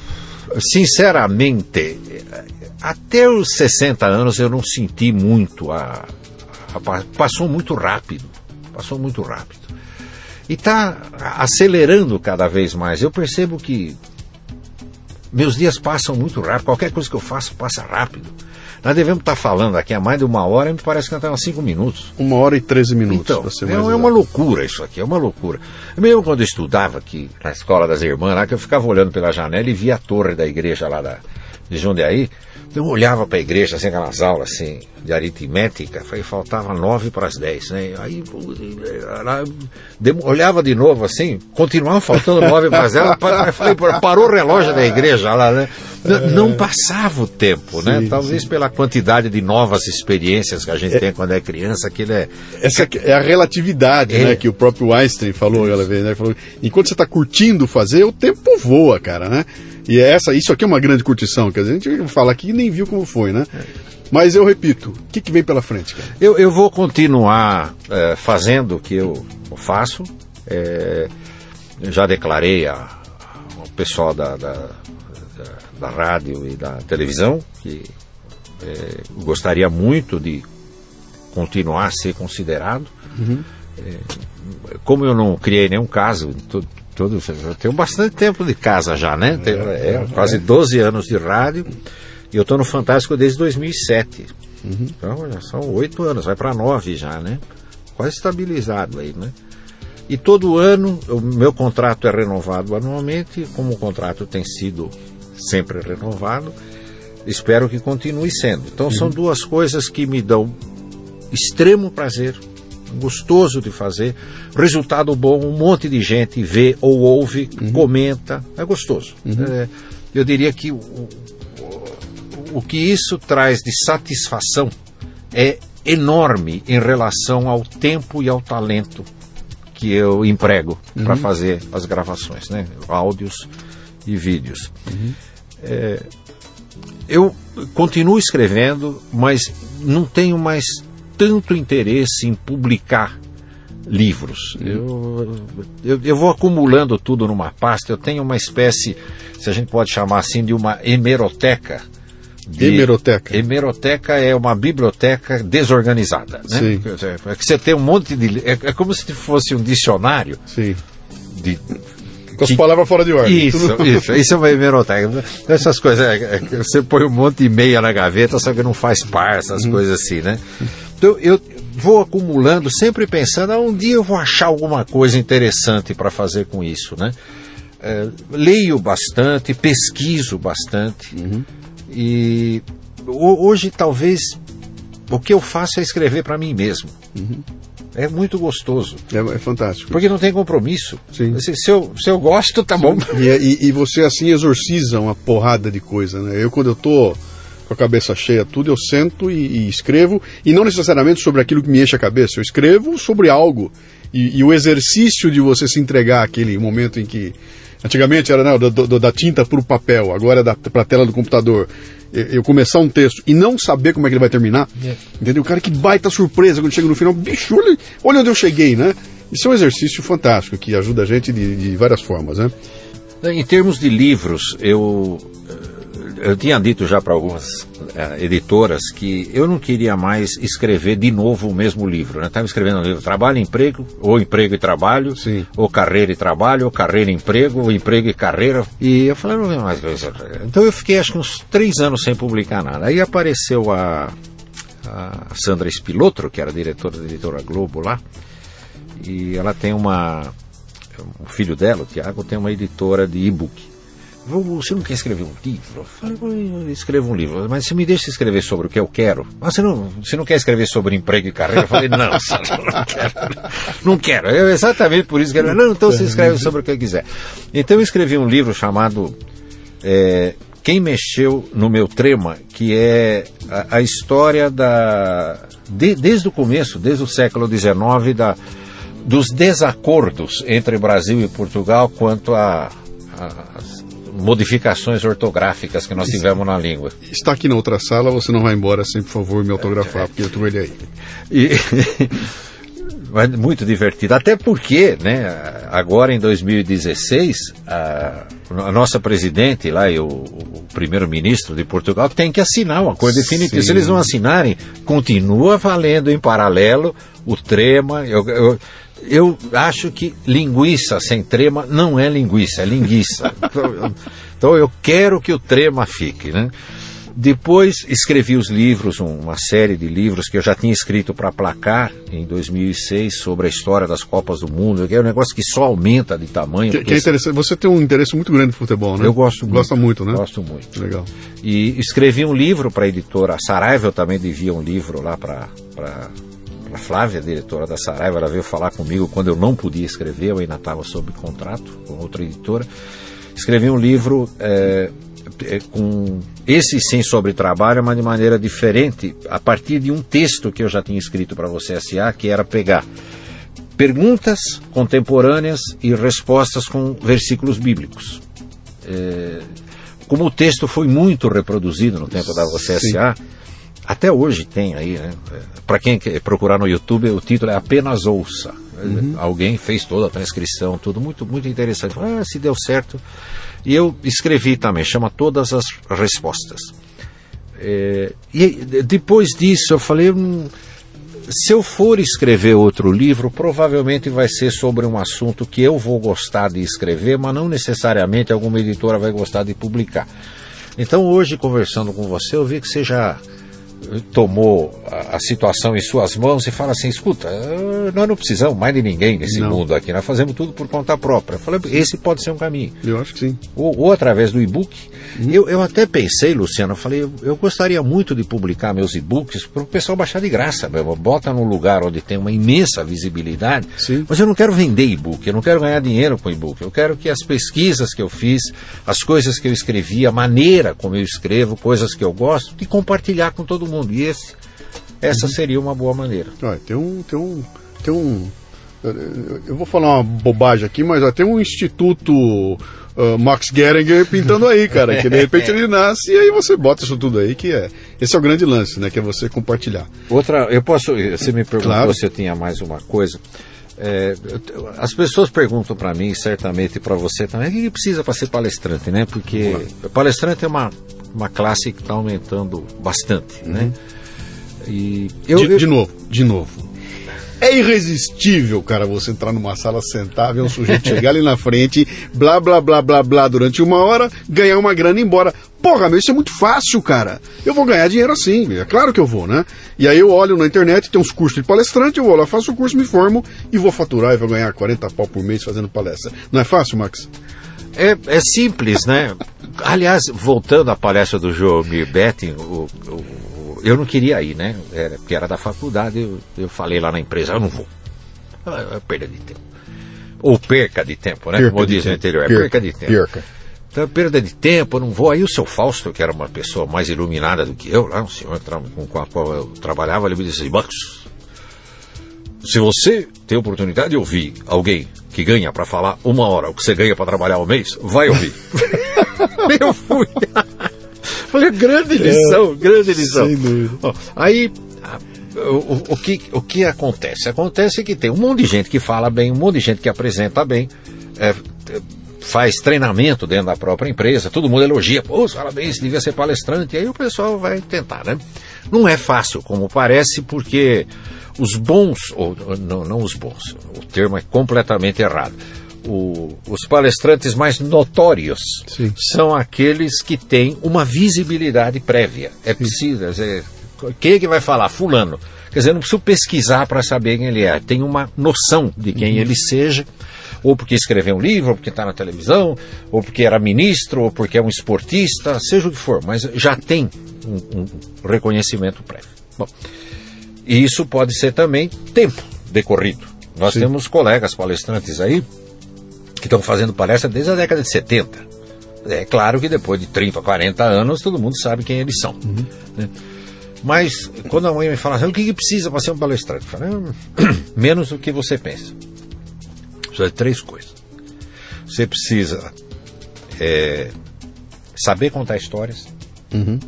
[SPEAKER 2] sinceramente, até os 60 anos eu não senti muito a, a passou muito rápido, passou muito rápido. E está acelerando cada vez mais. Eu percebo que meus dias passam muito rápido, qualquer coisa que eu faço passa rápido. Nós devemos estar falando aqui há mais de uma hora e me parece que até cinco minutos.
[SPEAKER 1] Uma hora e treze minutos.
[SPEAKER 2] Então, é, é uma loucura isso aqui, é uma loucura. Mesmo quando eu estudava aqui na escola das irmãs, lá que eu ficava olhando pela janela e via a torre da igreja lá da, de Jundiaí, eu olhava para a igreja, assim, aquelas aulas assim, de aritmética, foi, faltava nove para as dez, né? Aí ela, olhava de novo assim, continuava faltando nove para as dez, falei, parou o relógio da igreja lá, né? Não passava o tempo, né? sim, né? Talvez sim. pela quantidade de novas experiências que a gente é, tem quando é criança, aquilo é.
[SPEAKER 1] Essa é a relatividade, é. né? Que o próprio Einstein falou aquela vez, né? Falou, enquanto você está curtindo fazer, o tempo voa, cara, né? E é essa, isso aqui é uma grande curtição, dizer, a gente fala aqui e nem viu como foi, né? Mas eu repito, o que, que vem pela frente, cara?
[SPEAKER 2] Eu, eu vou continuar é, fazendo o que eu faço. É, já declarei a, ao pessoal da, da, da, da, rádio e da televisão que é, gostaria muito de continuar a ser considerado. Uhum. É, como eu não criei nenhum caso, Todo, eu tenho bastante tempo de casa já, né? Tenho, é, é, quase 12 anos de rádio. E eu estou no Fantástico desde 2007. Uhum. Então já são oito anos, vai para nove já, né? Quase estabilizado aí, né? E todo ano o meu contrato é renovado anualmente, como o contrato tem sido sempre renovado, espero que continue sendo. Então uhum. são duas coisas que me dão extremo prazer gostoso de fazer, resultado bom, um monte de gente vê ou ouve, uhum. comenta, é gostoso. Uhum. É, eu diria que o, o, o que isso traz de satisfação é enorme em relação ao tempo e ao talento que eu emprego uhum. para fazer as gravações, né? áudios e vídeos. Uhum. É, eu continuo escrevendo, mas não tenho mais tanto interesse em publicar livros. Eu, eu, eu, vou acumulando tudo numa pasta. Eu tenho uma espécie, se a gente pode chamar assim, de uma hemeroteca.
[SPEAKER 1] De, hemeroteca.
[SPEAKER 2] Hemeroteca é uma biblioteca desorganizada. Né? Sim. É que você tem um monte de. É, é como se fosse um dicionário.
[SPEAKER 1] Sim.
[SPEAKER 2] De,
[SPEAKER 1] com as palavras fora de ordem.
[SPEAKER 2] Isso, isso. Isso é uma hemeroteca. Essas coisas, é, é, você põe um monte de meia na gaveta, só que não faz par, essas uhum. coisas assim, né? Então, eu vou acumulando, sempre pensando, ah, um dia eu vou achar alguma coisa interessante para fazer com isso, né? É, leio bastante, pesquiso bastante. Uhum. E hoje, talvez, o que eu faço é escrever para mim mesmo. Uhum. É muito gostoso.
[SPEAKER 1] É, é, fantástico.
[SPEAKER 2] Porque não tem compromisso. Sim. Se, se, eu, se eu gosto, tá Sim. bom.
[SPEAKER 1] E, e, e, você assim exorciza uma porrada de coisa, né? Eu quando eu tô com a cabeça cheia, tudo, eu sento e, e escrevo, e não necessariamente sobre aquilo que me enche a cabeça, eu escrevo sobre algo. E, e o exercício de você se entregar àquele momento em que. Antigamente era né, da, da tinta para o papel, agora é para a tela do computador eu começar um texto e não saber como é que ele vai terminar, yeah. entendeu? O cara que baita surpresa quando chega no final, bicho, olha, olha onde eu cheguei, né? Isso é um exercício fantástico que ajuda a gente de, de várias formas, né?
[SPEAKER 2] Em termos de livros, eu eu tinha dito já para algumas uh, editoras que eu não queria mais escrever de novo o mesmo livro. Né? Estava escrevendo um livro Trabalho e Emprego, ou Emprego e Trabalho,
[SPEAKER 1] Sim.
[SPEAKER 2] ou Carreira e Trabalho, ou Carreira e Emprego, ou Emprego e Carreira. E eu falei, não vem mais. Então eu fiquei acho que uns três anos sem publicar nada. Aí apareceu a, a Sandra Espilotro, que era diretora da editora Globo lá, e ela tem uma. O filho dela, o Tiago, tem uma editora de e-book. Você não quer escrever um livro? Eu falei, um livro, mas você me deixa escrever sobre o que eu quero. Ah, você não, você não quer escrever sobre emprego e carreira? Eu falei, não, não quero. Não quero. Eu, exatamente por isso que eu, não, então você escreve sobre o que quiser. Então eu escrevi um livro chamado é, Quem Mexeu no Meu Trema, que é a, a história da. De, desde o começo, desde o século XIX, da, dos desacordos entre Brasil e Portugal quanto a, a modificações ortográficas que nós tivemos na língua.
[SPEAKER 1] Está aqui na outra sala, você não vai embora sem, por favor, me autografar, porque eu trouxe ele aí.
[SPEAKER 2] E, mas muito divertido. Até porque, né, agora em 2016, a, a nossa presidente lá e o, o primeiro-ministro de Portugal tem que assinar um acordo definitivo. Se eles não assinarem, continua valendo em paralelo o trema. Eu, eu, eu acho que linguiça sem trema não é linguiça, é linguiça. então eu quero que o trema fique, né? Depois escrevi os livros, uma série de livros que eu já tinha escrito para Placar em 2006 sobre a história das Copas do Mundo, que é um negócio que só aumenta de tamanho.
[SPEAKER 1] Que, que é interessante. Você tem um interesse muito grande no futebol, né?
[SPEAKER 2] Eu gosto muito.
[SPEAKER 1] Gosta muito, né?
[SPEAKER 2] Gosto muito.
[SPEAKER 1] Legal.
[SPEAKER 2] E escrevi um livro para a editora Saraiva, eu também devia um livro lá para a Flávia, diretora da Saraiva, ela veio falar comigo quando eu não podia escrever, eu ainda estava sob contrato com outra editora. Escrevi um livro é, com esse sim sobre trabalho, mas de maneira diferente, a partir de um texto que eu já tinha escrito para você SA, que era pegar perguntas contemporâneas e respostas com versículos bíblicos. É, como o texto foi muito reproduzido no tempo da você SA, até hoje tem aí, né? Para quem procurar no YouTube, o título é apenas ouça. Uhum. Alguém fez toda a transcrição, tudo muito, muito interessante. Ah, se deu certo. E eu escrevi também, chama Todas as Respostas. É, e depois disso eu falei, hum, se eu for escrever outro livro, provavelmente vai ser sobre um assunto que eu vou gostar de escrever, mas não necessariamente alguma editora vai gostar de publicar. Então hoje, conversando com você, eu vi que você já tomou a, a, situação em suas mãos e fala assim: escuta, eh, nós não precisamos mais de ninguém nesse não. mundo aqui, nós fazemos tudo por conta própria. Eu falei, esse pode ser um caminho.
[SPEAKER 1] Eu acho que sim.
[SPEAKER 2] Ou, ou através do e-book. Uhum. Eu, eu até pensei, Luciano, eu falei, eu, eu gostaria muito de publicar meus e-books para o pessoal baixar de graça mesmo. Bota num lugar onde tem uma imensa visibilidade.
[SPEAKER 1] Sim.
[SPEAKER 2] Mas eu não quero vender e-book, eu não quero ganhar dinheiro com e-book. Eu quero que as pesquisas que eu fiz, as coisas que eu escrevi, a maneira como eu escrevo, coisas que eu gosto, de compartilhar com todo mundo mundo. E esse, essa uhum. seria uma boa maneira.
[SPEAKER 1] Olha, tem um, tem um, tem um, eu vou falar uma bobagem aqui, mas ó, tem um instituto uh, Max Geringer pintando aí, cara, que de repente ele nasce e aí você bota isso tudo aí, que é, esse é o grande lance, né, que é você compartilhar.
[SPEAKER 2] Outra, eu posso, você me perguntou claro. se eu tinha mais uma coisa. É, as pessoas perguntam para mim, certamente para você também, o que precisa para ser palestrante, né? Porque palestrante é uma, uma classe que está aumentando bastante, né? uhum. né?
[SPEAKER 1] E eu, de, eu... de novo, de novo. É irresistível, cara, você entrar numa sala, sentar, ver um sujeito chegar ali na frente, blá, blá, blá, blá, blá, durante uma hora, ganhar uma grana e ir embora. Porra, meu, isso é muito fácil, cara. Eu vou ganhar dinheiro assim, é claro que eu vou, né? E aí eu olho na internet, tem uns cursos de palestrante, eu vou lá, faço o curso, me formo e vou faturar e vou ganhar 40 pau por mês fazendo palestra. Não é fácil, Max?
[SPEAKER 2] É, é simples, né? Aliás, voltando à palestra do João Betting, o, o eu não queria ir, né? Era, porque era da faculdade, eu, eu falei lá na empresa, eu não vou. É perda de tempo. Ou perca de tempo, né?
[SPEAKER 1] Perca Como diz no interior, é perca, perca de tempo. Perca.
[SPEAKER 2] Então, perda de tempo, eu não vou. Aí o seu Fausto, que era uma pessoa mais iluminada do que eu, lá, um senhor com a qual eu trabalhava, ele me disse, Marcos, se você tem oportunidade de ouvir alguém que ganha para falar uma hora o que você ganha para trabalhar um mês, vai ouvir. eu fui. Falei, grande lição, é, grande lição. Dúvida. aí, o, o, que, o que acontece? Acontece que tem um monte de gente que fala bem, um monte de gente que apresenta bem, é, faz treinamento dentro da própria empresa, todo mundo elogia, pô, fala bem, você devia ser palestrante, aí o pessoal vai tentar, né? Não é fácil, como parece, porque os bons, ou não, não os bons, o termo é completamente errado o, os palestrantes mais notórios Sim. são aqueles que têm uma visibilidade prévia. É preciso, dizer, quem é que vai falar? Fulano. Quer dizer, não preciso pesquisar para saber quem ele é. Tem uma noção de quem uhum. ele seja, ou porque escreveu um livro, ou porque está na televisão, ou porque era ministro, ou porque é um esportista, seja o que for, mas já tem um, um reconhecimento prévio. Bom, e isso pode ser também tempo decorrido. Nós Sim. temos colegas palestrantes aí que estão fazendo palestra desde a década de 70. É claro que depois de 30, 40 anos, todo mundo sabe quem eles são. Uhum. Né? Mas quando a mãe me fala assim, o que, que precisa para ser um palestrante? Eu falo, ah, menos do que você pensa. Precisa de três coisas. Você precisa é, saber contar histórias, uhum.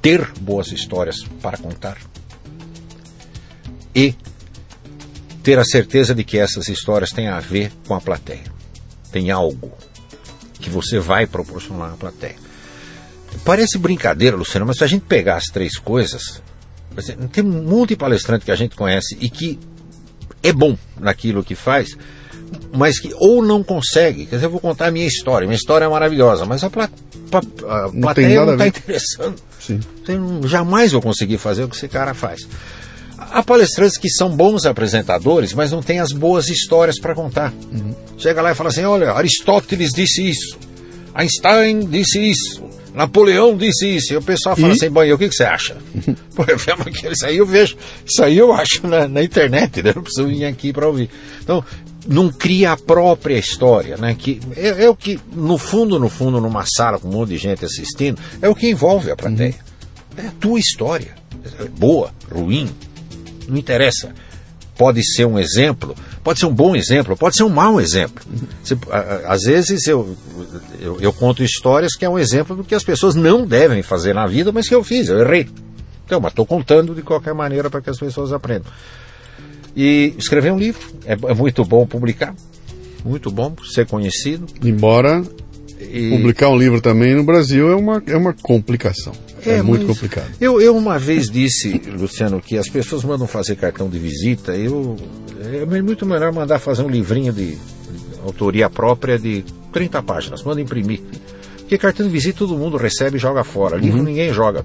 [SPEAKER 2] ter boas histórias para contar e ter a certeza de que essas histórias têm a ver com a plateia tem algo que você vai proporcionar à plateia. Parece brincadeira, Luciano, mas se a gente pegar as três coisas, tem um monte de palestrante que a gente conhece e que é bom naquilo que faz, mas que ou não consegue. Quer dizer, eu vou contar a minha história. Minha história é maravilhosa, mas a, pla, a plateia não está interessando. Sim. Então, jamais vou conseguir fazer o que esse cara faz. Há palestrantes que são bons apresentadores, mas não têm as boas histórias para contar. Uhum. Chega lá e fala assim: olha, Aristóteles disse isso, Einstein disse isso, Napoleão disse isso. E o pessoal fala e? assim: bom, e o que, que você acha? Pô, isso aí eu vejo, isso aí eu acho na, na internet, né? não preciso vir aqui para ouvir. Então, não cria a própria história, né? Que é, é, o que, no fundo, no fundo, numa sala com um monte de gente assistindo, é o que envolve a plateia. Uhum. É a tua história. Boa, ruim, não interessa. Pode ser um exemplo, pode ser um bom exemplo, pode ser um mau exemplo. Você, às vezes eu, eu, eu, conto histórias que é um exemplo do que as pessoas não devem fazer na vida, mas que eu fiz, eu errei. Então, mas estou contando de qualquer maneira para que as pessoas aprendam. E escrever um livro é, é muito bom publicar, muito bom ser conhecido.
[SPEAKER 1] Embora e... publicar um livro também no Brasil é uma, é uma complicação. É, é muito complicado.
[SPEAKER 2] Eu, eu uma vez disse, Luciano, que as pessoas mandam fazer cartão de visita. Eu, é muito melhor mandar fazer um livrinho de, de autoria própria de 30 páginas. Manda imprimir. Porque cartão de visita todo mundo recebe e joga fora. Livro uhum. ninguém joga.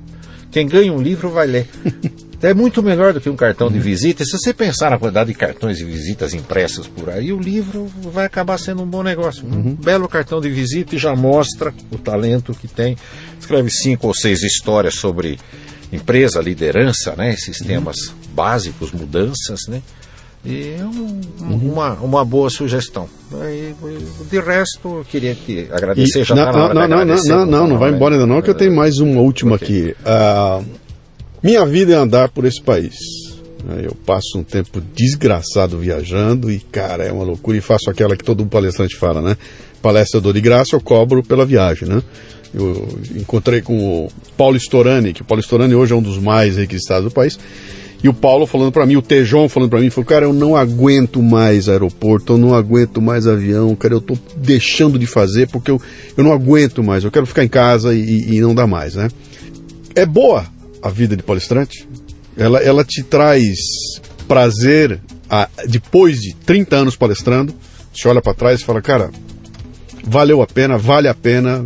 [SPEAKER 2] Quem ganha um livro vai ler. É muito melhor do que um cartão de visita. Se você pensar na quantidade de cartões de visitas impressos por aí, o livro vai acabar sendo um bom negócio. Um uhum. belo cartão de visita e já mostra o talento que tem. Escreve cinco ou seis histórias sobre empresa, liderança, né? esses uhum. temas básicos, mudanças, né? E é um, uhum. uma, uma boa sugestão. E, de resto, eu queria que agradecer. E, já
[SPEAKER 1] não, não, não, não, não, não, não, vai embora ainda não, que eu tenho mais uma última okay. aqui. Uh, minha vida é andar por esse país. Eu passo um tempo desgraçado viajando e, cara, é uma loucura. E faço aquela que todo palestrante fala, né? Palestra eu dou de graça, eu cobro pela viagem, né? Eu encontrei com o Paulo Storani, que o Paulo Storani hoje é um dos mais requisitados do país. E o Paulo falando para mim, o Tejon falando para mim, falou, cara, eu não aguento mais aeroporto, eu não aguento mais avião, cara, eu tô deixando de fazer porque eu, eu não aguento mais, eu quero ficar em casa e, e não dá mais, né? É boa a vida de palestrante, ela, ela te traz prazer a, depois de 30 anos palestrando, você olha para trás e fala, cara, valeu a pena, vale a pena,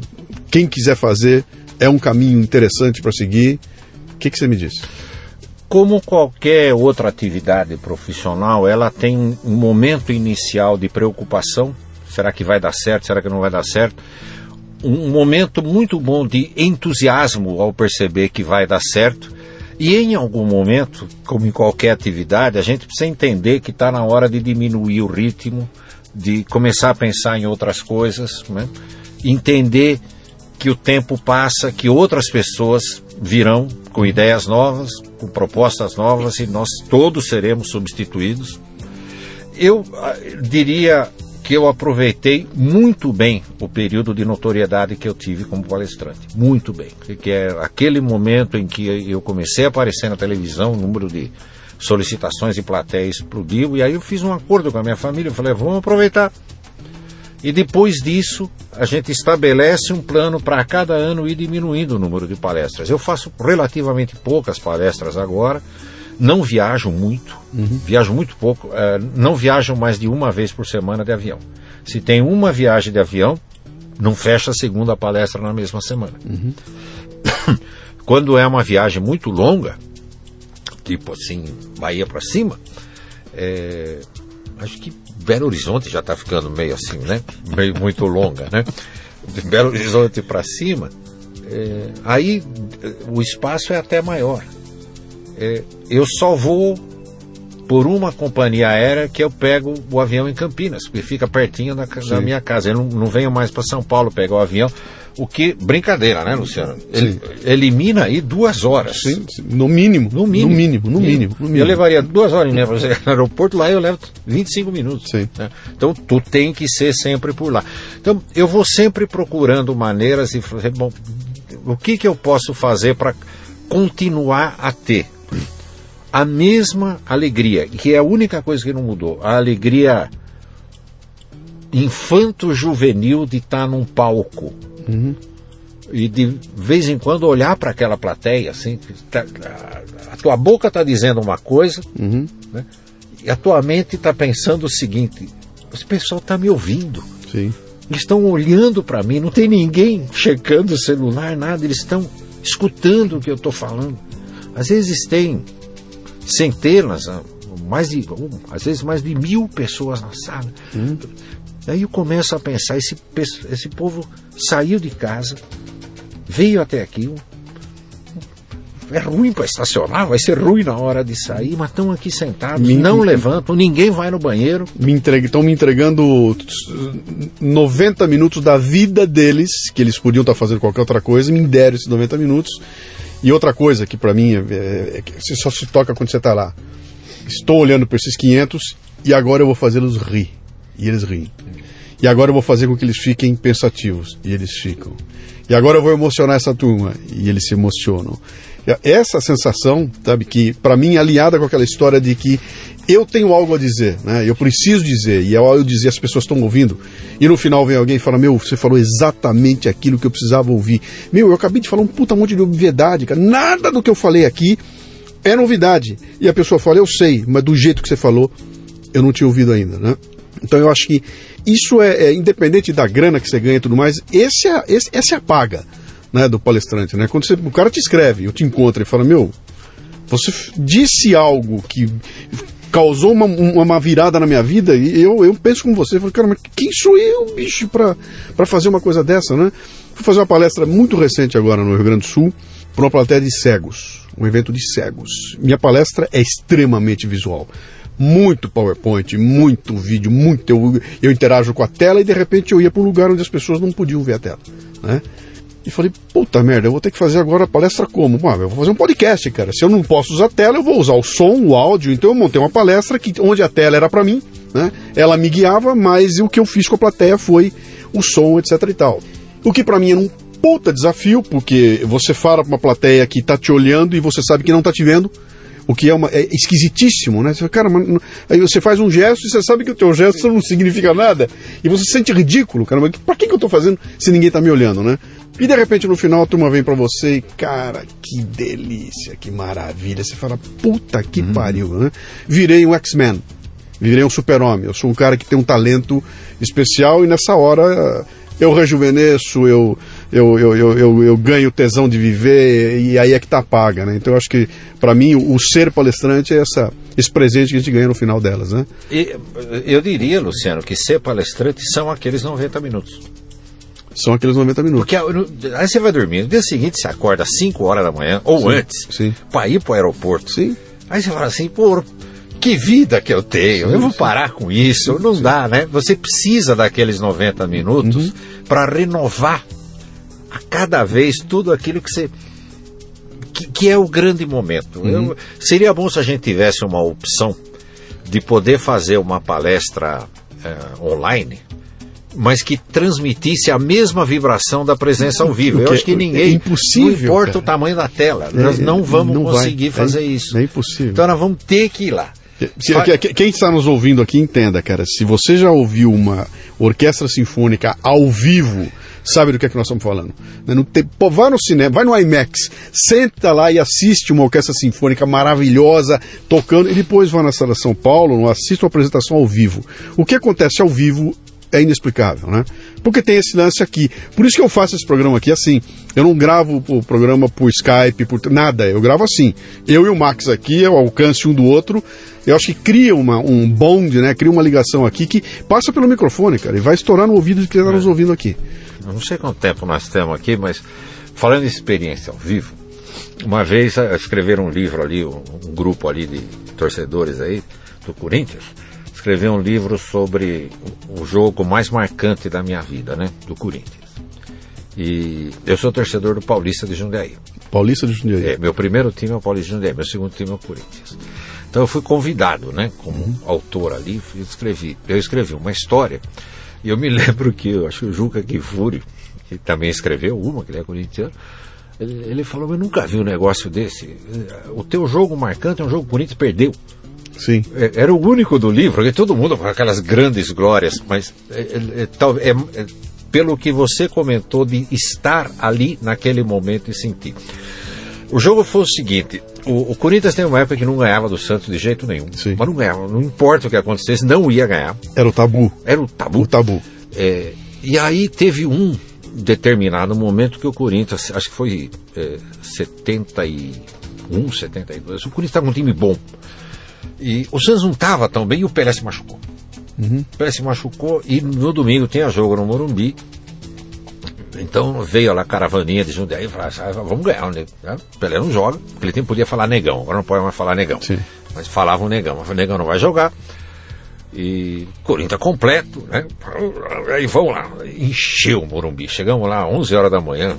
[SPEAKER 1] quem quiser fazer, é um caminho interessante para seguir. O que, que você me diz?
[SPEAKER 2] Como qualquer outra atividade profissional, ela tem um momento inicial de preocupação. Será que vai dar certo? Será que não vai dar certo? Um momento muito bom de entusiasmo ao perceber que vai dar certo. E em algum momento, como em qualquer atividade, a gente precisa entender que está na hora de diminuir o ritmo, de começar a pensar em outras coisas, né? entender que o tempo passa, que outras pessoas virão com ideias novas, com propostas novas e nós todos seremos substituídos. Eu ah, diria que eu aproveitei muito bem o período de notoriedade que eu tive como palestrante. Muito bem. Que é aquele momento em que eu comecei a aparecer na televisão, o número de solicitações e plateias explodiu, e aí eu fiz um acordo com a minha família, eu falei, vamos aproveitar e depois disso, a gente estabelece um plano para cada ano ir diminuindo o número de palestras. Eu faço relativamente poucas palestras agora, não viajo muito, uhum. viajo muito pouco, uh, não viajo mais de uma vez por semana de avião. Se tem uma viagem de avião, não fecha a segunda palestra na mesma semana. Uhum. Quando é uma viagem muito longa, tipo assim, Bahia para cima, é, acho que Belo Horizonte já está ficando meio assim, né? Meio muito longa, né? De Belo Horizonte para cima, é, aí o espaço é até maior. É, eu só vou por uma companhia aérea que eu pego o avião em Campinas, porque fica pertinho da, da minha casa. Eu não, não venho mais para São Paulo pegar o avião. O que, brincadeira, né, Luciano? Ele, elimina aí duas horas.
[SPEAKER 1] Sim, sim, no mínimo. No mínimo. No mínimo, no mínimo. No mínimo.
[SPEAKER 2] Eu levaria duas horas meia para chegar no aeroporto, lá eu levo 25 minutos. Sim. Né? Então, tu tem que ser sempre por lá. Então, eu vou sempre procurando maneiras e bom, o que, que eu posso fazer para continuar a ter a mesma alegria, que é a única coisa que não mudou, a alegria infanto-juvenil de estar num palco. Uhum. E de vez em quando olhar para aquela plateia, assim, tá, a tua boca está dizendo uma coisa, uhum. né? e a tua mente está pensando o seguinte: esse pessoal está me ouvindo.
[SPEAKER 1] Sim.
[SPEAKER 2] Eles estão olhando para mim, não tem ninguém checando o celular, nada, eles estão escutando o que eu estou falando. Às vezes tem centenas, mais de, às vezes mais de mil pessoas na sala. Hum. Aí eu começo a pensar, esse, esse povo saiu de casa, veio até aqui, é ruim para estacionar, vai ser ruim na hora de sair, mas estão aqui sentados, me, não me, levantam, ninguém vai no banheiro.
[SPEAKER 1] Me estão me entregando 90 minutos da vida deles, que eles podiam estar fazendo qualquer outra coisa, me deram esses 90 minutos. E outra coisa que para mim é, é, é, só se toca quando você está lá. Estou olhando para esses 500 e agora eu vou fazê-los rir. E eles riem. E agora eu vou fazer com que eles fiquem pensativos. E eles ficam. E agora eu vou emocionar essa turma. E eles se emocionam. Essa sensação, sabe, que para mim é aliada com aquela história de que eu tenho algo a dizer, né? Eu preciso dizer, e ao eu dizer as pessoas estão ouvindo, e no final vem alguém e fala: Meu, você falou exatamente aquilo que eu precisava ouvir. Meu, eu acabei de falar um puta monte de obviedade, cara. Nada do que eu falei aqui é novidade. E a pessoa fala: Eu sei, mas do jeito que você falou, eu não tinha ouvido ainda, né? Então eu acho que isso é, é independente da grana que você ganha e tudo mais, esse é, esse, essa é a paga né, do palestrante. Né? Quando você, o cara te escreve, eu te encontro e fala, meu, você disse algo que causou uma, uma virada na minha vida e eu, eu penso com você, eu falo, cara, mas quem sou eu, bicho, para fazer uma coisa dessa, né? Fui fazer uma palestra muito recente agora no Rio Grande do Sul para uma plateia de cegos, um evento de cegos. Minha palestra é extremamente visual muito PowerPoint, muito vídeo, muito. Eu, eu interajo com a tela e de repente eu ia para um lugar onde as pessoas não podiam ver a tela. Né? E falei, puta merda, eu vou ter que fazer agora a palestra como? Ah, eu vou fazer um podcast, cara. Se eu não posso usar a tela, eu vou usar o som, o áudio. Então eu montei uma palestra que, onde a tela era para mim, né? Ela me guiava, mas o que eu fiz com a plateia foi o som, etc e tal. O que para mim era um puta desafio, porque você fala pra uma plateia que tá te olhando e você sabe que não tá te vendo O que é, uma, é esquisitíssimo, né? Você fala, cara, mas, aí você faz um gesto e você sabe que o teu gesto não significa nada. E você se sente ridículo, cara. Mas pra que, que eu tô fazendo se ninguém tá me olhando, né? E de repente no final a turma vem para você e, cara, que delícia, que maravilha. Você fala, puta que uhum. pariu, né? Virei um X-Men, virei um super-homem. Eu sou um cara que tem um talento especial e nessa hora eu rejuvenesço, eu, eu, eu, eu, eu, ganho tesão de viver e aí é que tá paga, né? Então eu acho que para mim o, o, ser palestrante é essa, esse presente que a gente ganha no final delas, né?
[SPEAKER 2] E, eu diria, Luciano, que ser palestrante são aqueles 90 minutos.
[SPEAKER 1] São aqueles 90 minutos.
[SPEAKER 2] Porque aí você vai dormir, no dia seguinte você acorda às 5 horas da manhã, ou
[SPEAKER 1] sim,
[SPEAKER 2] antes, para ir para o aeroporto.
[SPEAKER 1] Sim.
[SPEAKER 2] Aí você fala assim, pô, que vida que eu tenho, sim, eu vou parar com isso, sim, não dá, né? Você precisa daqueles 90 minutos uhum. para renovar a cada vez tudo aquilo que você. que, que é o grande momento. Uhum. Eu, seria bom se a gente tivesse uma opção de poder fazer uma palestra é, online mas que transmitisse a mesma vibração da presença ao vivo. Eu acho que ninguém.
[SPEAKER 1] É impossível.
[SPEAKER 2] Não importa cara. o tamanho da tela. É, nós não vamos não conseguir vai. fazer
[SPEAKER 1] é,
[SPEAKER 2] isso.
[SPEAKER 1] É impossível.
[SPEAKER 2] Então nós vamos ter que ir lá.
[SPEAKER 1] Se, quem está nos ouvindo aqui entenda, cara, se você já ouviu uma orquestra sinfônica ao vivo, sabe do que é que nós estamos falando. Né? No te, pô, vai no cinema, vai no IMAX, senta lá e assiste uma orquestra sinfônica maravilhosa tocando, e depois vai na sala São Paulo, assiste uma apresentação ao vivo. O que acontece ao vivo é inexplicável, né? Porque tem esse lance aqui. Por isso que eu faço esse programa aqui assim. Eu não gravo o programa por Skype, por nada. Eu gravo assim. Eu e o Max aqui, ao alcance um do outro. Eu acho que cria uma, um bond, né? Cria uma ligação aqui que passa pelo microfone, cara, e vai estourar no ouvido de quem está é. nos ouvindo aqui.
[SPEAKER 2] Eu não sei quanto tempo nós temos aqui, mas falando de experiência ao vivo, uma vez escreveram um livro ali, um, um grupo ali de torcedores aí do Corinthians escrever um livro sobre o jogo mais marcante da minha vida, né? Do Corinthians. E eu sou torcedor do Paulista de Jundiaí.
[SPEAKER 1] Paulista de Jundiaí?
[SPEAKER 2] É, meu primeiro time é o Paulista de Jundiaí, meu segundo time é o Corinthians. Então eu fui convidado, né, como uhum. autor ali, eu escrevi, eu escrevi uma história. E eu me lembro que, eu acho que o Juca Kifuri, que também escreveu uma, que ele é corintiano, ele, ele falou, eu nunca vi um negócio desse. O teu jogo marcante é um jogo que o Corinthians perdeu.
[SPEAKER 1] Sim.
[SPEAKER 2] É, era o único do livro, que todo mundo com aquelas grandes glórias, mas é, é, é, é, pelo que você comentou de estar ali naquele momento e sentir. O jogo foi o seguinte: o, o, Corinthians tem uma época que não ganhava do Santos de jeito nenhum.
[SPEAKER 1] Sim.
[SPEAKER 2] Mas não ganhava, não importa o que acontecesse, não ia ganhar.
[SPEAKER 1] Era o tabu.
[SPEAKER 2] Era o tabu.
[SPEAKER 1] O tabu.
[SPEAKER 2] É, e aí teve um determinado momento que o Corinthians, acho que foi é, 71, 72, o Corinthians estava com um time bom. E o Santos não estava tão bem e o Pelé se machucou. Uhum. O Pelé se machucou e no domingo tinha jogo no Morumbi. Então veio lá a caravaninha de Jundiaí e falou, ah, vamos ganhar. Né? O Pelé não joga, aquele tempo podia falar negão, agora não pode mais falar negão.
[SPEAKER 1] Sim.
[SPEAKER 2] Mas falava um negão, mas o negão não vai jogar. E Corinthians completo, né? Aí vamos lá, encheu o Morumbi. Chegamos lá às 11 horas da manhã,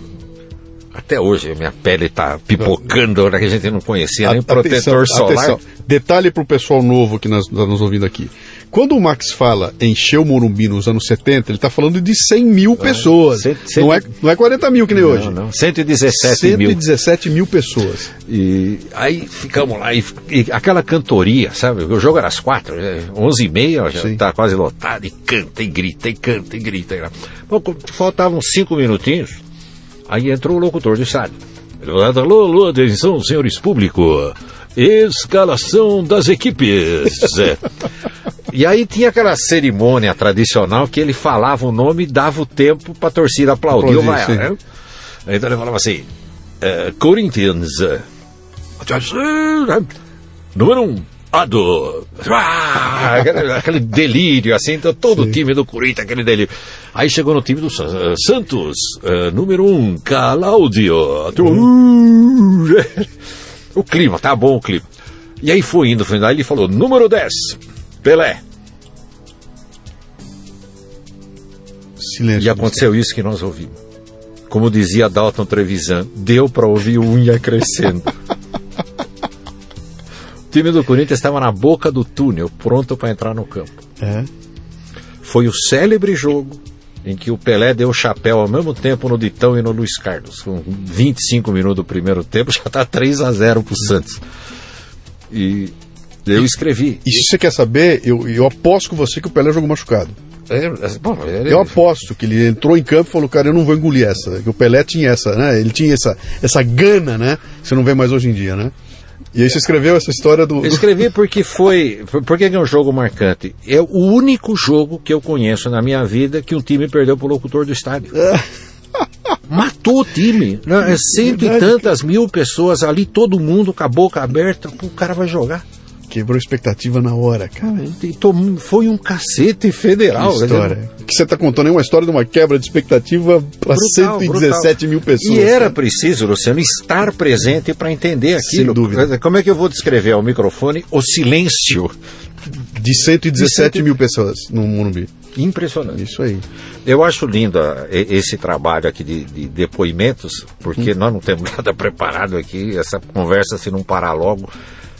[SPEAKER 2] até hoje minha pele está pipocando, né, que a gente não conhecia nem atenção, protetor solar. Atenção.
[SPEAKER 1] Detalhe para o pessoal novo que está nos ouvindo aqui. Quando o Max fala encher o Morumbi nos anos 70, ele está falando de 100 mil pessoas. Cento, cento, não, é, não é 40 mil que nem
[SPEAKER 2] não,
[SPEAKER 1] hoje.
[SPEAKER 2] Não, 117,
[SPEAKER 1] 117 mil. mil pessoas.
[SPEAKER 2] E aí ficamos lá, e, e, aquela cantoria, sabe? O jogo era às quatro, 11 é, e meia, já está quase lotado, e canta, e grita, e canta, e grita. Bom, faltavam cinco minutinhos, Aí entrou o locutor de estádio. Alô, alô, atenção, senhores público. Escalação das equipes. é. E aí tinha aquela cerimônia tradicional que ele falava o nome e dava o tempo para a torcida aplaudir o Vaiar, né? Então ele falava assim, uh, Corinthians, uh, número um, Ado. Ah, aquele, delírio, assim, então todo Sim. o time do Corinthians, aquele delírio. Aí chegou no time do uh, Santos, uh, número um, Calaudio. Uhum. o clima, tá bom o clima. E aí foi indo, aí ele falou, número 10, Pelé.
[SPEAKER 1] Silêncio.
[SPEAKER 2] E aconteceu isso que nós ouvimos. Como dizia Dalton Trevisan, deu para ouvir unha crescendo. O time do Corinthians estava na boca do túnel, pronto para entrar no campo.
[SPEAKER 1] É.
[SPEAKER 2] Foi o célebre jogo em que o Pelé deu chapéu ao mesmo tempo no Ditão e no Luiz Carlos. Com 25 minutos do primeiro tempo, já está 3 a 0 para o Santos. E eu escrevi.
[SPEAKER 1] E se você quer saber, eu, eu aposto com você que o Pelé jogou machucado.
[SPEAKER 2] É, bom, ele-
[SPEAKER 1] Eu aposto que ele entrou em campo e falou, cara, eu não vou engolir essa. Que o Pelé tinha essa, né? Ele tinha essa, essa gana, né? Que você não vê mais hoje em dia, né? E aí você escreveu essa história do.
[SPEAKER 2] Eu escrevi porque foi. Por que é um jogo marcante? É o único jogo que eu conheço na minha vida que um time perdeu pro locutor do estádio. Matou o time. É cento e tantas mil pessoas ali, todo mundo com a boca aberta. Pô, O cara vai jogar.
[SPEAKER 1] Quebrou expectativa na hora, cara.
[SPEAKER 2] Tom- Foi um cacete federal.
[SPEAKER 1] Que
[SPEAKER 2] quer dizer,
[SPEAKER 1] história. O que você está contando é uma história de uma quebra de expectativa para
[SPEAKER 2] Brutal,
[SPEAKER 1] 117 mil pessoas.
[SPEAKER 2] E era preciso, Luciano, estar presente para entender aquilo.
[SPEAKER 1] dúvida.
[SPEAKER 2] Como é que eu vou descrever ao microfone o silêncio?
[SPEAKER 1] De 117
[SPEAKER 2] De cento-
[SPEAKER 1] mil pessoas no Morumbi.
[SPEAKER 2] Impressionante.
[SPEAKER 1] Isso aí.
[SPEAKER 2] Eu acho lindo ah, esse trabalho aqui de, de depoimentos, porque nós não temos nada preparado aqui. Essa conversa, se não parar logo,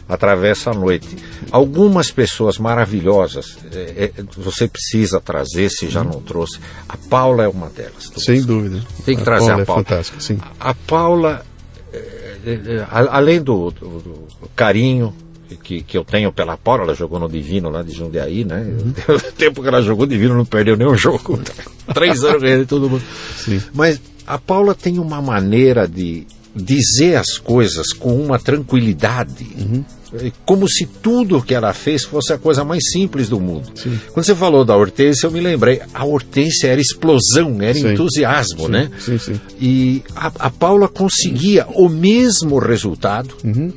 [SPEAKER 2] atravessa a noite. Algumas pessoas maravilhosas, é, é, você precisa trazer, se já não trouxe. A Paula é uma delas.
[SPEAKER 1] Sem dúvida.
[SPEAKER 2] Tem que trazer a
[SPEAKER 1] é
[SPEAKER 2] Paula.
[SPEAKER 1] fantástica, sim.
[SPEAKER 2] A Paula, é, é, é, a- além do, do- do carinho que, que eu tenho pela Paula, ela jogou no Divino lá de Jundiaí, né? O tempo que ela jogou Divino não perdeu nenhum jogo. Três anos ganhando todo mundo.
[SPEAKER 1] Sim.
[SPEAKER 2] Mas a Paula tem uma maneira de dizer as coisas com uma tranquilidade. É Como se tudo que ela fez fosse a coisa mais simples do mundo. Quando você falou da Hortência, eu me lembrei. A Hortência era explosão, era
[SPEAKER 1] Sim.
[SPEAKER 2] entusiasmo,
[SPEAKER 1] Sim,
[SPEAKER 2] né?
[SPEAKER 1] sim, sim.
[SPEAKER 2] E a, a Paula conseguia o mesmo resultado c-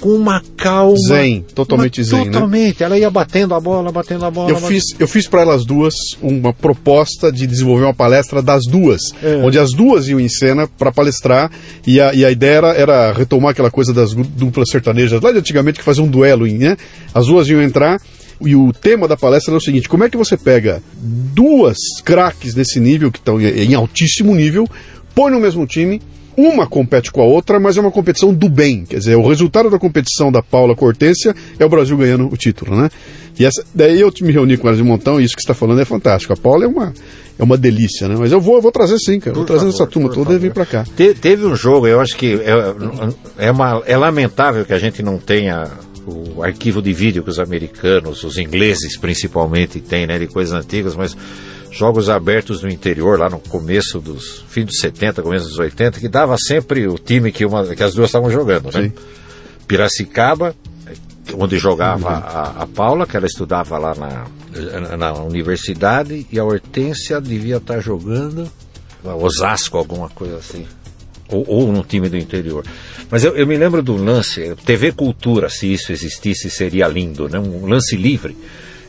[SPEAKER 2] com uma calma.
[SPEAKER 1] Zen, totalmente
[SPEAKER 2] uma-
[SPEAKER 1] zen, né?
[SPEAKER 2] Totalmente. Ela ia batendo a bola, batendo a bola.
[SPEAKER 1] Eu fiz, eu fiz para elas duas uma proposta de desenvolver uma palestra das duas,
[SPEAKER 2] É.
[SPEAKER 1] onde as duas iam em cena para palestrar e a, e a ideia era, era retomar aquela coisa das du- duplas sertanejas lá de antigamente que faziam um duelo, né? As duas iam entrar e o tema da palestra era o seguinte: como é que você pega duas craques desse nível que estão em altíssimo nível, põe no mesmo time uma compete com a outra, mas é uma competição do bem. Quer dizer, o resultado da competição da Paula com a Hortência é o Brasil ganhando o título, né? E essa, daí eu me reuni com elas de montão e isso que você está falando é fantástico. A Paula é uma, é uma delícia, né? Mas eu vou, eu vou trazer sim, cara.
[SPEAKER 2] Por
[SPEAKER 1] vou trazer
[SPEAKER 2] favor,
[SPEAKER 1] essa turma toda e
[SPEAKER 2] favor.
[SPEAKER 1] vir para cá.
[SPEAKER 2] Te- teve um jogo, eu acho que é, é, uma, é lamentável que a gente não tenha o arquivo de vídeo que os americanos, os ingleses principalmente, têm, né, de coisas antigas, mas jogos abertos no interior, lá no começo dos fim dos 70, começo dos 80, que dava sempre o time que, uma, que as duas estavam jogando, né?
[SPEAKER 1] Sim.
[SPEAKER 2] Piracicaba, onde jogava a, a Paula, que ela estudava lá na, na universidade, e a Hortência devia estar jogando Osasco, alguma coisa assim. Ou, ou no time do interior. Mas eu, eu me lembro do lance, TV Cultura, se isso existisse, seria lindo, né? Um lance livre.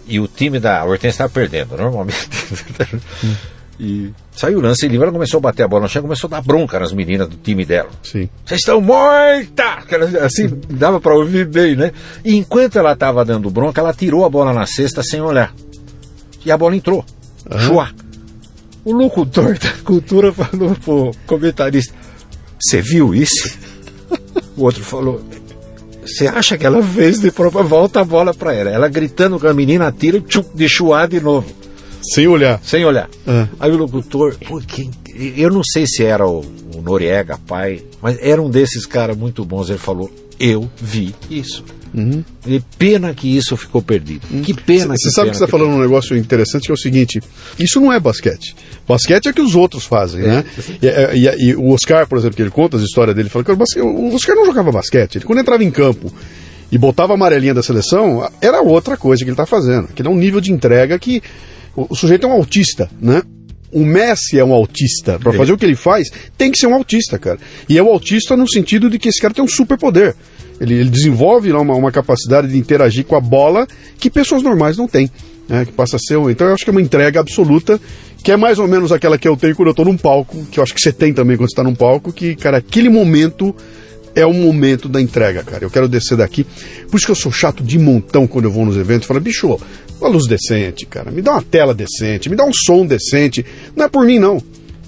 [SPEAKER 2] E o time da Hortência estava perdendo, normalmente. E saiu o lance livre, ela começou a bater a bola no chão, começou a dar bronca nas meninas do time dela.
[SPEAKER 1] Sim.
[SPEAKER 2] Vocês estão mortas! Assim, dava para ouvir bem, né? E enquanto ela estava dando bronca, ela tirou a bola na cesta sem olhar. E a bola entrou. Chua. O locutor da cultura falou pro comentarista: Você viu isso? o outro falou: Você acha que ela fez de propósito? Volta a bola para ela. Ela gritando com a menina, tira tchum, de chuar de novo
[SPEAKER 1] Sem olhar.
[SPEAKER 2] sem olhar.
[SPEAKER 1] Ah.
[SPEAKER 2] Aí o locutor, pô, quem- eu não sei se era o, o Noriega, pai, mas era um desses caras muito bons. Ele falou: Eu vi isso. E pena que isso ficou perdido. Que pena
[SPEAKER 1] Você sabe que você está falando um negócio interessante que é o seguinte: isso não é basquete. Basquete é o que os outros fazem, né? E, e- e o Oscar, por exemplo, que ele conta as histórias dele, fala que o Oscar não jogava basquete. Ele, quando entrava em campo e botava a amarelinha da seleção, era outra coisa que ele está fazendo. Que é um nível de entrega que o, o sujeito é um autista, né? O Messi é um autista. Para fazer o que ele faz, tem que ser um autista, cara. E é um autista no sentido de que esse cara tem um superpoder. Ele, ele desenvolve lá uma, uma capacidade de interagir com a bola que pessoas normais não têm. Né, que passa a ser. Então eu acho que é uma entrega absoluta, que é mais ou menos aquela que eu tenho quando eu estou num palco, que eu acho que você tem também quando está num palco, que, cara, aquele momento é o momento da entrega, cara. Eu quero descer daqui. Por isso que eu sou chato de montão quando eu vou nos eventos. Falo, bicho, uma luz decente, cara. Me dá uma tela decente, me dá um som decente. Não é por mim, não.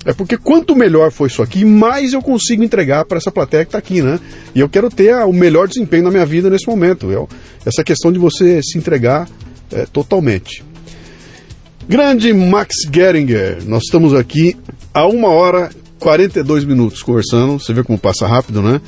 [SPEAKER 1] É porque quanto melhor for isso aqui, mais eu consigo entregar para essa plateia que está aqui, né? E eu quero ter o melhor desempenho na minha vida nesse momento. Eu, essa questão de você se entregar é, totalmente. Grande Max Geringer, nós estamos aqui a uma hora 42 minutos conversando, você vê como passa rápido, né?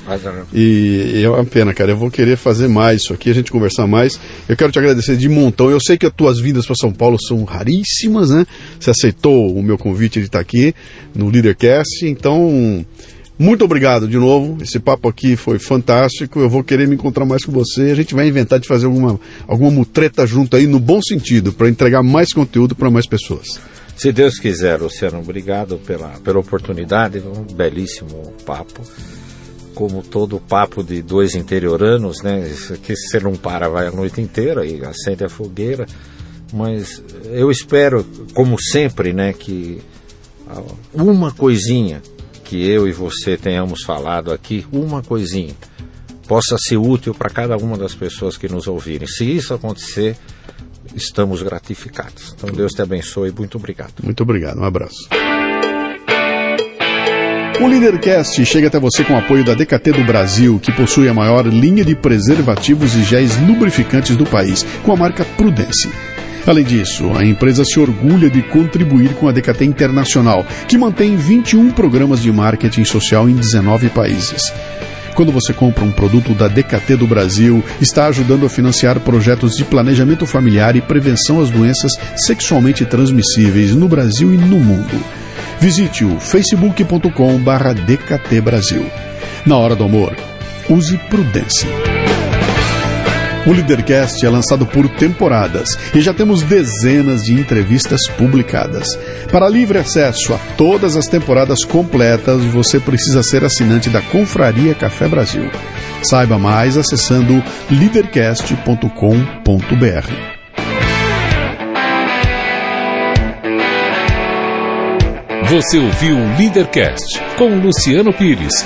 [SPEAKER 1] E, e é uma pena, cara. Eu vou querer fazer mais isso aqui, a gente conversar mais. Eu quero te agradecer de montão. Eu sei que as tuas vindas para São Paulo são raríssimas, né? Você aceitou o meu convite de estar aqui no Leadercast, então muito obrigado de novo. Esse papo aqui foi fantástico. Eu vou querer me encontrar mais com você. A gente vai inventar de fazer alguma, alguma mutreta junto aí, no bom sentido, para entregar mais conteúdo para mais pessoas.
[SPEAKER 2] Se Deus quiser, Luciano, obrigado pela, pela oportunidade. Um belíssimo papo. Como todo papo de dois interioranos, né? Aqui você não para, vai a noite inteira e acende a fogueira. Mas eu espero, como sempre, né, que uma coisinha que eu e você tenhamos falado aqui, uma coisinha, possa ser útil para cada uma das pessoas que nos ouvirem. Se isso acontecer, estamos gratificados. Então Deus te abençoe muito obrigado.
[SPEAKER 1] Muito obrigado, um abraço. O Leadercast chega até você com o apoio da DKT do Brasil, que possui a maior linha de preservativos e géis lubrificantes do país, com a marca Prudence. Além disso, a empresa se orgulha de contribuir com a DKT Internacional, que mantém 21 programas de marketing social em 19 países. Quando você compra um produto da DKT do Brasil, está ajudando a financiar projetos de planejamento familiar e prevenção às doenças sexualmente transmissíveis no Brasil e no mundo. Visite o facebook.com/dkt Brasil. Na hora do amor, use prudência. O Leadercast é lançado por temporadas e já temos dezenas de entrevistas publicadas. Para livre acesso a todas as temporadas completas, você precisa ser assinante da Confraria Café Brasil. Saiba mais acessando leadercast.com.br.
[SPEAKER 4] Você ouviu o Leadercast com Luciano Pires.